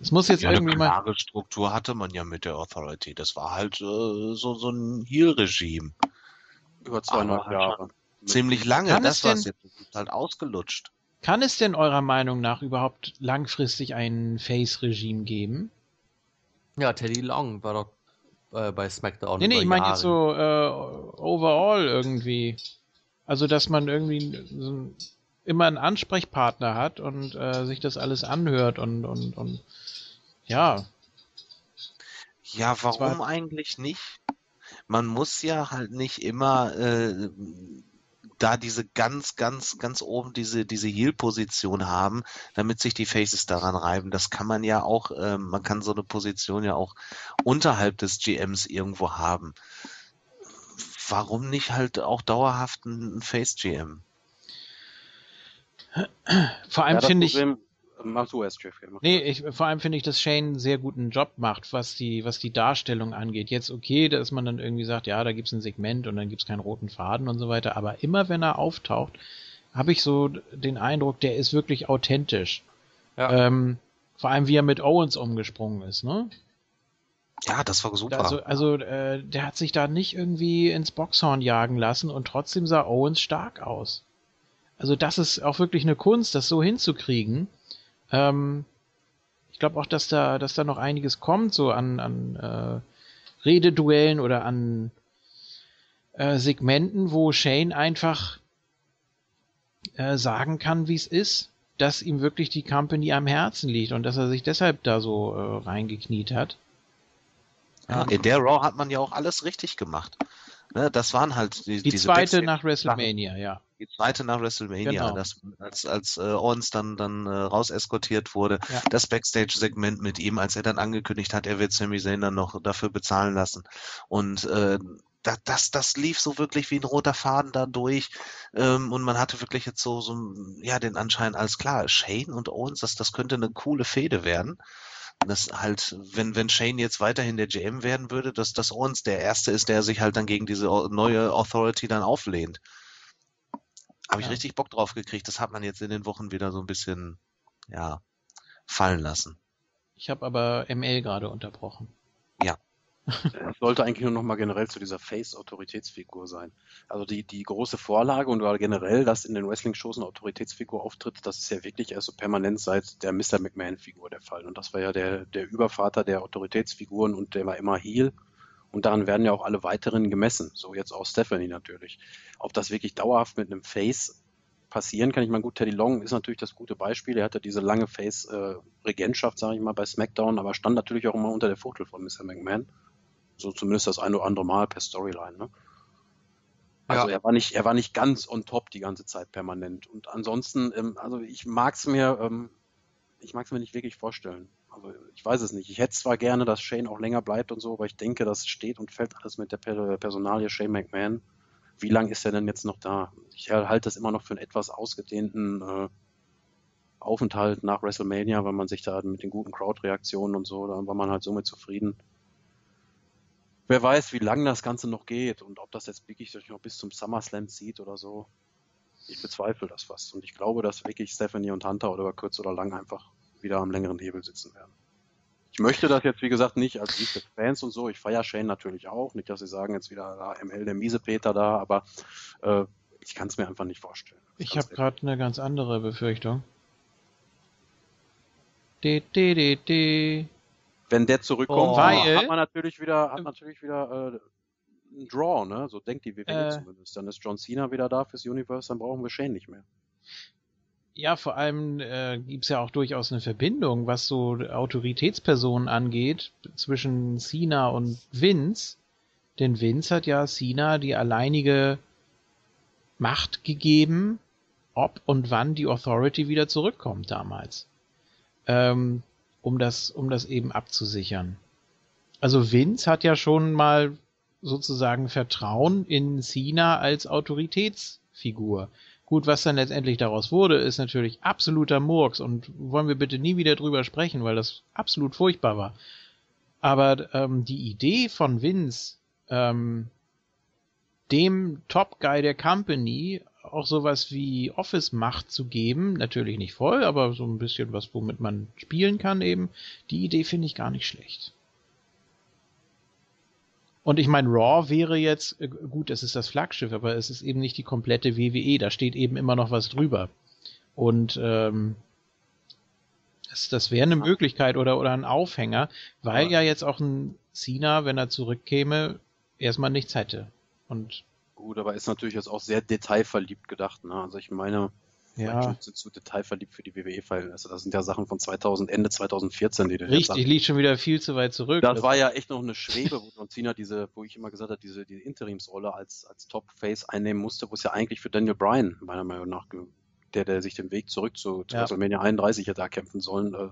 es muss jetzt ja, irgendwie eine klare mal Struktur hatte man ja mit der Authority. Das war halt äh, so so ein Heal-Regime über zweieinhalb halt Jahre. Ziemlich lange. Kann das war jetzt halt ausgelutscht. Kann es denn eurer Meinung nach überhaupt langfristig ein Face-Regime geben? Ja, Teddy Long war doch äh, bei SmackDown. Nee, nee, ich meine jetzt so äh, overall irgendwie. Also, dass man irgendwie so immer einen Ansprechpartner hat und äh, sich das alles anhört und, und, und ja. Ja, warum eigentlich nicht? Man muss ja halt nicht immer äh, da diese ganz, ganz, ganz oben diese, diese Heal-Position haben, damit sich die Faces daran reiben. Das kann man ja auch, äh, man kann so eine Position ja auch unterhalb des GMs irgendwo haben. warum nicht halt auch dauerhaft ein Face GM? Vor allem Ja, finde ich, Mach du erst, Jeff. ja, mach Nee, ich, vor allem finde ich, dass Shane einen sehr guten Job macht, was die, was die Darstellung angeht. Jetzt okay, dass man dann irgendwie sagt, ja, da gibt's ein Segment und dann gibt's keinen roten Faden und so weiter, aber immer wenn er auftaucht, habe ich so den Eindruck, der ist wirklich authentisch. Ja. Ähm, vor allem wie er mit Owens umgesprungen ist, ne? Ja, das war super. Also, also äh, der hat sich da nicht irgendwie ins Boxhorn jagen lassen und trotzdem sah Owens stark aus. Also das ist auch wirklich eine Kunst, das so hinzukriegen. Ähm, ich glaube auch, dass da, dass da noch einiges kommt, so an, an äh, Rededuellen oder an äh, Segmenten, wo Shane einfach äh, sagen kann, wie es ist, dass ihm wirklich die Company am Herzen liegt und dass er sich deshalb da so äh, reingekniet hat. Ja, in der Raw hat man ja auch alles richtig gemacht. Ne, das waren halt die, Die zweite Backstage- nach WrestleMania, ja. Die zweite nach WrestleMania, Genau. das, als, als äh, Owens dann, dann äh, raus eskortiert wurde. Ja. Das Backstage-Segment mit ihm, als er dann angekündigt hat, er wird Sami Zayn dann noch dafür bezahlen lassen. Und äh, da- das, das lief so wirklich wie ein roter Faden da durch. Ähm, und man hatte wirklich jetzt so, so ja, den Anschein, alles klar, Shane und Owens, das, das könnte eine coole Fehde werden. Das halt, wenn, wenn Shane jetzt weiterhin der GM werden würde, dass, dass Owens der Erste ist, der sich halt dann gegen diese neue Authority dann auflehnt. Habe ich Ja. richtig Bock drauf gekriegt. Das hat man jetzt in den Wochen wieder so ein bisschen, ja, fallen lassen. Ich habe aber ML gerade unterbrochen. Es sollte eigentlich nur noch mal generell zu dieser Face-Autoritätsfigur sein. Also die, die große Vorlage und generell, dass in den Wrestling-Shows eine Autoritätsfigur auftritt, das ist ja wirklich erst so permanent seit der Mr. McMahon-Figur der Fall. Und das war ja der, der Übervater der Autoritätsfiguren und der war immer Heel. Und daran werden ja auch alle weiteren gemessen. So jetzt auch Stephanie natürlich. Ob das wirklich dauerhaft mit einem Face passieren kann. Ich meine, gut, Teddy Long ist natürlich das gute Beispiel. Er hatte diese lange Face-Regentschaft, sage ich mal, bei SmackDown, aber stand natürlich auch immer unter der Fuchtel von Mr. McMahon. So zumindest das eine oder andere Mal per Storyline. Ne? Also Ja. er war nicht, er war nicht ganz on top die ganze Zeit permanent. Und ansonsten, ähm, also ich mag's mir, ähm, ich mag's mir nicht wirklich vorstellen. Also ich weiß es nicht. Ich hätte zwar gerne, dass Shane auch länger bleibt und so, aber ich denke, das steht und fällt alles mit der Per- Personalie Shane McMahon. Wie lang ist er denn jetzt noch da? Ich halte das immer noch für einen etwas ausgedehnten äh, Aufenthalt nach WrestleMania, weil man sich da mit den guten Crowd-Reaktionen und so, da war man halt somit zufrieden. Wer weiß, wie lang das Ganze noch geht und ob das jetzt wirklich noch bis zum SummerSlam zieht oder so. Ich bezweifle das fast. Und ich glaube, dass wirklich Stephanie und Hunter oder über kurz oder lang einfach wieder am längeren Hebel sitzen werden. Ich möchte das jetzt, wie gesagt, nicht als des Fans und so. Ich feiere Shane natürlich auch. Nicht, dass sie sagen, jetzt wieder ah, ML der Miesepeter da, aber äh, ich kann es mir einfach nicht vorstellen. Ich habe gerade eine ganz andere Befürchtung. De, de, de, de. wenn der zurückkommt, Oh. Weil- hat man natürlich wieder, hat natürlich wieder äh, einen Draw, ne? So denkt die WWE Äh. zumindest. Dann ist John Cena wieder da fürs Universe, dann brauchen wir Shane nicht mehr. Ja, vor allem äh, gibt's ja auch durchaus eine Verbindung, was so Autoritätspersonen angeht, zwischen Cena und Vince. Denn Vince hat ja Cena die alleinige Macht gegeben, ob und wann die Authority wieder zurückkommt damals. Ähm, um das, um das eben abzusichern. Also Vince hat ja schon mal sozusagen Vertrauen in Cena als Autoritätsfigur. Gut, was dann letztendlich daraus wurde, ist natürlich absoluter Murks und wollen wir bitte nie wieder drüber sprechen, weil das absolut furchtbar war. Aber ähm, die Idee von Vince, ähm, dem Top Guy der Company auch sowas wie Office-Macht zu geben, natürlich nicht voll, aber so ein bisschen was, womit man spielen kann eben, die Idee finde ich gar nicht schlecht. Und ich meine, Raw wäre jetzt, äh, gut, es ist das Flaggschiff, aber es ist eben nicht die komplette WWE, da steht eben immer noch was drüber. Und ähm, das, das wäre eine Möglichkeit oder, oder ein Aufhänger, weil ja jetzt auch ein Cena, wenn er zurückkäme, erstmal nichts hätte. Und Gut, aber ist natürlich jetzt auch sehr detailverliebt gedacht. Ne? Also ich meine, ja, sind zu detailverliebt für die WWE-Verhältnisse. Das sind ja Sachen von 2000, Ende 2014, die du richtig, liegt schon wieder viel zu weit zurück. Das war ja echt noch eine Schwebe, wo John Cena diese, wo ich immer gesagt habe, diese, diese Interimsrolle als, als Top-Face einnehmen musste, wo es ja eigentlich für Daniel Bryan, meiner Meinung nach, der, der sich den Weg zurück zu, zu Ja. WrestleMania 31 hätte erkämpfen sollen, äh,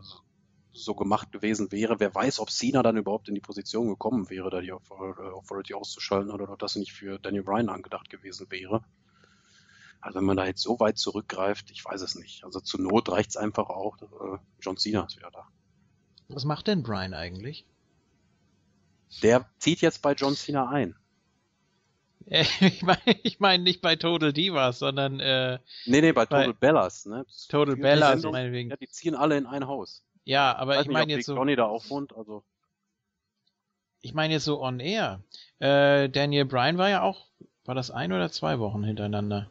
so gemacht gewesen wäre. Wer weiß, ob Cena dann überhaupt in die Position gekommen wäre, da die Authority auszuschalten oder ob das nicht für Daniel Bryan angedacht gewesen wäre. Also wenn man da jetzt so weit zurückgreift, ich weiß es nicht. Also zur Not reicht es einfach auch, äh, John Cena ist wieder da. Was macht denn Bryan eigentlich? Der zieht jetzt bei John Cena ein. Ich meine ich mein nicht bei Total Divas, sondern äh, Nee, nee, bei Total Bei- Bellas, ne? Total Bellas, Sendung, meinetwegen. Ja, die ziehen alle in ein Haus. Ja, aber ich nicht, meine jetzt so, Johnny da auch wohnt, also ich meine jetzt so on air. Äh, Daniel Bryan war ja auch, war das ein oder zwei Wochen hintereinander?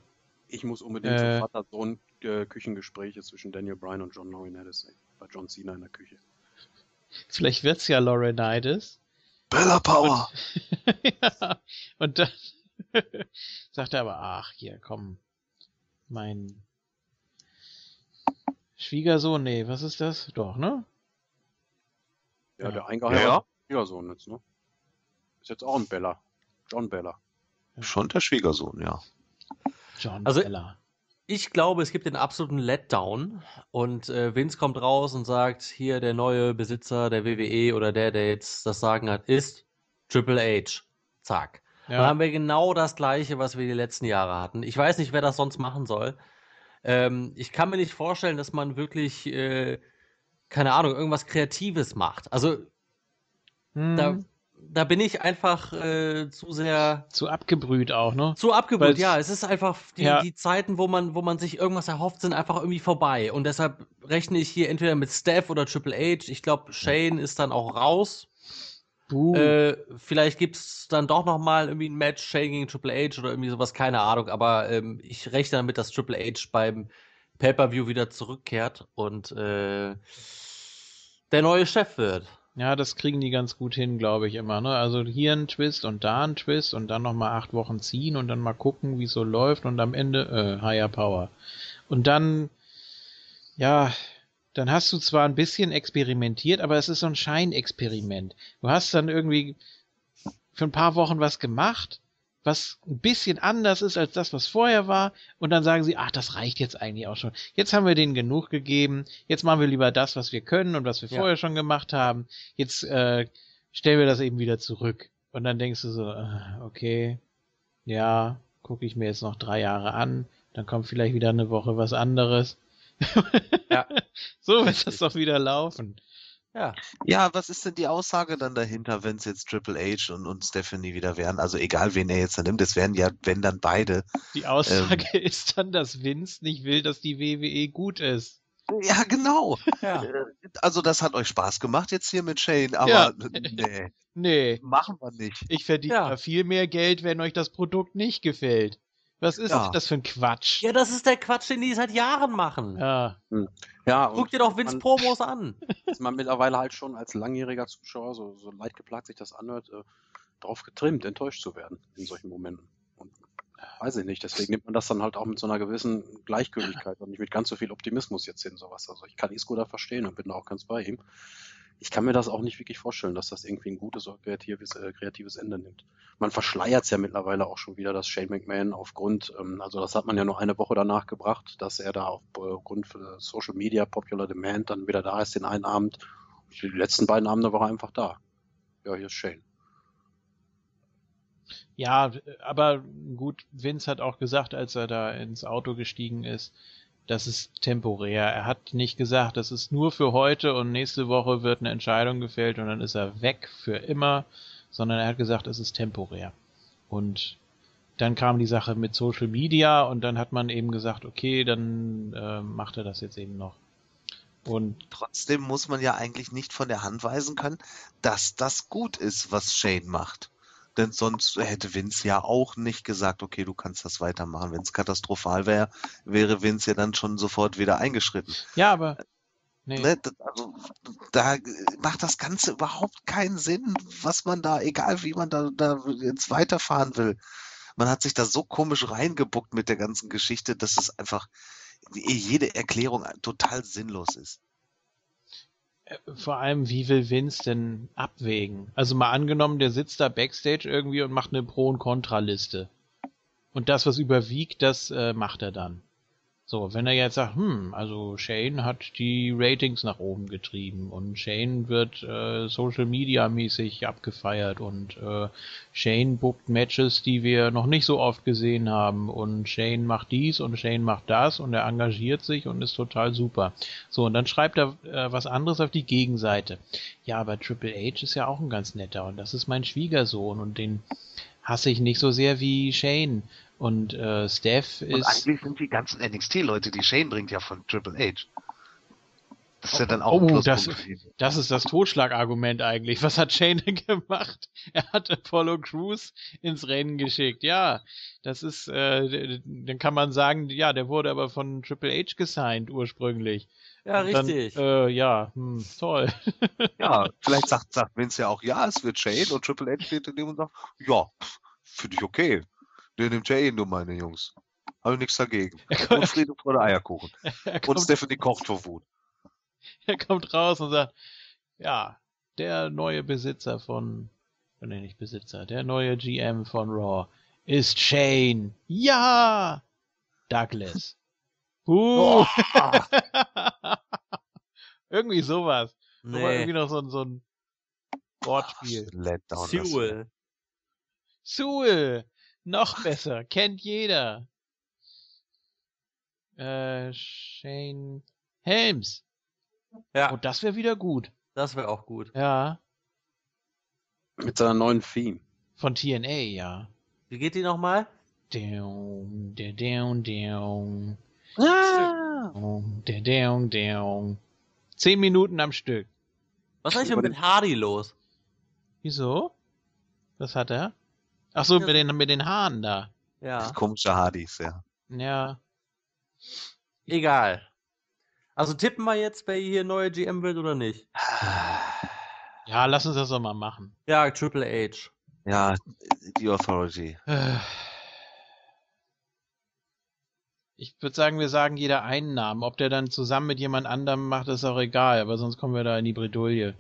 Ich muss unbedingt Äh. zum Vater-Sohn äh, Küchengespräche zwischen Daniel Bryan und John Laurinaitis ey, bei John Cena in der Küche. Vielleicht wird's ja Laurinaitis. Bella Power! ja, und dann sagt er aber, ach, hier, komm, mein Schwiegersohn, nee, was ist das? Doch, ne? Ja, Ja. der eingeheiratete Ja. Schwiegersohn jetzt, ne? Ist jetzt auch ein Bella. John Bella. Schon der Schwiegersohn, ja. John Also- Bella. Ich glaube, es gibt den absoluten Letdown und äh, Vince kommt raus und sagt, hier der neue Besitzer der WWE oder der, der jetzt das Sagen hat, ist Triple H. Zack. Dann Ja, haben wir genau das Gleiche, was wir die letzten Jahre hatten. Ich weiß nicht, wer das sonst machen soll. Ähm, ich kann mir nicht vorstellen, dass man wirklich, äh, keine Ahnung, irgendwas Kreatives macht. Also hm, da, da bin ich einfach äh, zu sehr zu abgebrüht auch, ne? zu abgebrüht, Weil's- ja. Es ist einfach, die, Ja. die Zeiten, wo man, wo man sich irgendwas erhofft, sind einfach irgendwie vorbei. Und deshalb rechne ich hier entweder mit Steph oder Triple H. Ich glaube, Shane ist dann auch raus. Buh. Äh, vielleicht gibt's dann doch noch mal irgendwie ein Match, Shane gegen Triple H oder irgendwie sowas, keine Ahnung. Aber ähm, ich rechne damit, dass Triple H beim Pay-Per-View wieder zurückkehrt und äh, der neue Chef wird. Ja, das kriegen die ganz gut hin, glaube ich immer. Ne? Also hier ein Twist und da ein Twist und dann nochmal acht Wochen ziehen und dann mal gucken, wie es so läuft und am Ende äh, Higher Power. Und dann, ja, dann hast du zwar ein bisschen experimentiert, aber es ist so ein Scheinexperiment. Du hast dann irgendwie für ein paar Wochen was gemacht, was ein bisschen anders ist als das, was vorher war, und dann sagen sie, ach, das reicht jetzt eigentlich auch schon. Jetzt haben wir denen genug gegeben, jetzt machen wir lieber das, was wir können und was wir Ja. vorher schon gemacht haben. Jetzt äh, stellen wir das eben wieder zurück. Und dann denkst du so, äh, okay, ja, gucke ich mir jetzt noch drei Jahre an, dann kommt vielleicht wieder eine Woche was anderes. Ja. so wird das doch wieder laufen. Ja. Ja, was ist denn die Aussage dann dahinter, wenn es jetzt Triple H und, und Stephanie wieder wären? Also egal, wen er jetzt da nimmt, es wären ja, wenn dann beide. Die Aussage ist dann, dass Vince nicht will, dass die WWE gut ist. Ja, genau. ja. Also das hat euch Spaß gemacht jetzt hier mit Shane, aber Ja. nee, Nee, machen wir nicht. ich verdiene Ja. viel mehr Geld, wenn euch das Produkt nicht gefällt. Was ist Ja. denn das für ein Quatsch? Ja, das ist der Quatsch, den die seit Jahren machen. Ja, Ja, Guck dir doch Vince Promos an. ist man mittlerweile halt schon als langjähriger Zuschauer, so, so leid geplagt sich das anhört, äh, darauf getrimmt, enttäuscht zu werden in solchen Momenten. Und weiß ich nicht, deswegen nimmt man das dann halt auch mit so einer gewissen Gleichgültigkeit und nicht mit ganz so viel Optimismus jetzt hin, sowas. Also ich kann Isco da verstehen und bin da auch ganz bei ihm. Ich kann mir das auch nicht wirklich vorstellen, dass das irgendwie ein gutes oder kreatives, äh, kreatives Ende nimmt. Man verschleiert es ja mittlerweile auch schon wieder, dass Shane McMahon aufgrund, ähm, also das hat man ja nur eine Woche danach gebracht, dass er da aufgrund für Social Media Popular Demand dann wieder da ist den einen Abend. Die letzten beiden Abende war er einfach da. Ja, hier ist Shane. ja, aber gut, Vince hat auch gesagt, als er da ins Auto gestiegen ist, das ist temporär. Er hat nicht gesagt, das ist nur für heute und nächste Woche wird eine Entscheidung gefällt und dann ist er weg für immer, sondern er hat gesagt, es ist temporär. Und dann kam die Sache mit Social Media und dann hat man eben gesagt, okay, dann äh, macht er das jetzt eben noch. Und Trotzdem muss man ja eigentlich nicht von der Hand weisen können, dass das gut ist, was Shane macht. Denn sonst hätte Vince ja auch nicht gesagt, okay, du kannst das weitermachen. Wenn es katastrophal wäre, wäre Vince ja dann schon sofort wieder eingeschritten. ja, aber nee, Ne? Also, da macht das Ganze überhaupt keinen Sinn, was man da, egal wie man da, da jetzt weiterfahren will. Man hat sich da so komisch reingebuckt mit der ganzen Geschichte, dass es einfach jede Erklärung total sinnlos ist. Vor allem, wie will Vince denn abwägen? Also mal angenommen, der sitzt da backstage irgendwie und macht eine Pro- und Kontraliste. Und das, was überwiegt, das äh, macht er dann. So, wenn er jetzt sagt, hm, also Shane hat die Ratings nach oben getrieben und Shane wird äh, Social Media mäßig abgefeiert und äh, Shane bookt Matches, die wir noch nicht so oft gesehen haben und Shane macht dies und Shane macht das und er engagiert sich und ist total super. So, und dann schreibt er äh, was anderes auf die Gegenseite. Ja, aber Triple H ist ja auch ein ganz netter und das ist mein Schwiegersohn und den hasse ich nicht so sehr wie Shane. Und äh, Steph Und ist. eigentlich sind die ganzen NXT-Leute, die Shane bringt, ja von Triple H. Das ist ja dann auch Oh, das, Pluspunkt für ihn. das ist das Totschlagargument eigentlich. Was hat Shane denn gemacht? Er hat Apollo Crews ins Rennen geschickt. Ja, das ist, äh, dann kann man sagen, ja, der wurde aber von Triple H gesigned ursprünglich. Ja, Und dann, richtig. Äh, ja, hm, toll. Ja, vielleicht sagt, sagt Vince ja auch, ja, es wird Shane und Triple H steht in dem und sagt, ja, finde ich okay. Den nimmt ja eh nur meine Jungs. Habe ich nichts dagegen. Und Friede vor der Eierkuchen. Er Und kommt, Stephanie kocht vor Wut. er kommt raus und sagt, ja, der neue Besitzer von, nee, nicht Besitzer, der neue GM von Raw ist Shane. Ja! Douglas. Uh. irgendwie sowas. So war irgendwie Nee. noch so ein, so ein Wortspiel. Letdown. Sewell. Sewell. Noch besser. Kennt jeder. Äh, Shane Helms. Ja, Oh, das wäre wieder gut. das wäre auch gut. Ja. Mit seiner neuen Theme. Von TNA, ja. Wie geht die nochmal? Down, der down, down. Ah. Down, der down, down. Zehn Minuten am Stück. Was ist eigentlich mit Hardy los? Wieso? Was hat er? Ach so, mit den, mit den Haaren da. Ja, Komische Hardys, ja. Ja. egal. Also tippen wir jetzt, wer hier neue GM wird oder nicht? Ja, lass uns das doch mal machen. Ja, Triple H. Ja, die Authority. Ich würde sagen, wir sagen jeder einen Namen. Ob der dann zusammen mit jemand anderem macht, ist auch egal, aber sonst kommen wir da in die Bredouille.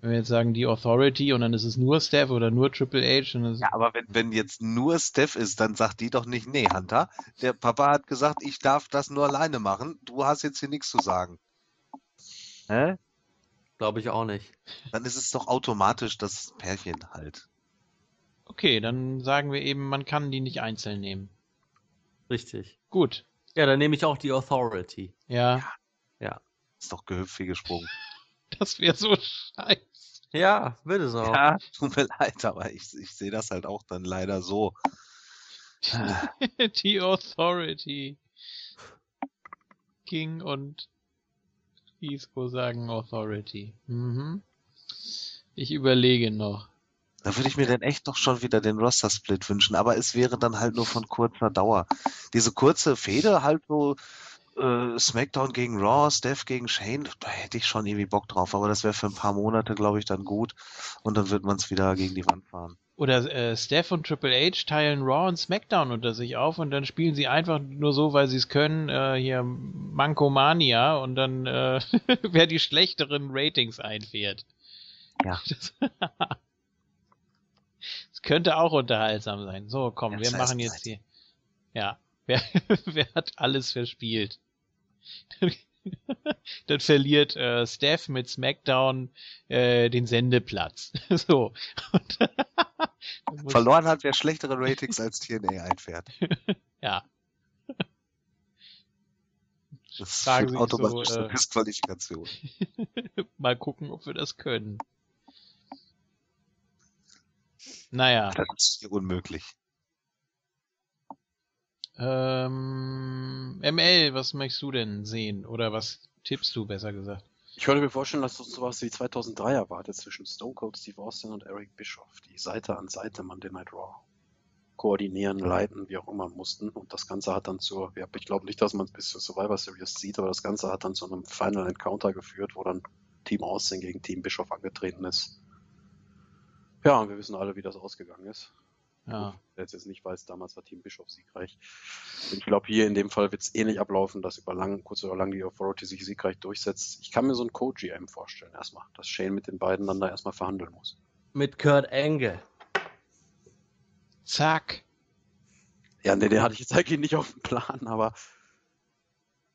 Wenn wir jetzt sagen die Authority und dann ist es nur Steph oder nur Triple H, Ja, aber wenn, wenn jetzt nur Steph ist, dann sagt die doch nicht, nee, Hunter, der Papa hat gesagt, ich darf das nur alleine machen. Du hast jetzt hier nichts zu sagen. Hä? Glaube ich auch nicht. Dann ist es doch automatisch das Pärchen halt. okay, dann sagen wir eben, man kann die nicht einzeln nehmen. Richtig. Gut. Ja, dann nehme ich auch die Authority. Ja, Ist doch gehüpft wie gesprungen. das wäre so scheiße. Ja, wird es auch. Ja, tut mir leid, aber ich, ich sehe das halt auch dann leider so. die Authority. King und Isco sagen Authority. Mhm. Ich überlege noch. Da würde ich mir dann echt doch schon wieder den Roster-Split wünschen, aber es wäre dann halt nur von kurzer Dauer. Diese kurze Fehde halt so äh, SmackDown gegen Raw, Steph gegen Shane, da hätte ich schon irgendwie Bock drauf, aber das wäre für ein paar Monate, glaube ich, dann gut und dann wird man es wieder gegen die Wand fahren. Oder äh, Steph und Triple H teilen Raw und SmackDown unter sich auf und dann spielen sie einfach nur so, weil sie es können, äh, hier Mankomania und dann äh, wer die schlechteren Ratings einfährt. Ja. Das, das könnte auch unterhaltsam sein. So, komm, Ja, wir machen jetzt Zeit. hier. Ja. Wer, wer hat alles verspielt? Dann verliert äh, Steph mit SmackDown äh, den Sendeplatz. so. Und, Verloren hat, wer schlechtere Ratings als TNA einfährt. Ja. Das Fragen so, automatisch zur äh, Disqualifikation. Mal gucken, ob wir das können. Naja. Das ist hier unmöglich. Ähm, ML, was möchtest du denn sehen? Oder was tippst du, besser gesagt? Ich könnte mir vorstellen, dass das sowas wie 2003 erwartet zwischen Stone Cold Steve Austin und Eric Bischoff, die Seite an Seite Monday Night Raw koordinieren, leiten, wie auch immer mussten. Und das Ganze hat dann zur, ja, ich glaube nicht, dass man es bis zur Survivor Series sieht, aber das Ganze hat dann zu einem Final Encounter geführt, wo dann Team Austin gegen Team Bischoff angetreten ist. Ja, und wir wissen alle, wie das ausgegangen ist. Ja. Wer es jetzt nicht weiß, damals war Team Bischof siegreich. Und ich glaube, hier in dem Fall wird es ähnlich ablaufen, dass über lang, kurz oder lang die Authority sich siegreich durchsetzt. Ich kann mir so einen Co-GM vorstellen, erstmal, dass Shane mit den beiden dann da erstmal verhandeln muss. Mit Kurt Angle. Zack. Ja, nee, den hatte ich jetzt eigentlich nicht auf dem Plan, aber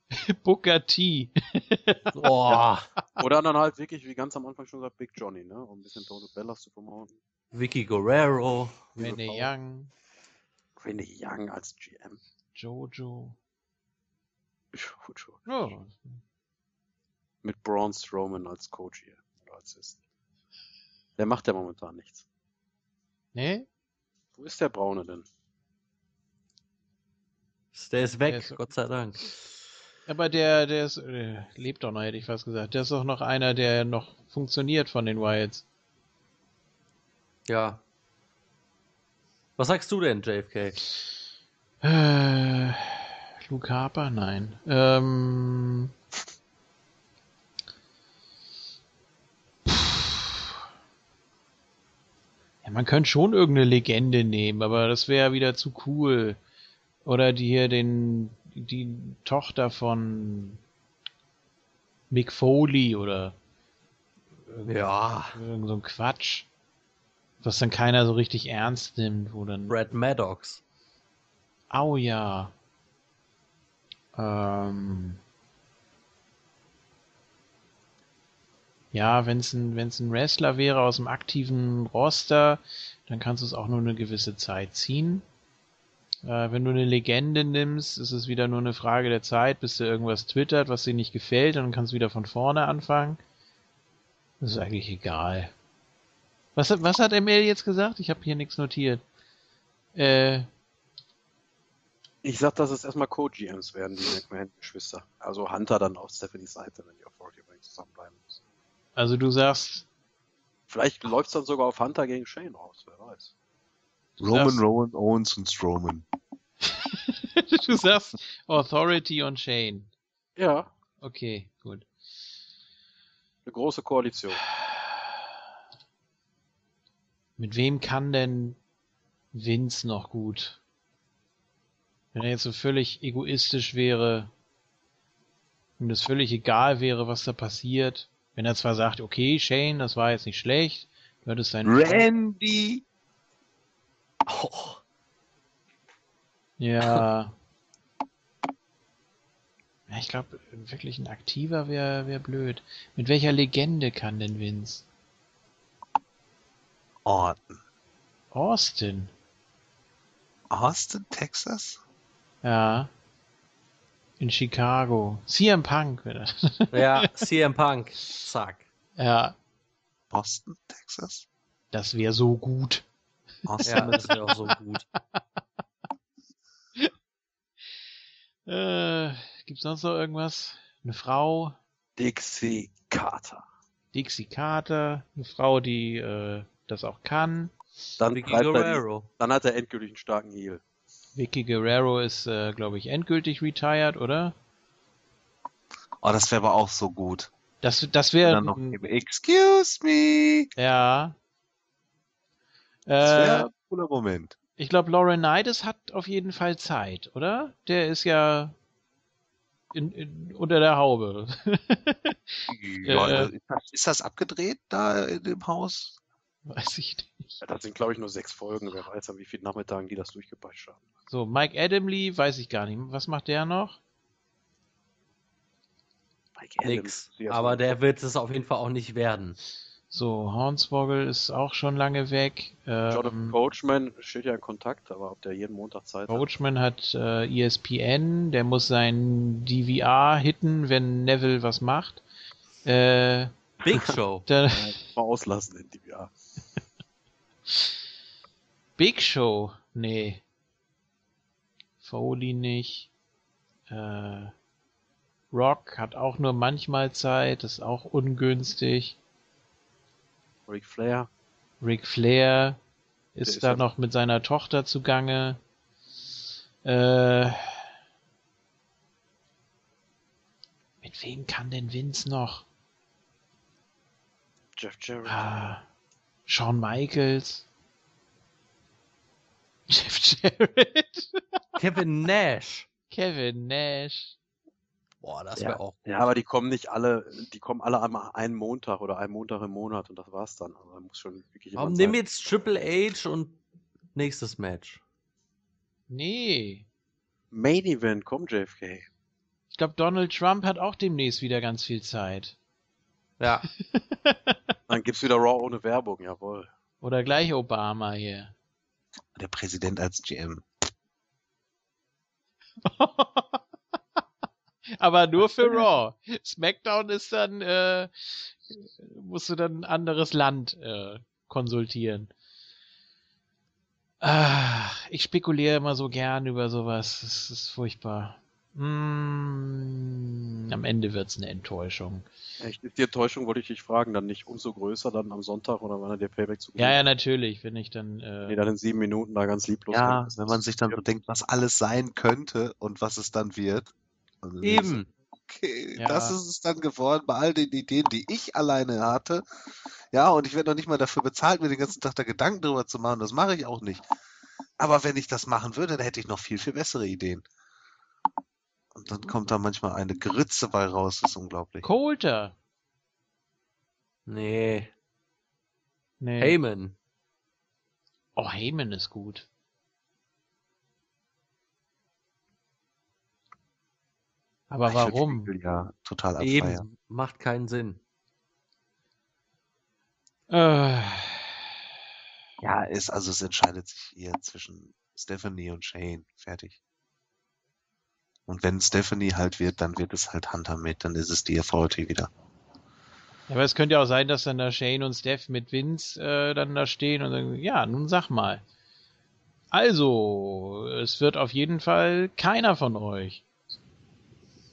Booker T. Oh, Oder dann halt wirklich, wie ganz am Anfang schon gesagt, Big Johnny, ne? Um ein bisschen Total Bellas zu promoten. Vicky Guerrero. Renee Young, Renee Young als GM. Jojo. Jojo. Oh. Mit Braun Strowman als Coach hier. Oder als. Der macht ja momentan nichts. Nee? Wo ist der Braune denn? Der ist weg, Der ist- Gott sei Dank. Aber der, der ist, äh, lebt doch noch, hätte ich fast gesagt. Der ist doch noch einer, der noch funktioniert von den Wyatts. Ja. Was sagst du denn, JFK? Äh, Luke Harper? Nein. Ähm, ja, man könnte schon irgendeine Legende nehmen, aber das wäre wieder zu cool. Oder die hier den, die Tochter von Mick Foley oder Ja, irgend so ein Quatsch. Was dann keiner so richtig ernst nimmt, wo dann. Brad Maddox. Au ja. Ähm. Ja, wenn es ein, wenn's ein Wrestler wäre aus dem aktiven Roster, dann kannst du es auch nur eine gewisse Zeit ziehen. Äh, wenn du eine Legende nimmst, ist es wieder nur eine Frage der Zeit, bis dir irgendwas twittert, was dir nicht gefällt, und dann kannst du wieder von vorne anfangen. Das ist eigentlich egal. Was, hat- was hat ML jetzt gesagt? Ich habe hier nichts notiert. Äh, Ich sag, dass es erstmal Co-GMs werden, die McMahon-Geschwister. Also Hunter dann auf Stephanie's Seite, wenn die Authority übrigens zusammenbleiben müssen. Also du sagst, Vielleicht läuft's dann sogar auf Hunter gegen Shane raus, wer weiß. Roman, Das- Rowan, Owens und Strowman. du sagst Authority und Shane. Ja, Okay, gut. eine große Koalition. Mit wem kann denn Vince noch gut? Wenn er jetzt so völlig egoistisch wäre und es völlig egal wäre, was da passiert. Wenn er zwar sagt, okay, Shane, das war jetzt nicht schlecht, du hattest deinen Randy! Oh, Ja. Ja, ich glaube, wirklich ein aktiver wäre wär blöd. Mit welcher Legende kann denn Vince? Orton. Austin. Austin, Texas? Ja. In Chicago. CM Punk wäre das. ja, CM Punk. Zack. ja, Boston, Texas? das wäre so gut. Austin, Ja, das wäre auch so gut. Äh, gibt's sonst noch irgendwas? Eine Frau, Dixie Carter. Dixie Carter, eine Frau, die äh, das auch kann. Dann, Vicky treibt er die, Guerrero. dann hat er endgültig einen starken Heal. Vicky Guerrero ist, äh, glaube ich, endgültig retired, oder? oh, das wäre aber auch so gut. Das, das wäre. dann noch eben, Excuse me! Ja. Das wäre Äh, ein cooler Moment. ich glaube, Laurinaitis hat auf jeden Fall Zeit, oder? Der ist ja in, in, unter der Haube. Ja, äh, ist, das, ist das abgedreht da in dem Haus? Weiß ich nicht. Ja, das sind, glaube ich, nur sechs Folgen. Wer weiß, an wie vielen Nachmittagen die das durchgepeitscht haben. So, Mike Adamley, weiß ich gar nicht. Was macht der noch? Mike Adams, Nix. Aber der wird es auf jeden Fall auch nicht werden. So, Hornswoggle ist auch schon lange weg. Jonathan Ähm, Coachman steht ja in Kontakt, aber ob der jeden Montag Zeit hat. Coachman hat äh, ESPN, der muss sein DVR hitten, wenn Neville was macht. Äh, Big Show. der mal auslassen in ja. Big Show, nee. Foley nicht. Äh, Rock hat auch nur manchmal Zeit, ist auch ungünstig. Ric Flair. Ric Flair ist, ist da ja- noch mit seiner Tochter zugange. Äh, mit wem kann denn Vince noch? Jeff Jarrett. Ah, Shawn Michaels. Jeff Jarrett. Kevin Nash. Kevin Nash. Boah, das Ja. wäre auch gut. Ja, aber die kommen nicht alle, die kommen alle am einen Montag oder einen Montag im Monat und das war's dann. Also muss schon wirklich Warum nimm jetzt Triple H und nächstes Match? Nee. Main Event, komm JFK. Ich glaube, Donald Trump hat auch demnächst wieder ganz viel Zeit. Ja. Dann gibt's wieder Raw ohne Werbung, jawohl. Oder gleich Obama hier. Der Präsident als GM. Aber nur für Raw. SmackDown ist dann, äh, musst du dann ein anderes Land äh, konsultieren. Ah, ich spekuliere immer so gern über sowas. Das ist furchtbar. Mm, am Ende wird's eine Enttäuschung. Echt, ist die Enttäuschung, wollte ich dich fragen, dann nicht umso größer dann am Sonntag oder wann er dir Payback zu Ja, ja, natürlich, wenn ich dann. Äh, Nee, dann in sieben Minuten da ganz lieblos. Ja, wenn man sich dann bedenkt, was alles sein könnte und was es dann wird. Du, Eben. Okay, Ja. das ist es dann geworden bei all den Ideen, die ich alleine hatte. Ja, und ich werde noch nicht mal dafür bezahlt, mir den ganzen Tag da Gedanken drüber zu machen. Das mache ich auch nicht. Aber wenn ich das machen würde, dann hätte ich noch viel, viel bessere Ideen. Und dann kommt da manchmal eine Grütze bei raus. Das ist unglaublich. Coulter. Nee. Nee. Heyman. Oh, Heyman ist gut. Aber Ich warum? Spiegel Ja, total abfeiern. Eben. Macht keinen Sinn. Äh, Ja, es, also es entscheidet sich hier zwischen Stephanie und Shane. Fertig. Und wenn Stephanie halt wird, dann wird es halt Hunter mit, dann ist es die Authority wieder. aber es könnte ja auch sein, dass dann da Shane und Steph mit Vince äh, dann da stehen und sagen, ja, nun sag mal. Also, es wird auf jeden Fall keiner von euch.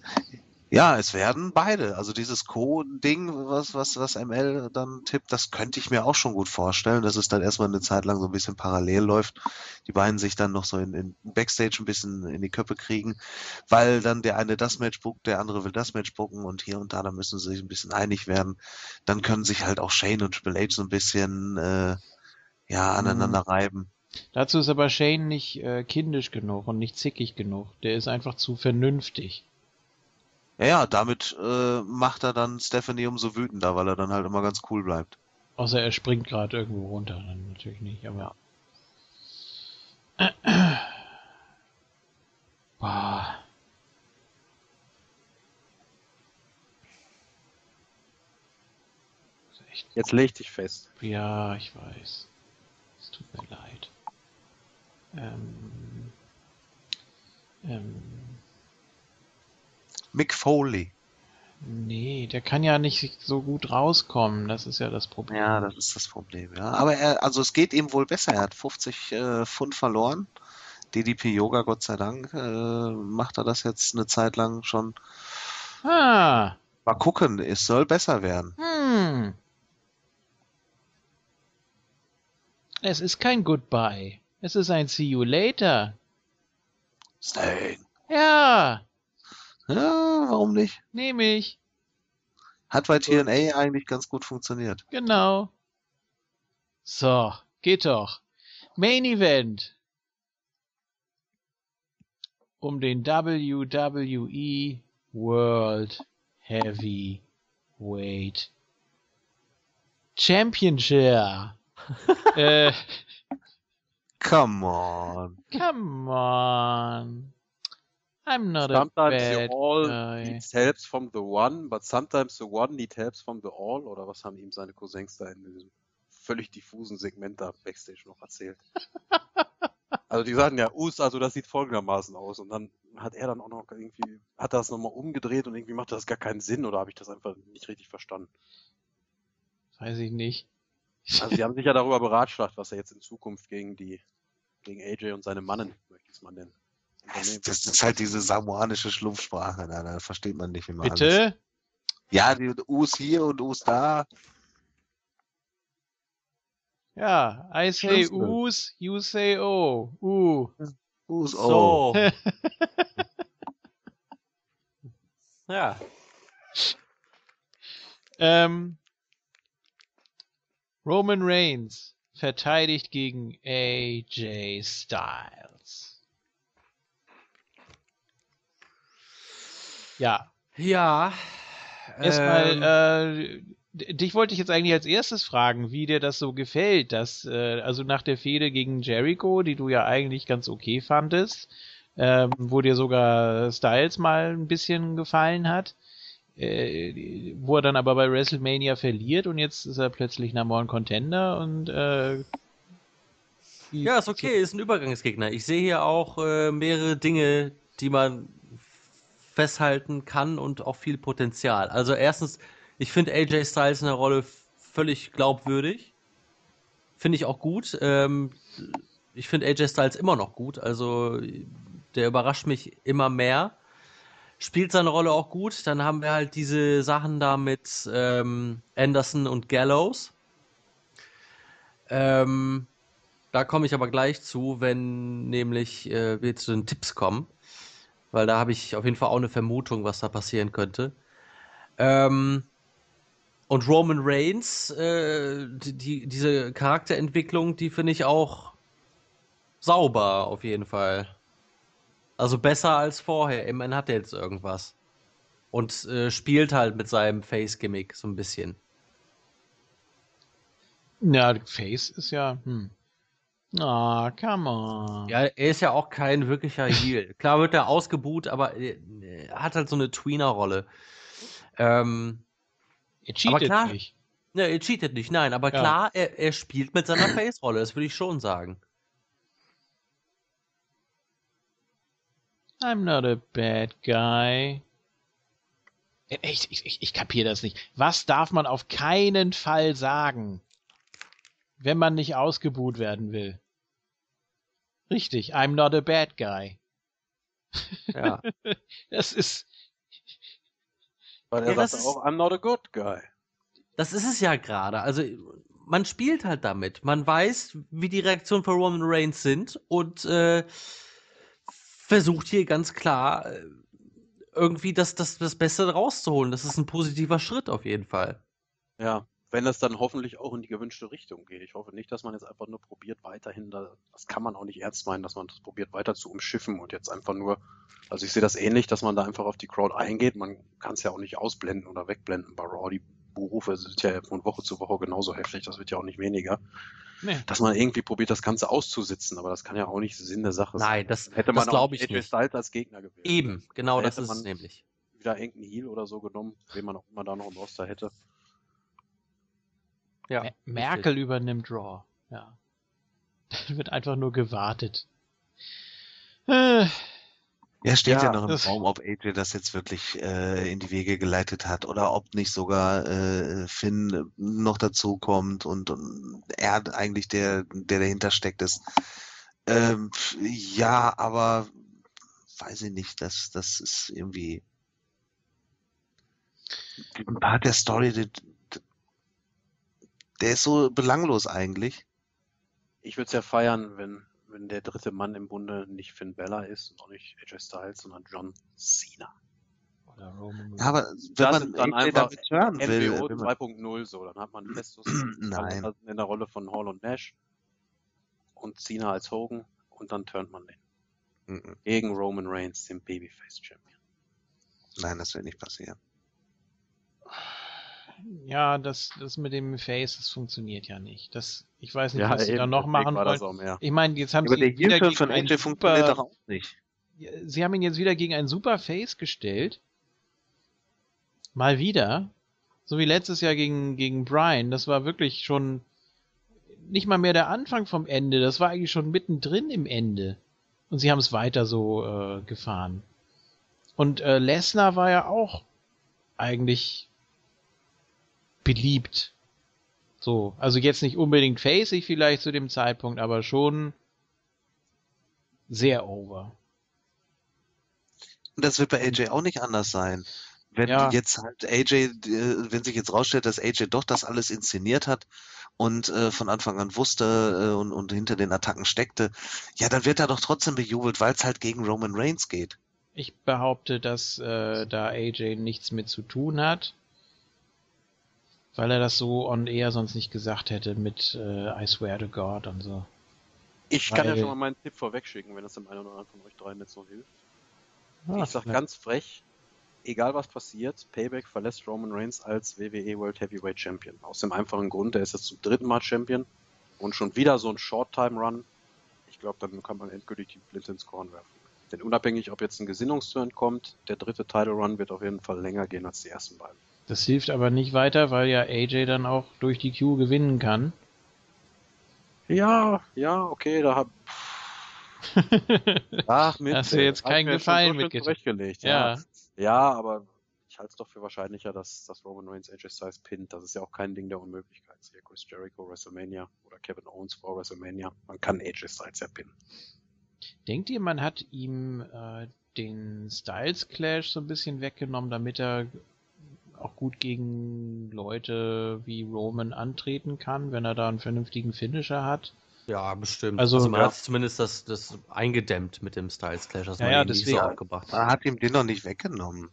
Ja, es werden beide. Also dieses Co-Ding, was, was, was ML dann tippt, das könnte ich mir auch schon gut vorstellen, dass es dann erstmal eine Zeit lang so ein bisschen parallel läuft. Die beiden sich dann noch so in, in Backstage ein bisschen in die Köpfe kriegen, weil dann der eine das Match bookt, der andere will das Match booken und hier und da, da müssen sie sich ein bisschen einig werden. Dann können sich halt auch Shane und Triple H so ein bisschen, äh, ja, aneinander reiben. Dazu ist aber Shane nicht äh, kindisch genug und nicht zickig genug. Der ist einfach zu vernünftig. Ja, ja, damit äh, macht er dann Stephanie umso wütender, weil er dann halt immer ganz cool bleibt. Außer er springt gerade irgendwo runter, dann natürlich nicht, aber. Ist echt. Jetzt leg dich fest. Ja, ich weiß. Es tut mir leid. Ähm. Ähm. Mick Foley. Nee, der kann ja nicht so gut rauskommen. Das ist ja das Problem. Ja, das ist das Problem, ja. Aber er, also es geht ihm wohl besser. Er hat 50 äh, Pfund verloren. DDP Yoga, Gott sei Dank, äh, macht er das jetzt eine Zeit lang schon. Ah. Mal gucken, es soll besser werden. Hm. Es ist kein Goodbye. Es ist ein See you later. Sting. Ja, Ja, warum nicht? nehme ich. Hat bei TNA eigentlich ganz gut funktioniert. Genau. So, geht doch. Main Event. Um den WWE World Heavyweight Championship. äh, Come on. come on. I'm not Sometimes a the bad all guy. needs help from the one, but sometimes the one needs help from the all. Oder was haben ihm seine Cousins da in diesem völlig diffusen Segment da Backstage noch erzählt? also die sagen ja, Us, also das sieht folgendermaßen aus. Und dann hat er dann auch noch irgendwie, hat das nochmal umgedreht und irgendwie macht das gar keinen Sinn oder habe ich das einfach nicht richtig verstanden? Weiß ich nicht. Also sie haben sich ja darüber beratschlagt, was er jetzt in Zukunft gegen die, gegen AJ und seine Mannen, möchte ich es mal nennen. Das, das ist halt diese samoanische Schlumpfsprache. Da, da versteht man nicht immer alles. Bitte? Ja, die Us hier und Us da. Ja, I say us, you say oh. Uh. Us, oh. So. ja. Ähm, Roman Reigns verteidigt gegen AJ Styles. Ja, Ja. erstmal, ähm, äh, dich wollte ich jetzt eigentlich als erstes fragen, wie dir das so gefällt, dass, äh, also nach der Fehde gegen Jericho, die du ja eigentlich ganz okay fandest, ähm, wo dir sogar Styles mal ein bisschen gefallen hat, äh, wo er dann aber bei WrestleMania verliert und jetzt ist er plötzlich Number One Contender und äh, Ja, ist okay, ist ein Übergangsgegner. Ich sehe hier auch äh, mehrere Dinge, die man festhalten kann und auch viel Potenzial. Also erstens, ich finde AJ Styles in der Rolle völlig glaubwürdig. Finde ich auch gut. Ähm, ich finde AJ Styles immer noch gut. Also der überrascht mich immer mehr. Spielt seine Rolle auch gut. Dann haben wir halt diese Sachen da mit ähm, Anderson und Gallows. Ähm, da komme ich aber gleich zu, wenn nämlich äh, wir zu den Tipps kommen. Weil da habe ich auf jeden Fall auch eine Vermutung, was da passieren könnte. Ähm, und Roman Reigns, äh, die, die, diese Charakterentwicklung, die finde ich auch sauber auf jeden Fall. Also besser als vorher. Immerhin hat er jetzt irgendwas. Und äh, spielt halt mit seinem Face-Gimmick so ein bisschen. Ja, Face ist ja. Hm. Ah, come on. Ja, er ist ja auch kein wirklicher Heel. Klar wird er ausgebuht, aber er er hat halt so eine Tweener-Rolle. Ähm, er cheatet klar- nicht. ja, er cheatet nicht, nein, aber Ja. klar, er, er spielt mit seiner Face-Rolle, das würde ich schon sagen. I'm not a bad guy. Äh, Echt, ich, ich, ich kapiere das nicht. Was darf man auf keinen Fall sagen, wenn man nicht ausgebuht werden will? Richtig, I'm not a bad guy. Ja. Das ist. Weil er Ja, das sagt ist- auch, I'm not a good guy. Das ist es ja gerade. Also, man spielt halt damit. Man weiß, wie die Reaktionen von Roman Reigns sind und äh, versucht hier ganz klar äh, irgendwie das, das, das Beste rauszuholen. Das ist ein positiver Schritt auf jeden Fall. Ja, wenn es dann hoffentlich auch in die gewünschte Richtung geht. Ich hoffe nicht, dass man jetzt einfach nur probiert, weiterhin, da, das kann man auch nicht ernst meinen, dass man das probiert, weiter zu umschiffen und jetzt einfach nur, also ich sehe das ähnlich, dass man da einfach auf die Crowd eingeht. Man kann es ja auch nicht ausblenden oder wegblenden bei Raw. Die Buhrufe sind ja von Woche zu Woche genauso heftig, das wird ja auch nicht weniger. Nee. Dass man irgendwie probiert, das Ganze auszusitzen, aber das kann ja auch nicht Sinn der Sache Nein, das, sein. Hätte das man auch glaube ich nicht. Styles als Gegner gewählt. Eben, genau Da das hätte ist es man- nämlich. Wieder irgendeinen Heal oder so genommen, wen man auch immer da noch im Roster hätte. Ja, Mer- Merkel übernimmt Raw. Ja. Dann wird einfach nur gewartet. Äh, Ja, steht ja, Ja, noch im Raum, ob AJ das jetzt wirklich äh, in die Wege geleitet hat oder ob nicht sogar äh, Finn noch dazu kommt und, und er eigentlich der, der dahinter steckt ist. Ähm, ja, aber weiß ich nicht, das, das ist irgendwie ein Part der Story, der, ist so belanglos eigentlich. Ich würde es ja feiern, wenn, wenn der dritte Mann im Bunde nicht Finn Bella ist und auch nicht AJ Styles, sondern John Cena. oder Roman Ja, aber wenn Das man dann einfach damit hören will, NWO wenn man, 2.0 so, dann hat man Festus Nein. in der Rolle von Hall und Nash und Cena als Hogan und dann turnt man den Mhm. gegen Roman Reigns, den Babyface Champion. nein, das wird nicht passieren. Ja, das, das mit dem Face, das funktioniert ja nicht. Das, ich weiß nicht, was sie eben, da noch machen wollen. Ich meine, jetzt haben Aber sie wieder gegen von einen super, auch nicht. sie haben ihn jetzt wieder gegen einen super Face gestellt. Mal wieder. So wie letztes Jahr gegen, gegen Brian. Das war wirklich schon nicht mal mehr der Anfang vom Ende. Das war eigentlich schon mittendrin im Ende. Und sie haben es weiter so äh, gefahren. Und äh, Lesnar war ja auch eigentlich beliebt. So, also jetzt nicht unbedingt facig vielleicht zu dem Zeitpunkt, aber schon sehr over. Und das wird bei AJ auch nicht anders sein. Wenn Ja. jetzt halt AJ, äh, wenn sich jetzt rausstellt, dass AJ doch das alles inszeniert hat und äh, von Anfang an wusste äh, und, und hinter den Attacken steckte, ja, dann wird er doch trotzdem bejubelt, weil es halt gegen Roman Reigns geht. Ich behaupte, dass äh, da AJ nichts mit zu tun hat, weil er das so on air sonst nicht gesagt hätte mit äh, I swear to God und so. Ich kann ja Weil- schon mal meinen Tipp vorwegschicken, wenn das dem einen oder anderen von euch dreien jetzt noch hilft. Ah, ich sag ja. ganz frech, egal was passiert, Payback verlässt Roman Reigns als WWE World Heavyweight Champion. Aus dem einfachen Grund, er ist jetzt zum dritten Mal Champion und schon wieder so ein Short-Time-Run. Ich glaube, dann kann man endgültig die Flinte ins Korn werfen. Denn unabhängig, ob jetzt ein Gesinnungsturn kommt, der dritte Title Run wird auf jeden Fall länger gehen als die ersten beiden. Das hilft aber nicht weiter, weil ja AJ dann auch durch die Q gewinnen kann. Ja, ja, okay, da hab. Ach, mit, Hast du jetzt keinen Gefallen so zurechtgelegt. Ja. Ja. ja, aber ich halte es doch für wahrscheinlicher, dass, dass Roman Reigns AJ Styles pinnt. Das ist ja auch kein Ding der Unmöglichkeit. Hier Chris Jericho WrestleMania oder Kevin Owens vor WrestleMania. Man kann AJ Styles ja pinnen. Denkt ihr, man hat ihm äh, den Styles Clash so ein bisschen weggenommen, damit er auch gut gegen Leute wie Roman antreten kann, wenn er da einen vernünftigen Finisher hat? Ja, bestimmt. Also- Also, man Ja. hat zumindest das, das eingedämmt mit dem Styles Clash, dass Ja, man ja, ihn nicht so deswegen. aufgebracht Man hat. hat ihm den noch nicht weggenommen.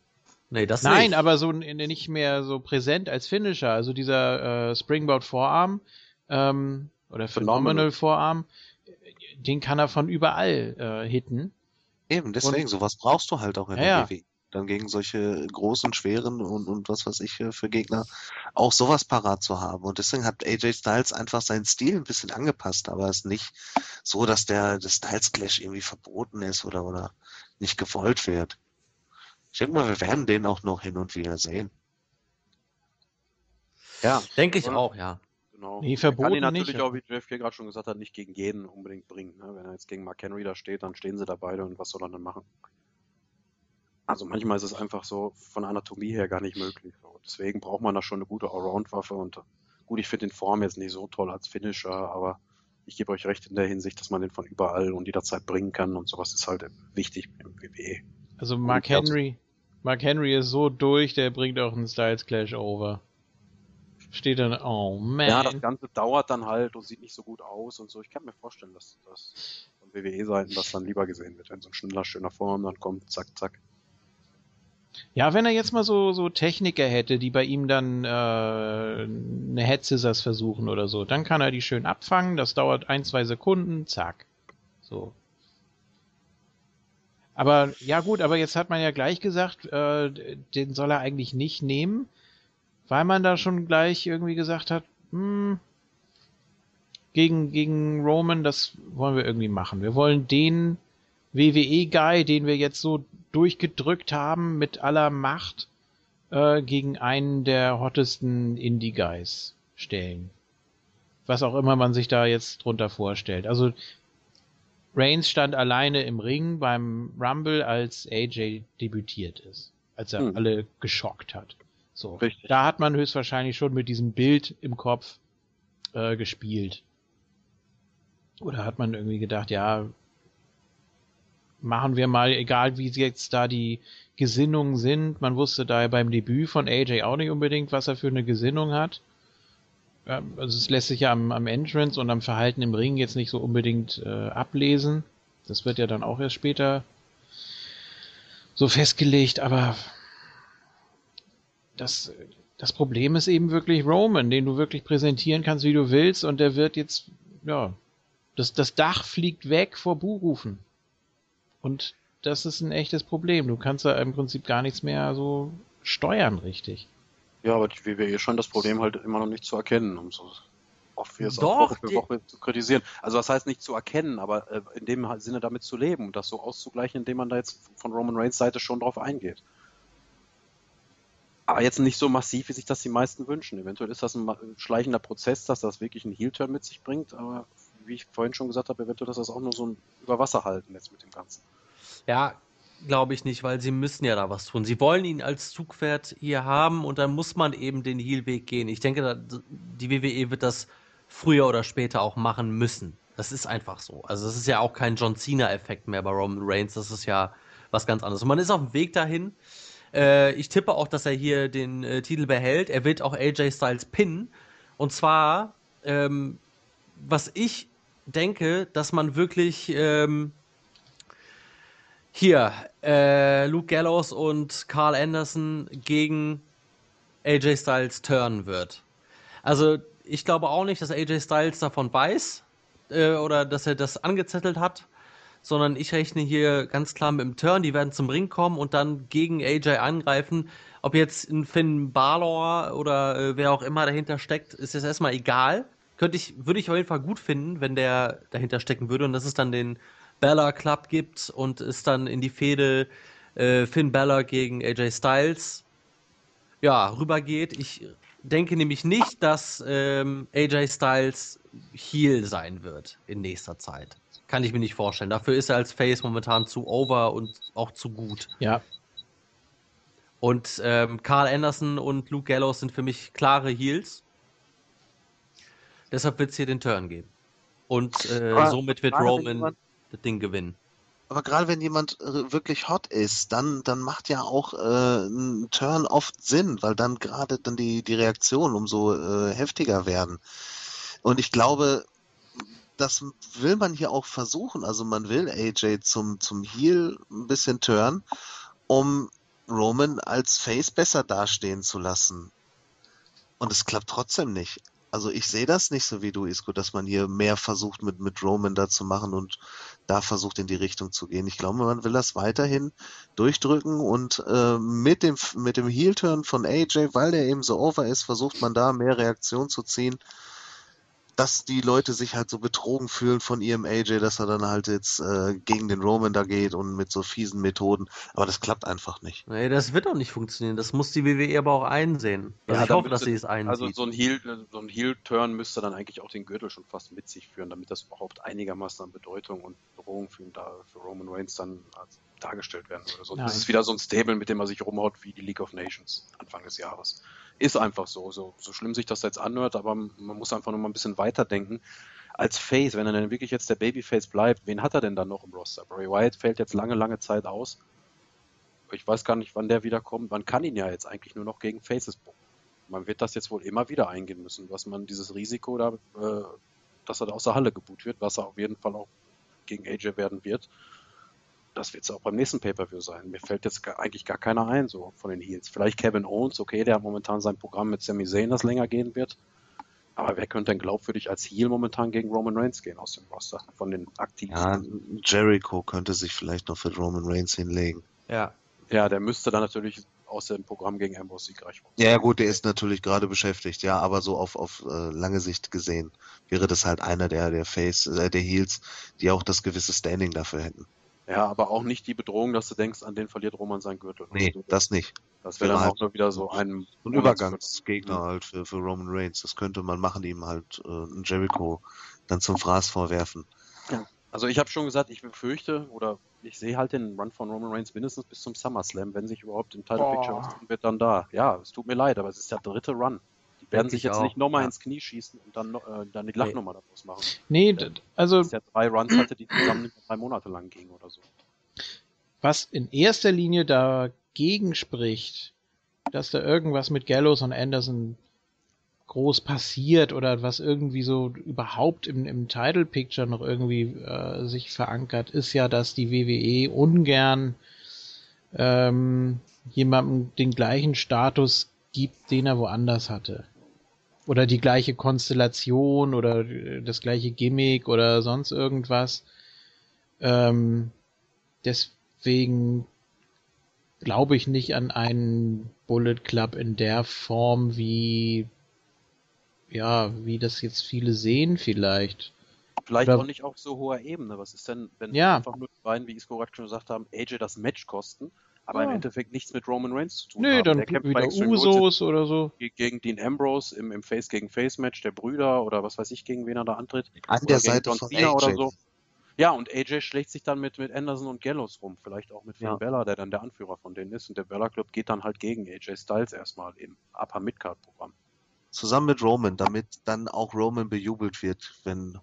Nee, das Nein, nicht. aber so nicht mehr so präsent als Finisher. Also dieser äh, Springboard Vorarm ähm, oder Phenomenal Phenomenal. Vorarm, den kann er von überall äh, hitten. Eben, deswegen, sowas brauchst du halt auch in Ja, der. WWE. Dann gegen solche großen, schweren und, und was weiß ich für, für Gegner auch sowas parat zu haben. Und deswegen hat AJ Styles einfach seinen Stil ein bisschen angepasst, aber es ist nicht so, dass der, der Styles Clash irgendwie verboten ist oder, oder nicht gewollt wird. Ich denke mal, wir werden den auch noch hin und wieder sehen. Ja, Denke ich auch, ja. genau. Nee, Er kann verboten ihn natürlich nicht. auch, wie JFK gerade schon gesagt hat, nicht gegen jeden unbedingt bringen. Ne? Wenn er jetzt gegen Mark Henry da steht, dann stehen sie da beide und was soll er dann machen? Also manchmal ist es einfach so von Anatomie her gar nicht möglich. Deswegen braucht man da schon eine gute Allround-Waffe und gut, ich finde den Form jetzt nicht so toll als Finisher, aber ich gebe euch recht in der Hinsicht, dass man den von überall und jederzeit bringen kann und sowas ist halt wichtig im. WWE. Also Mark Henry, Mark Henry ist so durch, der bringt auch einen Styles Clash over. Steht dann, oh man. Ja, das Ganze dauert dann halt und sieht nicht so gut aus und so. Ich kann mir vorstellen, dass das von WWE-Seiten das dann lieber gesehen wird, wenn so ein schneller, schöner Form dann kommt, zack, zack. Ja, wenn er jetzt mal so, so Techniker hätte, die bei ihm dann äh, eine Head Scissors versuchen oder so, dann kann er die schön abfangen, das dauert ein, zwei Sekunden, zack. So. Aber ja gut, aber jetzt hat man ja gleich gesagt, äh, den soll er eigentlich nicht nehmen, weil man da schon gleich irgendwie gesagt hat, hm, gegen, gegen Roman, das wollen wir irgendwie machen. Wir wollen den WWE-Guy, den wir jetzt so durchgedrückt haben mit aller Macht, äh, gegen einen der hottesten Indie-Guys stellen. Was auch immer man sich da jetzt drunter vorstellt. Also Reigns stand alleine im Ring beim Rumble, als AJ debütiert ist. Als er Hm. alle geschockt hat. So. Richtig. Da hat man höchstwahrscheinlich schon mit diesem Bild im Kopf äh, gespielt. Oder hat man irgendwie gedacht, ja, machen wir mal, egal wie jetzt da die Gesinnungen sind. Man wusste da beim Debüt von AJ auch nicht unbedingt, was er für eine Gesinnung hat. Also es lässt sich ja am, am Entrance und am Verhalten im Ring jetzt nicht so unbedingt äh, ablesen. Das wird ja dann auch erst später so festgelegt, aber das, das Problem ist eben wirklich Roman, den du wirklich präsentieren kannst, wie du willst, und der wird jetzt, ja, das, das Dach fliegt weg vor Buhrufen. Und das ist ein echtes Problem. Du kannst da im Prinzip gar nichts mehr so steuern, richtig. Ja, aber die WWE scheint das Problem halt immer noch nicht zu erkennen, um so oft wie es auch Woche für Woche zu kritisieren. Also das heißt nicht zu erkennen, aber äh, in dem Sinne damit zu leben und das so auszugleichen, indem man da jetzt von Roman Reigns Seite schon drauf eingeht. Aber jetzt nicht so massiv, wie sich das die meisten wünschen. Eventuell ist das ein schleichender Prozess, dass das wirklich einen Heel-Turn mit sich bringt, aber wie ich vorhin schon gesagt habe, eventuell ist das auch nur so ein Überwasserhalten jetzt mit dem Ganzen. Ja, glaube ich nicht, weil sie müssen ja da was tun. Sie wollen ihn als Zugpferd hier haben und dann muss man eben den Heel-Weg gehen. Ich denke, die WWE wird das früher oder später auch machen müssen. Das ist einfach so. Also es ist ja auch kein John Cena-Effekt mehr bei Roman Reigns. Das ist ja was ganz anderes. Und man ist auf dem Weg dahin. Äh, ich tippe auch, dass er hier den äh, Titel behält. Er wird auch AJ Styles pinnen. Und zwar, ähm, was ich denke, dass man wirklich ähm, hier äh, Luke Gallows und Carl Anderson gegen AJ Styles turnen wird. Also ich glaube auch nicht, dass AJ Styles davon weiß äh, oder dass er das angezettelt hat, sondern ich rechne hier ganz klar mit dem Turn. Die werden zum Ring kommen und dann gegen AJ angreifen. Ob jetzt ein Finn Balor oder äh, wer auch immer dahinter steckt, ist jetzt erstmal egal. Könnte ich, würde ich auf jeden Fall gut finden, wenn der dahinter stecken würde und das ist dann den Bella Club gibt und es dann in die Fehde äh, Finn Bella gegen AJ Styles ja, rübergeht. Ich denke nämlich nicht, dass ähm, AJ Styles Heel sein wird in nächster Zeit. Kann ich mir nicht vorstellen. Dafür ist er als Face momentan zu over und auch zu gut. Ja. Und ähm, Carl Anderson und Luke Gallows sind für mich klare Heels. Deshalb wird es hier den Turn geben. Und äh, Aber somit wird Roman jemand- das Ding gewinnen. Aber gerade wenn jemand äh, wirklich hot ist, dann, dann macht ja auch äh, ein Turn oft Sinn, weil dann gerade dann die, die Reaktionen umso äh, heftiger werden. Und ich glaube, das will man hier auch versuchen. Also man will AJ zum, zum Heel ein bisschen turn, um Roman als Face besser dastehen zu lassen. Und es klappt trotzdem nicht. Also ich sehe das nicht so wie du, Isco, dass man hier mehr versucht mit, mit Roman da zu machen und da versucht in die Richtung zu gehen. Ich glaube, man will das weiterhin durchdrücken und äh, mit dem mit dem Heel-Turn von AJ, weil der eben so over ist, versucht man da mehr Reaktion zu ziehen, dass die Leute sich halt so betrogen fühlen von ihrem AJ, dass er dann halt jetzt äh, gegen den Roman da geht und mit so fiesen Methoden. Aber das klappt einfach nicht. Nee, das wird auch nicht funktionieren. Das muss die WWE aber auch einsehen. Also Ja, ich hoffe, dass sie es einsieht. Also so ein Heel, so ein Heel-Turn müsste dann eigentlich auch den Gürtel schon fast mit sich führen, damit das überhaupt einigermaßen an Bedeutung und Bedrohung für, ihn da, für Roman Reigns dann als dargestellt werden würde. Sonst Nein. ist wieder so ein Stable, mit dem er sich rumhaut wie die League of Nations Anfang des Jahres. Ist einfach so, so, so schlimm sich das jetzt anhört, aber man muss einfach nur mal ein bisschen weiterdenken. Als Face, wenn er denn wirklich jetzt der Babyface bleibt, wen hat er denn dann noch im Roster? Bray Wyatt fällt jetzt lange, lange Zeit aus. Ich weiß gar nicht, wann der wiederkommt. Man kann ihn ja jetzt eigentlich nur noch gegen Faces bucken man wird das jetzt wohl immer wieder eingehen müssen, dass man dieses Risiko da, äh, dass er da aus der Halle geboot wird, was er auf jeden Fall auch gegen AJ werden wird. Das wird es auch beim nächsten Pay-Per-View sein. Mir fällt jetzt gar, eigentlich gar keiner ein, so von den Heels. Vielleicht Kevin Owens, okay, der hat momentan sein Programm mit Sami Zayn, das länger gehen wird. Aber wer könnte denn glaubwürdig als Heel momentan gegen Roman Reigns gehen aus dem Roster von den aktiven? Ja, Jericho könnte sich vielleicht noch für Roman Reigns hinlegen. ja. Ja, der müsste dann natürlich aus dem Programm gegen Ambrose siegreich. Ja, ja, gut, der ist natürlich gerade beschäftigt, ja, aber so auf, auf äh, lange Sicht gesehen wäre das halt einer der, der Face, äh, der Heels, die auch das gewisse Standing dafür hätten. Ja, aber auch nicht die Bedrohung, dass du denkst, an den verliert Roman seinen Gürtel. Nee, Also, das nicht. Das wäre dann Halt auch nur wieder so ein Ein Übergangsgegner halt für, für Roman Reigns. Das könnte man machen, ihm halt äh, einen Jericho dann zum Fraß vorwerfen. Also ich habe schon gesagt, ich befürchte oder ich sehe halt den Run von Roman Reigns mindestens bis zum SummerSlam, wenn sich überhaupt im Title Picture tun wird, dann da. Ja, es tut mir leid, aber es ist der dritte Run. Werden sich ich jetzt auch, nicht nochmal ja. ins Knie schießen und dann, äh, dann die Lachnummer daraus machen. Nee, d- also Dass der drei Runs hatte, die zusammen drei Monate lang gingen oder so. was in erster Linie dagegen spricht, dass da irgendwas mit Gallows und Anderson groß passiert oder was irgendwie so überhaupt im, im Title Picture noch irgendwie äh, sich verankert, ist ja, dass die WWE ungern ähm, jemandem den gleichen Status gibt, den er woanders hatte. Oder die gleiche Konstellation oder äh, das gleiche Gimmick oder sonst irgendwas. Ähm, deswegen glaube ich nicht an einen Bullet Club in der Form, wie ja, wie das jetzt viele sehen vielleicht. Vielleicht Oder- auch nicht auf so hoher Ebene. Was ist denn, wenn Ja. einfach nur beiden, wie Isco gerade schon gesagt haben, AJ das Match kosten, aber im Ja. Endeffekt nichts mit Roman Reigns zu tun Nö, haben. dann Der kämpft bei wieder Extreme Rules Usos oder so. ge- gegen Dean Ambrose im, im Face gegen Face Match der Brüder oder was weiß ich, gegen wen er da antritt. An Oder der Seite John von Cena AJ. oder so. Ja, und AJ schlägt sich dann mit, mit Anderson und Gallows rum, vielleicht auch mit Finn Ja. Bella, der dann der Anführer von denen ist. Und der Bella Club geht dann halt gegen AJ Styles erstmal im Upper Midcard Programm. Zusammen mit Roman, damit dann auch Roman bejubelt wird, wenn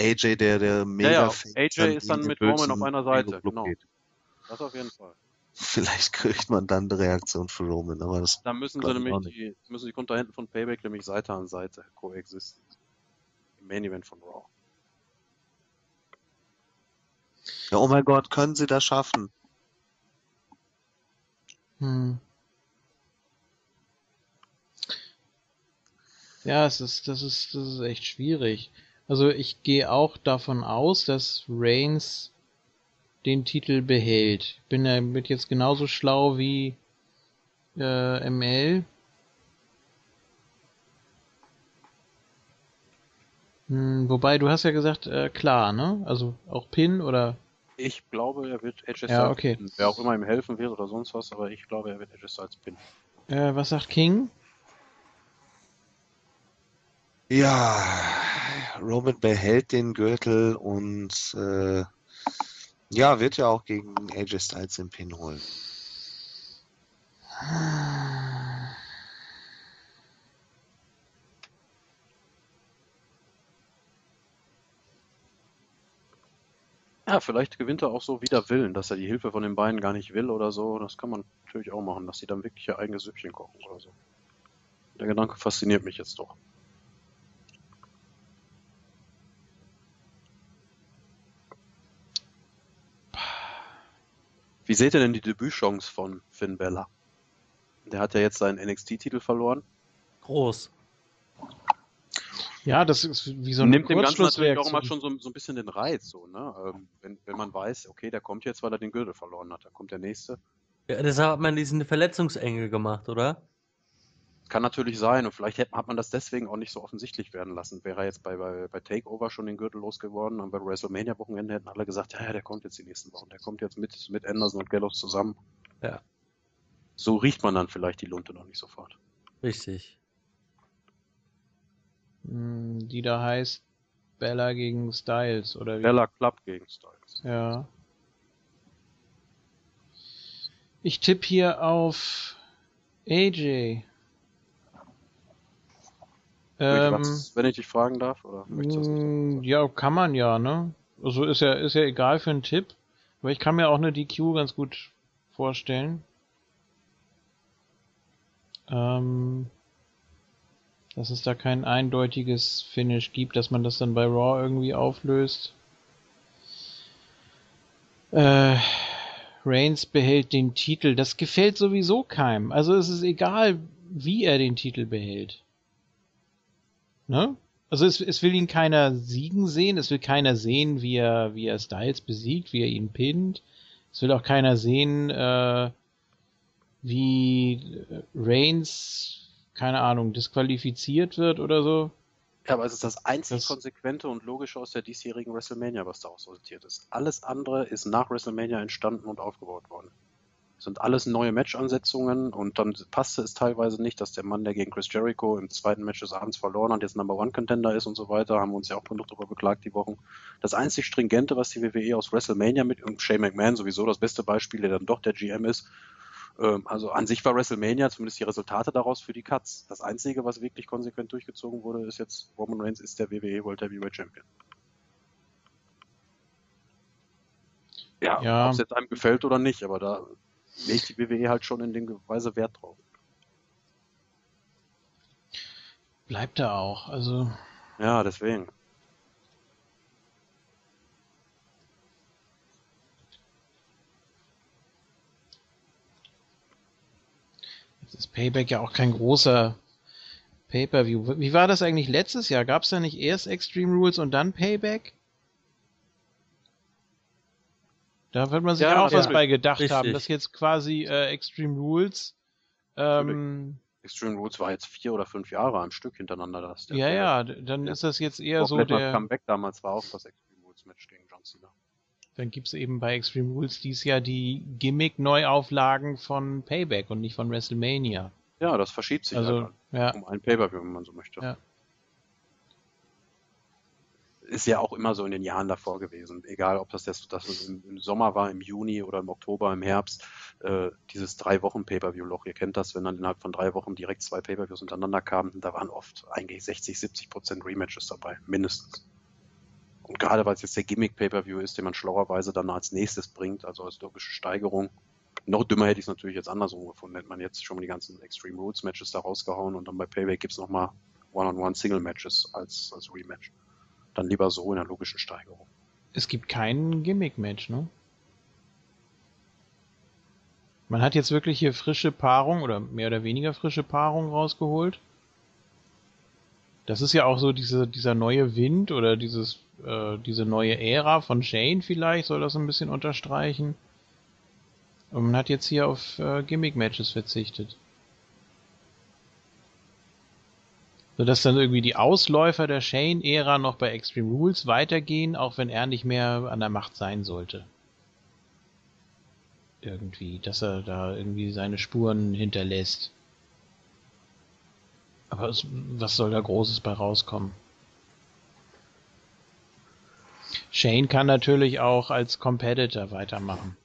AJ, der, der mega ja, Face AJ ist dann mit Roman bösen auf einer Seite, genau. Das auf jeden Fall. Vielleicht kriegt man dann eine Reaktion für Roman, aber das Dann müssen sie nämlich die, müssen die Kontrahenten von Payback nämlich Seite an Seite koexisten. Im Main Event von Raw. Ja, oh mein Gott, können sie das schaffen? Hm. Ja, es ist, das ist, das ist echt schwierig. Also ich gehe auch davon aus, dass Reigns den Titel behält. Ich bin damit jetzt genauso schlau wie äh, ML. Hm, wobei, du hast ja gesagt, äh, klar, ne? Also auch Pin oder Ich glaube, er wird Styles Ja, okay. pinnen. Wer auch immer ihm helfen wird oder sonst was, aber ich glaube, er wird AJ Styles pinnen. Äh, was sagt King? Ja, Roman behält den Gürtel und äh, ja, wird ja auch gegen AJ Styles den Pin holen. Ja, vielleicht gewinnt er auch so wider Willen, dass er die Hilfe von den beiden gar nicht will oder so. Das kann man natürlich auch machen, dass sie dann wirklich ihr eigenes Süppchen kochen oder so. Der Gedanke fasziniert mich jetzt doch. Wie seht ihr denn die Debütchance von Finn Bella? Der hat ja jetzt seinen NXT-Titel verloren. Groß. Ja, das ist wie so eine Nimmt dem Ganzen natürlich auch immer Kurzschlussreaktion. schon so, so ein bisschen den Reiz, so, ne? Ähm, wenn, wenn man weiß, okay, der kommt jetzt, weil er den Gürtel verloren hat, dann kommt der nächste. Ja, deshalb hat man diesen Verletzungsengel gemacht, oder? Kann natürlich sein und vielleicht hat man das deswegen auch nicht so offensichtlich werden lassen. Wäre er jetzt bei, bei, bei Takeover schon den Gürtel losgeworden und bei WrestleMania-Wochenende hätten alle gesagt, ja, ja, der kommt jetzt die nächsten Wochen, der kommt jetzt mit, mit Anderson und Gallows zusammen. Ja. So riecht man dann vielleicht die Lunte noch nicht sofort. Richtig. Hm, Die da heißt Bella gegen Styles, oder wie? Bella Club gegen Styles. Ja. Ich tippe hier auf AJ. Ähm, Was, wenn ich dich fragen darf, oder möchtest du das nicht? mm, ja, kann man ja, ne? Also ist ja, ist ja egal für einen Tipp. Aber ich kann mir auch eine DQ ganz gut vorstellen. Ähm, dass es da kein eindeutiges Finish gibt, dass man das dann bei Raw irgendwie auflöst. Äh, Reigns behält den Titel. Das gefällt sowieso keinem. Also es ist egal, wie er den Titel behält. Ne? Also es, es will ihn keiner siegen sehen, es will keiner sehen, wie er, wie er Styles besiegt, wie er ihn pinnt. Es will auch keiner sehen, äh, wie Reigns, keine Ahnung, disqualifiziert wird oder so. Ja, aber es ist das einzig Das- konsequente und logische aus der diesjährigen WrestleMania, was da aussortiert ist. Alles andere ist nach WrestleMania entstanden und aufgebaut worden. Sind alles neue Match-Ansetzungen und dann passte es teilweise nicht, dass der Mann, der gegen Chris Jericho im zweiten Match des Abends verloren hat, jetzt Number One Contender ist und so weiter, haben wir uns ja auch genug darüber beklagt die Wochen. Das einzig Stringente, was die WWE aus WrestleMania mit und Shane McMahon sowieso das beste Beispiel, der dann doch der GM ist, ähm, also an sich war WrestleMania zumindest die Resultate daraus für die Cuts. Das Einzige, was wirklich konsequent durchgezogen wurde, ist jetzt Roman Reigns ist der WWE World Heavyweight Champion. Ja, Ja. ob es jetzt einem gefällt oder nicht, aber da legt die WWE halt schon in dem Weise Wert drauf. Bleibt er auch. Also Ja, deswegen. jetzt ist Payback ja auch kein großer Pay-per-View. Wie war das eigentlich letztes Jahr? Gab es da nicht erst Extreme Rules und dann Payback? Da wird man sich Ja, auch was ja. bei gedacht Richtig. haben, dass jetzt quasi äh, Extreme Rules ähm, Extreme Rules war jetzt vier oder fünf Jahre am Stück hintereinander. Das ja, ja, d- dann Ja. ist das jetzt eher so der. Comeback damals war auch das Extreme Rules Match gegen John Cena. Dann gibt's eben bei Extreme Rules dies Jahr die Gimmick-Neuauflagen von Payback und nicht von WrestleMania. Ja, das verschiebt sich Also, halt ja, um ein Pay-Per-View, wenn man so möchte. Ja. Ist ja auch immer so in den Jahren davor gewesen. Egal, ob das, das, das im, im Sommer war, im Juni oder im Oktober, im Herbst. Äh, dieses drei Wochen Pay-Per-View-Loch. Ihr kennt das, wenn dann innerhalb von drei Wochen direkt zwei Pay-Per-Views hintereinander kamen. Da waren oft eigentlich 60, 70 Prozent Rematches dabei. Mindestens. Und gerade weil es jetzt der Gimmick-Pay-Per-View ist, den man schlauerweise dann als nächstes bringt, also als logische Steigerung. Noch dümmer hätte ich es natürlich jetzt andersrum gefunden. Hätte man jetzt schon mal die ganzen Extreme Rules Matches da rausgehauen und dann bei Payback gibt's noch mal One-on-One Single Matches als, als Rematch. Dann lieber so in der logischen Steigerung. es gibt kein Gimmick-Match, ne? Man hat jetzt wirklich hier frische Paarung oder mehr oder weniger frische Paarung rausgeholt. Das ist ja auch so diese, dieser neue Wind oder dieses, äh, diese neue Ära von Shane vielleicht soll das ein bisschen unterstreichen. Und man hat jetzt hier auf äh, Gimmick-Matches verzichtet. Sodass dann irgendwie die Ausläufer der Shane-Ära noch bei Extreme Rules weitergehen, auch wenn er nicht mehr an der Macht sein sollte. irgendwie, dass er da irgendwie seine Spuren hinterlässt. Aber es, was soll da Großes bei rauskommen? Shane kann natürlich auch als Competitor weitermachen.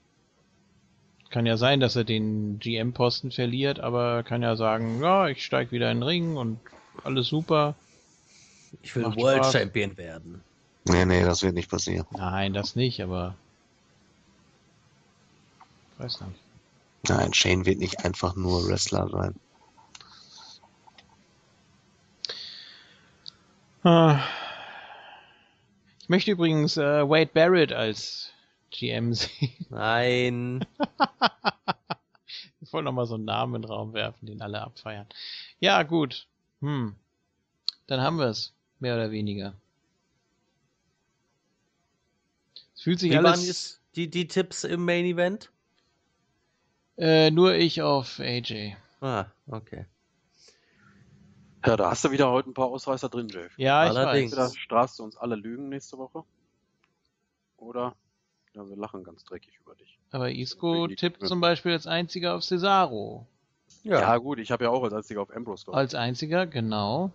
Kann ja sein, dass er den GM-Posten verliert, aber kann ja sagen, ja, ich steig wieder in den Ring und alles super. Ich will Macht World Spaß. Champion werden. Nee, nee, das wird nicht passieren. Nein, das nicht, aber weiß nicht. Nein, Shane wird nicht einfach nur Wrestler sein. Ah. Ich möchte übrigens äh, Wade Barrett als GM sehen. Nein. Ich wollte nochmal so einen Namen in den Raum werfen, den alle abfeiern. Ja, gut. Hm. Dann haben wir es. Mehr oder weniger. Es fühlt sich Wie waren alles jetzt die, die Tipps im Main Event? äh, nur ich auf AJ. Ah, okay. Ja, da hast du wieder heute ein paar Ausreißer drin, Jeff. Ja, ich Allerdings. Entweder weiß. strahlst du uns alle Lügen nächste Woche oder ja, wir lachen ganz dreckig über dich. Aber Isco tippt zum Beispiel als einziger auf Cesaro. Ja, gut, ich habe ja auch als einziger auf Ambrose gehofft. Als einziger, genau.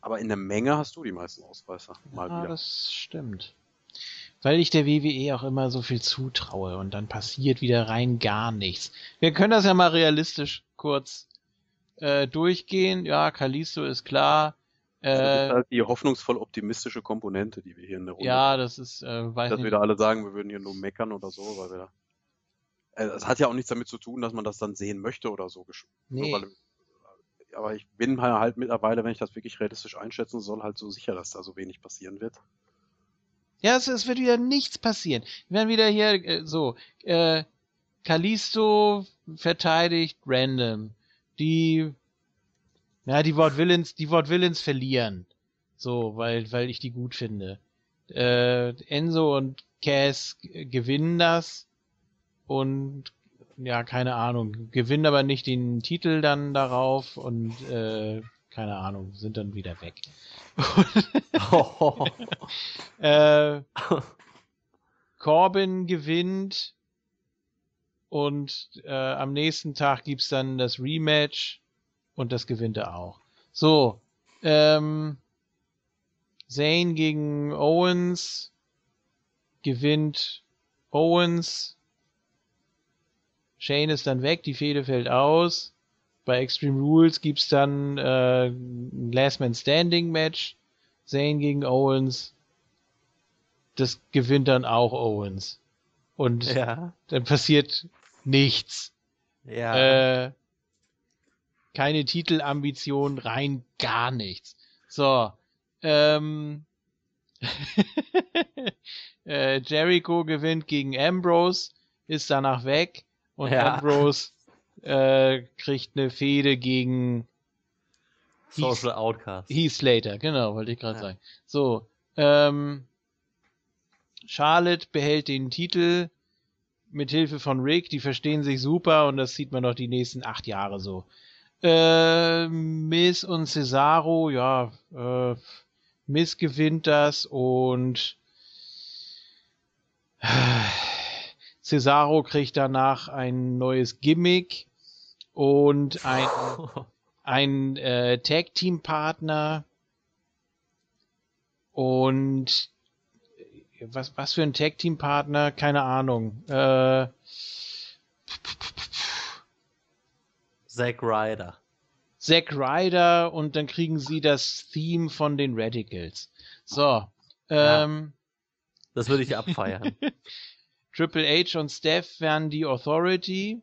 Aber in der Menge hast du die meisten Ausreißer. Mal Ja, wieder. das stimmt. Weil ich der WWE auch immer so viel zutraue und dann passiert wieder rein gar nichts. Wir können das ja mal realistisch kurz äh, durchgehen. Ja, Kalisto ist klar. das ist Äh, halt die hoffnungsvoll optimistische Komponente, die wir hier in der Runde ja, das ist, äh, weiß dass nicht. wir da alle sagen, wir würden hier nur meckern oder so, weil wir da. Äh, Es hat ja auch nichts damit zu tun, dass man das dann sehen möchte oder so. Nee. Weil, aber ich bin halt mittlerweile, wenn ich das wirklich realistisch einschätzen soll, halt so sicher, dass da so wenig passieren wird. Ja, es, es wird wieder nichts passieren. Wir werden wieder hier äh, so, äh, Kalisto verteidigt random. Die, ja, die Wort Villains, die Wort Villains verlieren. So, weil, weil ich die gut finde. Äh, Enzo und Cass gewinnen das und ja, keine Ahnung, gewinnen aber nicht den Titel dann darauf und äh, keine Ahnung, sind dann wieder weg. Äh, Corbin gewinnt und äh, am nächsten Tag gibt's dann das Rematch und das gewinnt er auch. So, ähm, Zayn gegen Owens gewinnt Owens. Shane ist dann weg, die Fehde fällt aus. Bei Extreme Rules gibt's dann äh, ein Last Man Standing Match. Zayn gegen Owens. Das gewinnt dann auch Owens. Und ja. dann passiert nichts. Ja. Äh, keine Titelambition, rein gar nichts. So. Ähm, äh, Jericho gewinnt gegen Ambrose, ist danach weg und Ja. Ambrose äh, kriegt eine Fehde gegen Heath, Social Outcast. Heath Slater, genau, wollte ich gerade Ja. sagen. So, ähm, Charlotte behält den Titel mit Hilfe von Rick, die verstehen sich super und das sieht man noch die nächsten acht Jahre so. Äh, Miss und Cesaro, ja, äh, Miss gewinnt das und Cesaro kriegt danach ein neues Gimmick und ein ein äh, Tag Team Partner und äh, was was für ein Tag Team Partner keine Ahnung. Äh, Zack Ryder. Zack Ryder und dann kriegen sie das Theme von den Radicals. So ähm, Das würde ich abfeiern. Triple H und Steph werden die Authority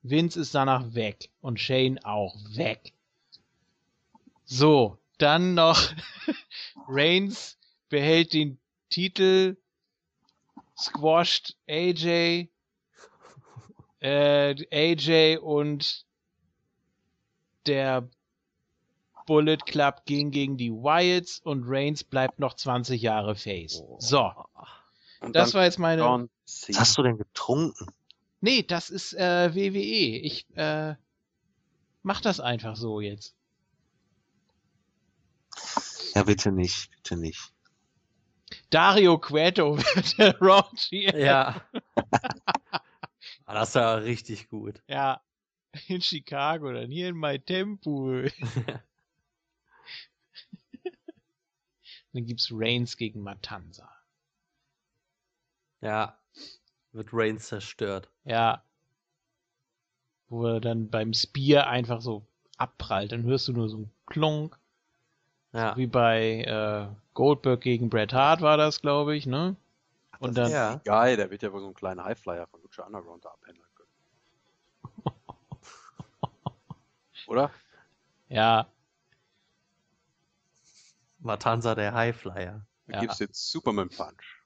Vince ist danach weg und Shane auch weg. So, dann noch Reigns behält den Titel, squasht AJ, äh, AJ und der Bullet Club gehen gegen die Wyatts und Reigns bleibt noch 20 Jahre Face. So, das war jetzt meine. John Was hast du denn getrunken? Nee, das ist äh, WWE. Ich äh, mach das einfach so jetzt. Ja, bitte nicht, bitte nicht. Dario Cueto wird der Raw ja. Ah, das war richtig gut. Ja. In Chicago, dann hier in My Temple. dann gibt's Reigns gegen Matanza. Ja. Wird Reigns zerstört. Ja. Wo er dann beim Spear einfach so abprallt. Dann hörst du nur so ein Klonk. Ja. Wie bei äh, Goldberg gegen Bret Hart war das, glaube ich, ne? Und dann, ja. Guy, der wird ja wohl so einen kleinen Highflyer von Lucha Underground da abhändeln können. Oder? ja, Matanza der Highflyer. Du Ja. gibst jetzt Superman Punch.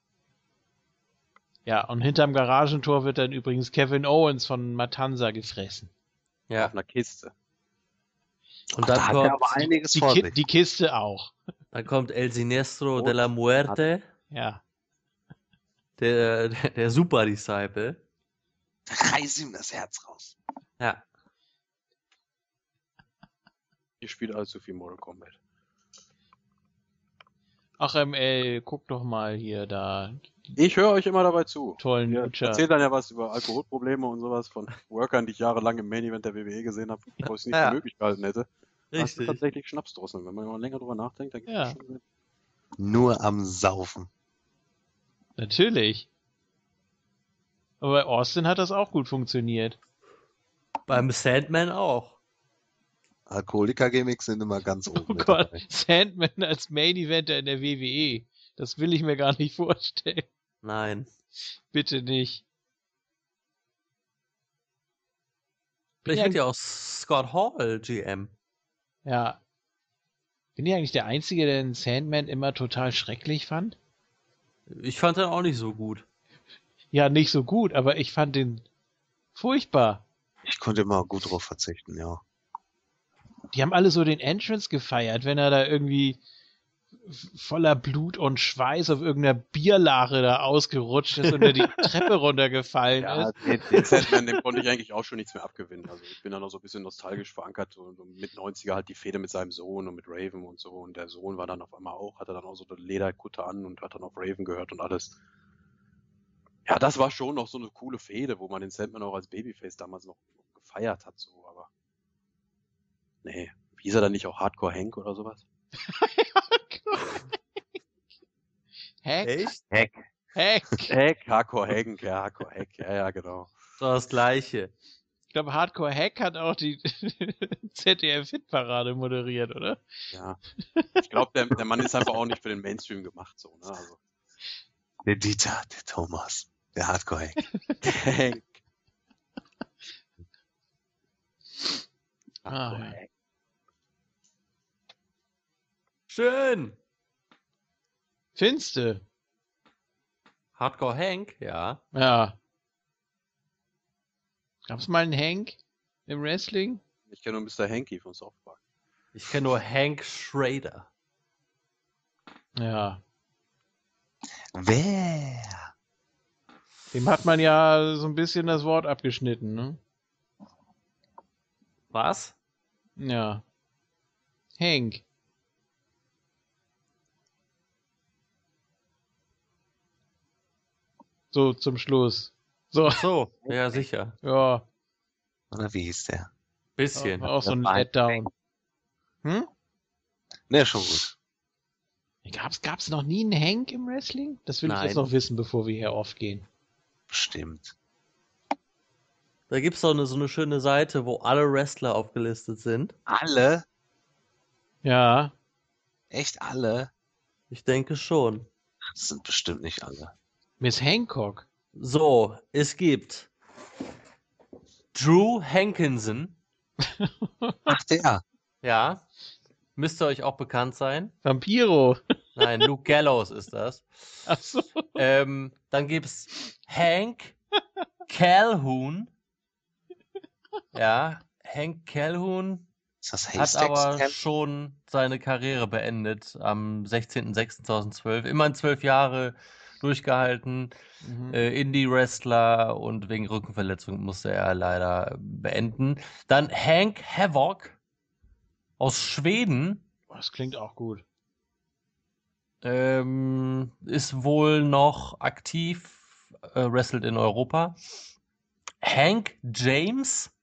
Ja, und hinterm Garagentor wird dann übrigens Kevin Owens von Matanza gefressen. Ja. Auf einer Kiste. Und da dann hat er kommt, aber einiges Die, vor Ki sich. die Kiste auch. dann kommt El Sinestro Oh, de la Muerte, Ja. der, der, der Super Disciple. Reiß ihm das Herz raus. Ja. Ihr spielt allzu viel Mortal Kombat. Ach, ML, guck doch mal hier da. Ich höre euch immer dabei zu. Tollen Ihr Lucha. erzählt dann ja was über Alkoholprobleme und sowas von Workern, die ich jahrelang im Main Event der WWE gesehen habe, wo ich es nicht Ja. für möglich gehalten hätte. Das ist Richtig. tatsächlich Schnapsdrosseln. Wenn man mal länger drüber nachdenkt, dann gibt Ja. es schon. Nur am Saufen. Natürlich. Aber bei Austin hat das auch gut funktioniert. Beim Sandman auch. Alkoholiker-Gimmicks sind immer ganz oben. Oh mit Gott, dabei. Sandman als Main Eventer in der WWE. Das will ich mir gar nicht vorstellen. Nein. Bitte nicht. Vielleicht wird ja auch Scott Hall GM. Ja. Bin ich eigentlich der Einzige, der den Sandman immer total schrecklich fand? Ich fand den auch nicht so gut. Ja, nicht so gut, aber ich fand den furchtbar. Ich konnte immer gut drauf verzichten, ja. Die haben alle so den Entrance gefeiert, wenn er da irgendwie voller Blut und Schweiß auf irgendeiner Bierlache da ausgerutscht ist und er die Treppe runtergefallen Ja, ist. den, den Sandman, dem konnte ich eigentlich auch schon nichts mehr abgewinnen. Also ich bin da noch so ein bisschen nostalgisch verankert und mit 90er halt die Fehde mit seinem Sohn und mit Raven und so. Und der Sohn war dann auf einmal auch, hatte dann auch so eine Lederkutte an und hat dann auf Raven gehört und alles. Ja, das war schon noch so eine coole Fehde, wo man den Sandman auch als Babyface damals noch gefeiert hat, so, aber. Nee. Hieß er dann nicht auch Hardcore Hank oder sowas? Hack, Echt? Heck. Hack. Hank, Hardcore Hank, ja, Hardcore Hank, ja, ja, genau. So das gleiche. Ich glaube, Hardcore Hack hat auch die ZDF-Hitparade moderiert, oder? Ja. Ich glaube, der, der Mann ist einfach auch nicht für den Mainstream gemacht, so, ne? Also. Der Dieter, der Thomas, der Hardcore-Heck. Hank. Ah, ja. Schön. Finste. Hardcore Hank, ja. Ja. Gab's mal einen Hank im Wrestling? Ich kenne nur Mr. Hanky von South Park. Ich kenne nur Hank Schrader. Ja. Wer? Dem hat man ja so ein bisschen das Wort abgeschnitten, ne? Was? Ja. Hank. So, zum Schluss. So, Ach so, ja sicher. ja. Oder wie hieß der? Bisschen. War auch so ein Ja, Letdown. Hm? Ne, schon gut. Gab's, gab's noch nie einen Hank im Wrestling? Das will ich Nein. jetzt noch wissen, bevor wir hier aufgehen. Bestimmt. Da gibt's doch eine, so eine schöne Seite, wo alle Wrestler aufgelistet sind. Alle? Ja. Echt alle? Ich denke schon. Das sind bestimmt nicht alle. Miss Hancock. So, es gibt Drew Hankinson. Ach, der. Ja. Müsste euch auch bekannt sein. Vampiro. Nein, Luke Gallows ist das. Ach so. Ähm, dann gibt's Hank Calhoun. Ja, Hank Calhoun hat aber Camp? schon seine Karriere beendet am 16.06.2012. Immerhin zwölf Jahre durchgehalten. Mhm. Äh, Indie-Wrestler und wegen Rückenverletzung musste er leider beenden. Dann Hank Havoc aus Schweden. Das klingt auch gut. Ähm, ist wohl noch aktiv, äh, wrestelt in Europa. Hank James?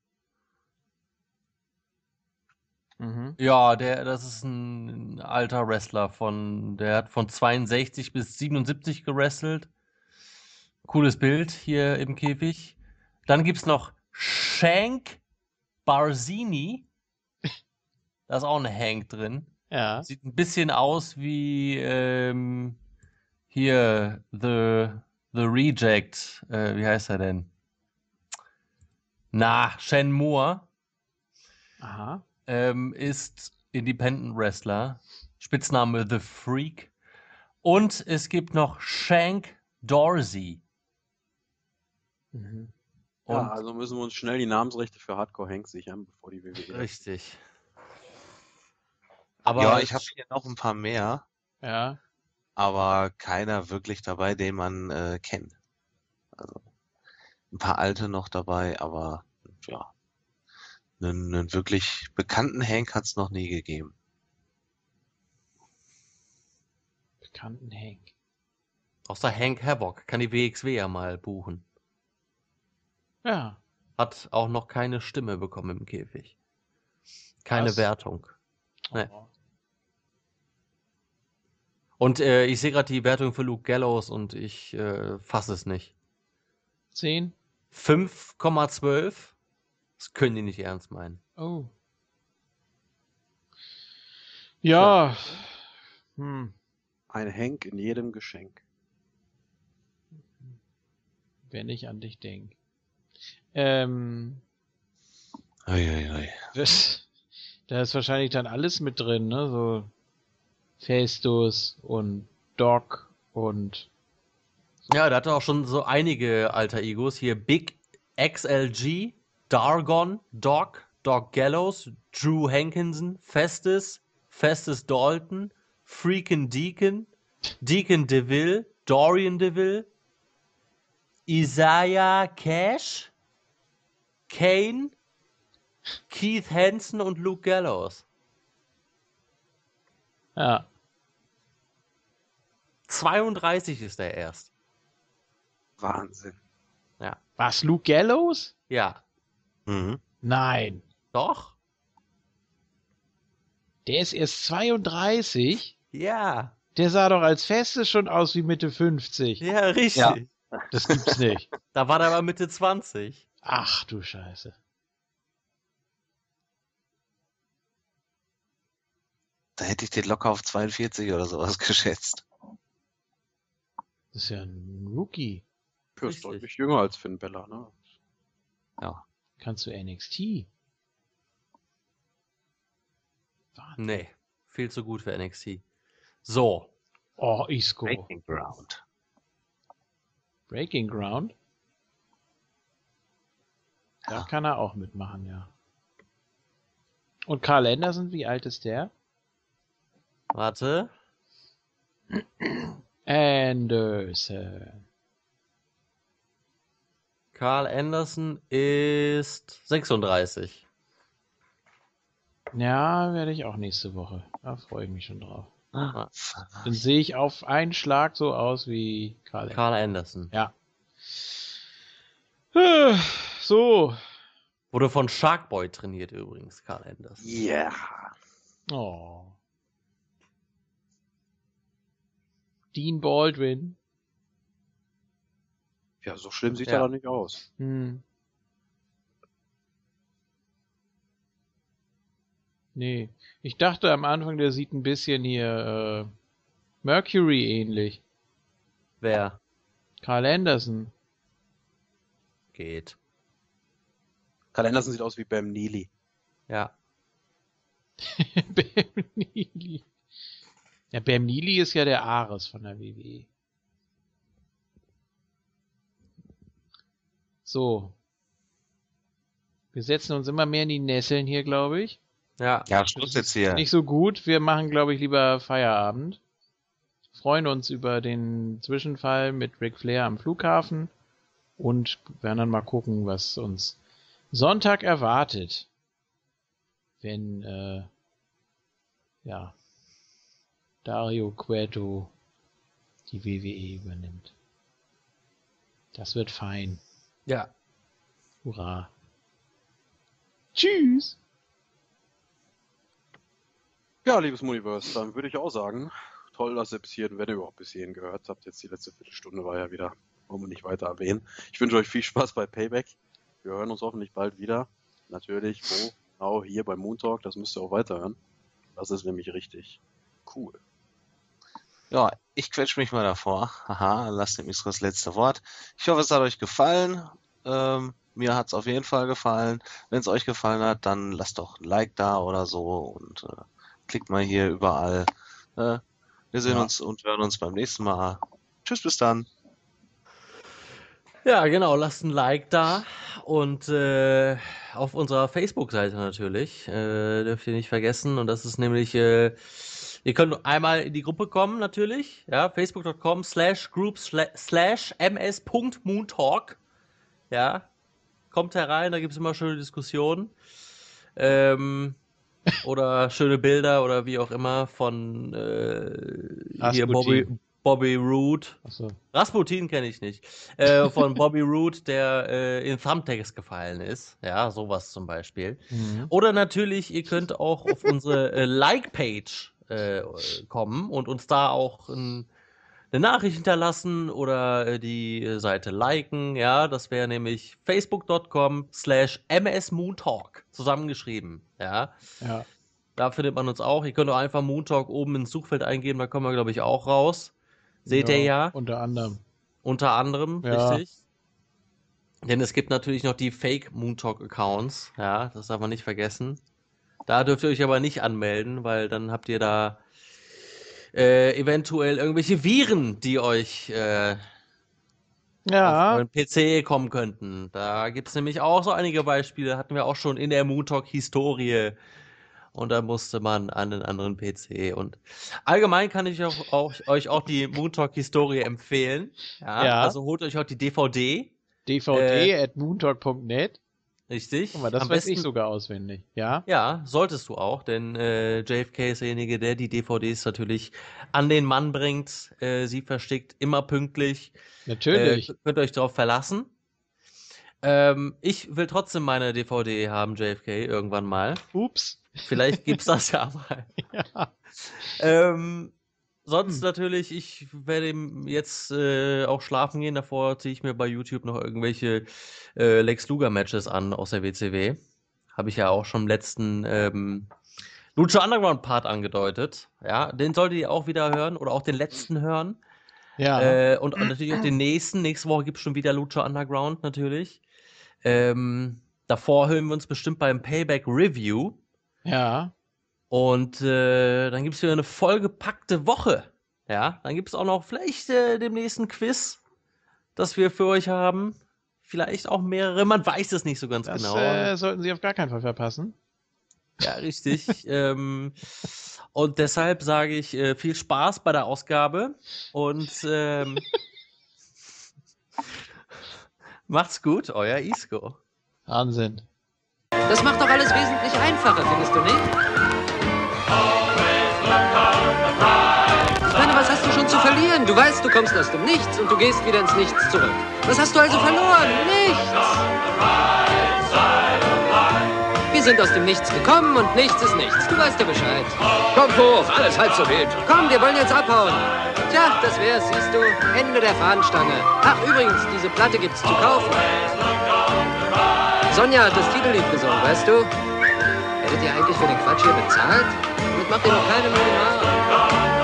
Mhm. Ja, der, das ist ein alter Wrestler von, der hat von 62 bis 77 gewrestelt. Cooles Bild hier im Käfig. Dann gibt's noch Shank Barzini. Da ist auch ein Hank drin. Ja. Sieht ein bisschen aus wie ähm, hier The, The Reject. Äh, wie heißt er denn? Na, Shen Moore Aha. Ähm, ist Independent Wrestler. Spitzname The Freak. Und es gibt noch Shank Dorsey. Mhm. Und ja, also müssen wir uns schnell die Namensrechte für Hardcore Hank sichern, bevor die WWE. richtig. Aber ja, ich habe hier noch ein paar mehr, Ja. aber keiner wirklich dabei, den man äh, kennt. Also ein paar alte noch dabei, aber ja, einen, einen wirklich bekannten Hank hat's noch nie gegeben. Bekannten Hank. außer Hank Havoc kann die WXW ja mal buchen. Ja. Hat auch noch keine Stimme bekommen im Käfig. Keine Was? Wertung. Nee. Oh. Und äh, ich sehe gerade die Wertung für Luke Gallows und ich äh, fasse es nicht. Zehn? 5,12? Das können die nicht ernst meinen. Oh. Ja. Hm. Ein Hank in jedem Geschenk. Wenn ich an dich denk. Ähm, Uiuiui. das, da ist wahrscheinlich dann alles mit drin, ne? So Festus und Doc und Ja, der hatte auch schon so einige alter Egos. Hier Big XLG, Dargon, Doc, Doc Gallows, Drew Hankinson, Festus, Festus Dalton, Freakin' Deacon, Deacon DeVille, Dorian DeVille, Isaiah Cash, Kane, Keith Hansen und Luke Gallows. ja. 32 ist er erst. Wahnsinn. Was, Luke Gallows? Ja, Mhm. Nein. doch? Der ist erst 32. Ja, Der sah doch als Festes schon aus wie Mitte 50. ja, richtig. Ja. Das gibt's nicht. Da war der aber Mitte 20. Ach du Scheiße. Da hätte ich den locker auf 42 oder sowas geschätzt. Das ist ja ein Rookie. Ja, ist deutlich jünger als Finn Bella, ne? Kannst du NXT? Wahnsinn. Nee, viel zu gut für NXT. So, Oh, Isco. Breaking Ground. Breaking Ground? Da Ja. kann er auch mitmachen, ja. Und Carl Anderson, wie alt ist der? warte. Anderson. Carl Anderson ist 36. Ja, werde ich auch nächste Woche. Da freue ich mich schon drauf. Ah, Dann sehe ich auf einen Schlag so aus wie Carl Anderson. Carl Anderson. Ja. So. Wurde von Sharkboy trainiert übrigens, Carl Anderson. Yeah. Oh. Dean Baldwin. Ja, so schlimm sieht Ja. er doch nicht aus. Hm. Nee. Ich dachte am Anfang, der sieht ein bisschen hier äh, Mercury ähnlich. Wer? Carl Anderson. Geht. Karl Anderson sieht aus wie Bam Neely. Ja. Bam Neely. Ja, Bam Neely ist ja der Ares von der WWE. So. Wir setzen uns immer mehr in die Nesseln hier, glaube ich. Ja. Ja, Schluss jetzt hier. Nicht so gut. Wir machen, glaube ich, lieber Feierabend. Freuen uns über den Zwischenfall mit Ric Flair am Flughafen und werden dann mal gucken, was uns Sonntag erwartet. Wenn, äh, ja, Dario Cueto die WWE übernimmt. Das wird fein. Ja. Hurra. Tschüss. Ja, liebes Muniverse, dann würde ich auch sagen, toll, dass ihr bis hierhin, wenn ihr überhaupt bis hierhin gehört habt, jetzt die letzte Viertelstunde war ja wieder, wollen wir nicht weiter erwähnen. Ich wünsche euch viel Spaß bei Payback. Wir hören uns hoffentlich bald wieder. Natürlich, wo? Genau, hier bei Moon Talk, das müsst ihr auch weiterhören. Das ist nämlich richtig cool. Ja, ich quetsch mich mal davor. Haha, lasst Isra das letzte Wort. Ich hoffe, es hat euch gefallen. Ähm, mir hat's auf jeden Fall gefallen. Wenn es euch gefallen hat, dann lasst doch ein Like da oder so und äh, klickt mal hier überall. Äh, wir sehen Ja. uns und hören uns beim nächsten Mal. Tschüss, bis dann. Ja, genau, lasst ein Like da und äh, auf unserer Facebook-Seite natürlich, äh, dürft ihr nicht vergessen und das ist nämlich, äh, ihr könnt einmal in die Gruppe kommen natürlich, ja, facebook.com slash group sla- slash ms.moontalk, ja, kommt herein, da gibt's immer schöne Diskussionen, ähm, oder schöne Bilder oder wie auch immer von äh, hier Bobby. Bobby Roode, Achso. Rasputin kenne ich nicht. Äh, von Bobby Roode, der äh, in Thumbtacks gefallen ist. Ja, sowas zum Beispiel. Mhm. Oder natürlich, ihr könnt auch auf unsere äh, Like-Page äh, kommen und uns da auch ein, eine Nachricht hinterlassen oder äh, die Seite liken. Ja, das wäre nämlich facebook.com slash msmoontalk zusammengeschrieben. Ja, Ja. da findet man uns auch. Ihr könnt auch einfach Moontalk oben ins Suchfeld eingeben, da kommen wir, glaube ich, auch raus. Seht ihr ja. Unter anderem. Unter anderem, Ja. richtig. Denn es gibt natürlich noch die Fake Moontalk Accounts, ja, das darf man nicht vergessen. Da dürft ihr euch aber nicht anmelden, weil dann habt ihr da äh, eventuell irgendwelche Viren, die euch äh, auf Ja. euren PC kommen könnten. Da gibt's nämlich auch so einige Beispiele, hatten wir auch schon in der Moontalk Historie. Und da musste man an den anderen PC. Und allgemein kann ich auch, auch, euch auch die Moontalk Historie empfehlen. Ja, Ja. Also holt euch auch die DVD. dvd at moontalk.net. Richtig. Guck mal, das Am weiß besten, ich sogar auswendig. Ja? Ja, solltest du auch, denn äh, JFK ist derjenige, der die DVDs natürlich an den Mann bringt. Äh, sie verschickt immer pünktlich. Natürlich. Äh, könnt ihr euch darauf verlassen. Ähm, ich will trotzdem meine DVD haben, JFK, irgendwann mal. Ups. Vielleicht gibt's das ja mal. Ja. Ähm, sonst Hm. natürlich, ich werde jetzt äh, auch schlafen gehen. Davor ziehe ich mir bei YouTube noch irgendwelche äh, Lex Luger Matches an aus der WCW. Habe ich ja auch schon im letzten ähm, Lucha Underground Part angedeutet. Ja, den solltet ihr auch wieder hören oder auch den letzten hören. Ja. Äh, und, und natürlich auch den nächsten. Nächste Woche gibt es schon wieder Lucha Underground natürlich. Ähm, davor hören wir uns bestimmt beim Payback Review. ja. Und äh, dann gibt es wieder eine vollgepackte Woche. Ja, dann gibt es auch noch vielleicht äh, demnächst ein Quiz, das wir für euch haben. Vielleicht auch mehrere, man weiß es nicht so ganz Das genau. äh, sollten Sie auf gar keinen Fall verpassen. Ja, richtig. ähm, und deshalb sage ich äh, viel Spaß bei der Ausgabe und ähm, macht's gut, euer Isco. Wahnsinn. Das macht doch alles wesentlich einfacher, findest du nicht? Verlieren? Du weißt, du kommst aus dem Nichts und du gehst wieder ins Nichts zurück. Was hast du also verloren? Nichts! Wir sind aus dem Nichts gekommen und nichts ist nichts. Du weißt ja Bescheid. Kopf hoch, alles halb so wild. Komm, wir wollen jetzt abhauen. Tja, das wär's, siehst du. Ende der Fahnenstange. Ach, übrigens, diese Platte gibt's zu kaufen. Sonja hat das Titellied gesungen, weißt du? Hättet ihr eigentlich für den Quatsch hier bezahlt? Damit macht ihr noch keine Million.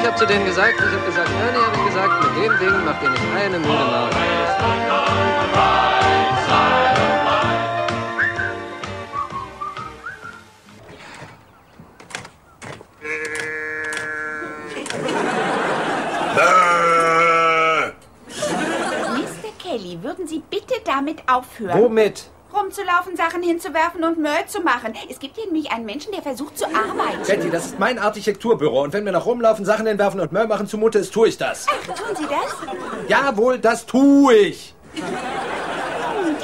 Ich hab zu denen gesagt, ich hab gesagt, Ernie hab ich gesagt, mit dem Ding macht ihr nicht eine müde Maus. Mr. Kelly, würden Sie bitte damit aufhören? Womit? Rumzulaufen, Sachen hinzuwerfen und Müll zu machen. Es gibt hier nämlich einen Menschen, der versucht zu arbeiten. Betty, das ist mein Architekturbüro und wenn wir noch rumlaufen, Sachen hinwerfen und Müll machen zumute ist, tue ich das. Ach, tun Sie das? Jawohl, das tue ich. Hm,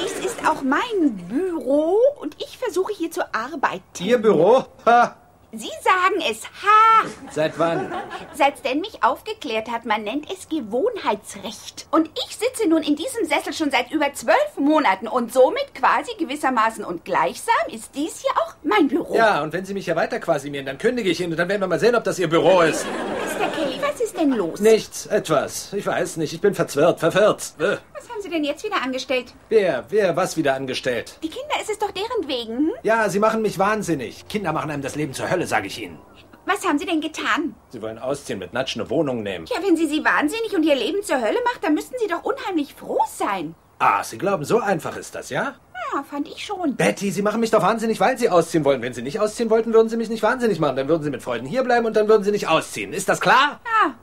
Dies ist auch mein Büro und ich versuche hier zu arbeiten. Ihr Büro? Ha. Sie sagen es. Ha! Seit wann? Seit Stan mich aufgeklärt hat, man nennt es Gewohnheitsrecht. Und ich sitze nun in diesem Sessel schon seit über zwölf Monaten und somit quasi gewissermaßen und gleichsam ist dies hier auch mein Büro. Ja, und wenn Sie mich hier weiter quasimieren, dann kündige ich Ihnen und dann werden wir mal sehen, ob das Ihr Büro ist. Mr. Kelly, was ist denn los? Nichts, etwas. Ich weiß nicht, ich bin verzwirrt, verwirrt. Äh, Was Sie denn jetzt wieder angestellt? Wer, wer, was wieder angestellt? Die Kinder, ist es doch deren wegen. Hm? Ja, Sie machen mich wahnsinnig. Kinder machen einem das Leben zur Hölle, sage ich Ihnen. Was haben Sie denn getan? Sie wollen ausziehen, mit Natsch eine Wohnung nehmen. Ja, wenn sie sie wahnsinnig und ihr Leben zur Hölle macht, dann müssten Sie doch unheimlich froh sein. Ah, Sie glauben, so einfach ist das, ja? Ja, fand ich schon. Betty, Sie machen mich doch wahnsinnig, weil Sie ausziehen wollen. Wenn Sie nicht ausziehen wollten, würden Sie mich nicht wahnsinnig machen. Dann würden Sie mit Freuden hierbleiben und dann würden Sie nicht ausziehen. Ist das klar? Ja,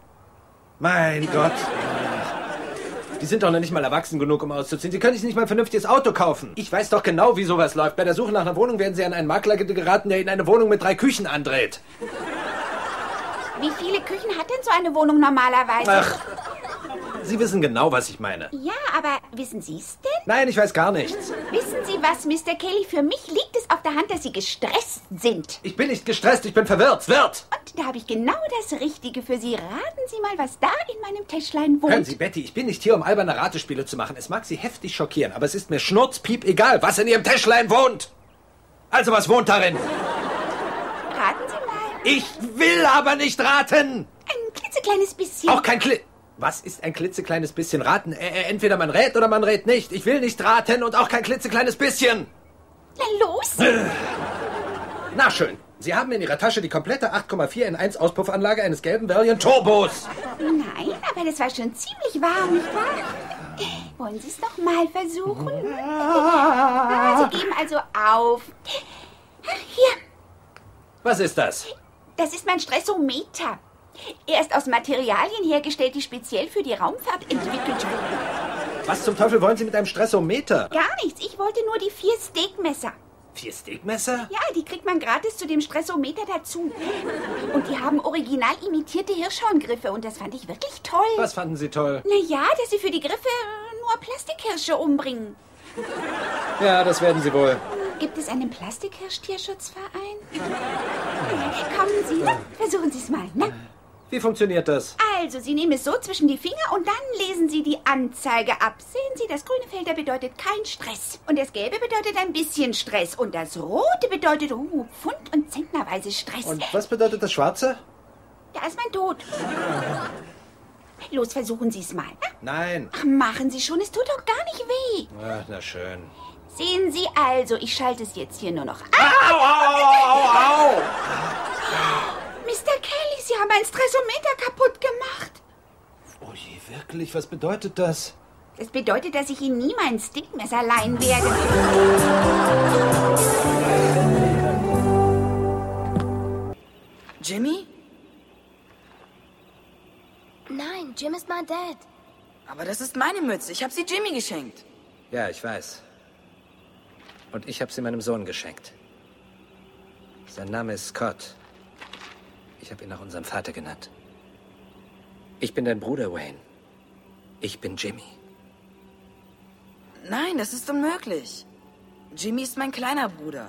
Mein Gott. Die sind doch noch nicht mal erwachsen genug, um auszuziehen. Sie können sich nicht mal ein vernünftiges Auto kaufen. Ich weiß doch genau, wie sowas läuft. Bei der Suche nach einer Wohnung werden Sie an einen Makler geraten, der Ihnen eine Wohnung mit drei Küchen andreht. wie viele Küchen hat denn so eine Wohnung normalerweise? Ach, Sie wissen genau, was ich meine. Ja, aber wissen Sie es denn? Nein, ich weiß gar nichts. Wissen Sie was, Mr. Kelly? Für mich liegt es auf der Hand, dass Sie gestresst sind. Ich bin nicht gestresst, ich bin verwirrt. Wirt! Und da habe ich genau das Richtige für Sie. Raten Sie mal, was da in meinem Täschlein wohnt. Hören Sie, Betty, ich bin nicht hier, um alberne Ratespiele zu machen. Es mag Sie heftig schockieren, aber es ist mir schnurzpiep egal, was in Ihrem Täschlein wohnt. Also, was wohnt darin? Raten Sie mal. Ich will aber nicht raten. Ein klitzekleines bisschen. Auch kein Kli... Was ist ein klitzekleines bisschen raten? Äh, entweder man rät oder man rät nicht. Ich will nicht raten und auch kein klitzekleines bisschen. Na los. Na schön. Sie haben in Ihrer Tasche die komplette 8,4 in 1 Auspuffanlage eines gelben Valiant Turbos. Nein, aber das war schon ziemlich warm, nicht wahr? Wollen Sie es doch mal versuchen? Ah, Sie geben also auf. Hier, Was ist das? das ist mein Stressometer. Er ist aus Materialien hergestellt, die speziell für die Raumfahrt entwickelt wurden. Was zum Teufel wollen Sie mit einem Stressometer? Gar nichts, ich wollte nur die vier Steakmesser. Vier Steakmesser? Ja, die kriegt man gratis zu dem Stressometer dazu. Und die haben original imitierte Hirschhorngriffe und das fand ich wirklich toll. Was fanden Sie toll? Na ja, dass sie für die Griffe nur Plastikhirsche umbringen. Ja, das werden Sie wohl. Gibt es einen Plastikhirsch-Tierschutzverein? Kommen Sie, versuchen Sie es mal. Na? Wie funktioniert das? Also, Sie nehmen es so zwischen die Finger und dann lesen Sie die Anzeige ab. Sehen Sie, das grüne Feld, da bedeutet kein Stress. Und das gelbe bedeutet ein bisschen Stress. Und das rote bedeutet, oh, Pfund- und Zentnerweise Stress. Und was bedeutet das Schwarze? Da ist mein Tod. Los, versuchen Sie es mal. Na? Nein. Ach, machen Sie schon, es tut doch gar nicht weh. Ach, na schön. Sehen Sie also, ich schalte es jetzt hier nur noch an. Au, au, au, au! Mr. Kelly, Sie haben ein Stressometer kaputt gemacht. Oh je, wirklich? Was bedeutet das? Das bedeutet, dass ich Ihnen nie mein Stickmesser leihen werde. Jimmy? Nein, Jim ist mein Dad. Aber das ist meine Mütze. Ich habe sie Jimmy geschenkt. Ja, ich weiß. Und ich habe sie meinem Sohn geschenkt. Sein Name ist Scott. Ich habe ihn nach unserem Vater genannt. Ich bin dein Bruder, Wayne. Ich bin Jimmy. Nein, das ist unmöglich. Jimmy ist mein kleiner Bruder.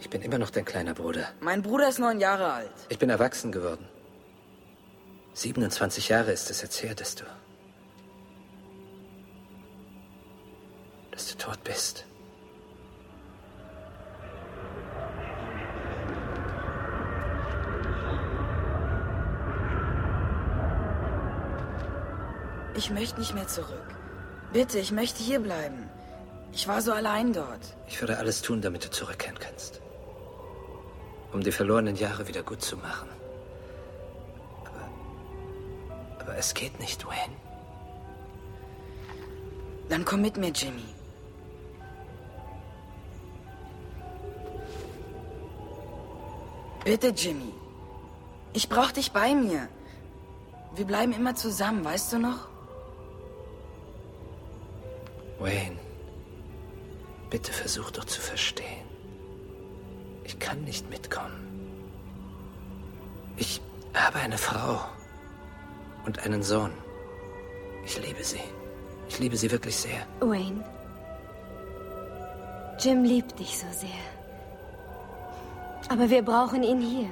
Ich bin immer noch dein kleiner Bruder. Mein Bruder ist neun Jahre alt. Ich bin erwachsen geworden. 27 Jahre ist es jetzt her, dass du. dass du tot bist. Ich möchte nicht mehr zurück. Bitte, ich möchte hier bleiben. Ich war so allein dort. Ich würde alles tun, damit du zurückkehren kannst. Um die verlorenen Jahre wieder gut zu machen. Aber. Aber es geht nicht, Wayne. Dann komm mit mir, Jimmy. Bitte, Jimmy. Ich brauch dich bei mir. Wir bleiben immer zusammen, weißt du noch? Wayne, bitte versuch doch zu verstehen. Ich kann nicht mitkommen. Ich habe eine Frau und einen Sohn. Ich liebe sie. Ich liebe sie wirklich sehr. Wayne, Jim liebt dich so sehr. Aber wir brauchen ihn hier.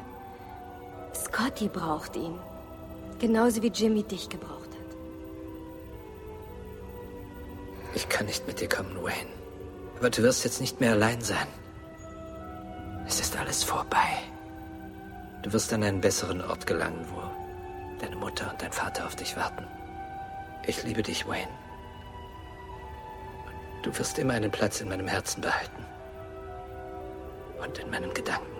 Scotty braucht ihn. Genauso wie Jimmy dich gebraucht Ich kann nicht mit dir kommen, Wayne. Aber du wirst jetzt nicht mehr allein sein. Es ist alles vorbei. Du wirst an einen besseren Ort gelangen, wo deine Mutter und dein Vater auf dich warten. Ich liebe dich, Wayne. Du wirst immer einen Platz in meinem Herzen behalten. Und in meinen Gedanken.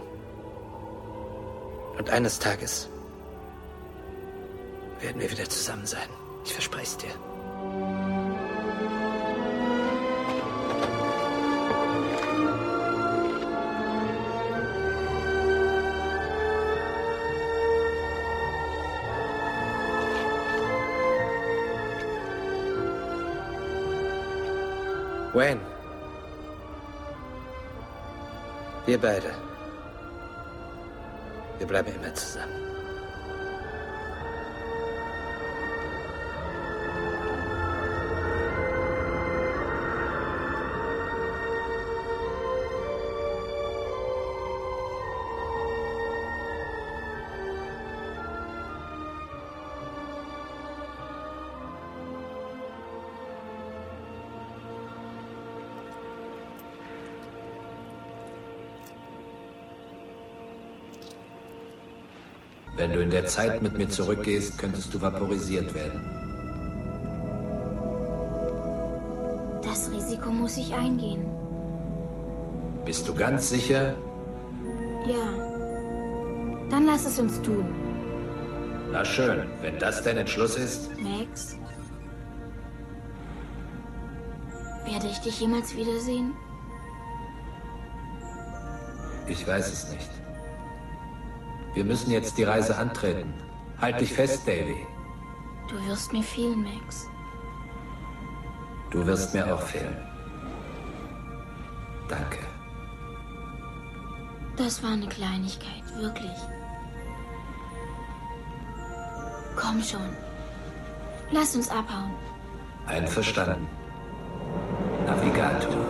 Und eines Tages werden wir wieder zusammen sein. Ich verspreche es dir. Wayne. Wir beide. Wir bleiben immer zusammen. Der Zeit mit mir zurückgehst, könntest du vaporisiert werden. Das Risiko muss ich eingehen. Bist du ganz sicher? Ja. Dann lass es uns tun. Na schön, wenn das dein Entschluss ist. Max? Werde ich dich jemals wiedersehen? Ich weiß es nicht. Wir müssen jetzt die Reise antreten. Halt dich fest, Davy. Du wirst mir fehlen, Max. Du wirst mir auch fehlen. Danke. Das war eine Kleinigkeit, wirklich. Komm schon. Lass uns abhauen. Einverstanden. Navigator.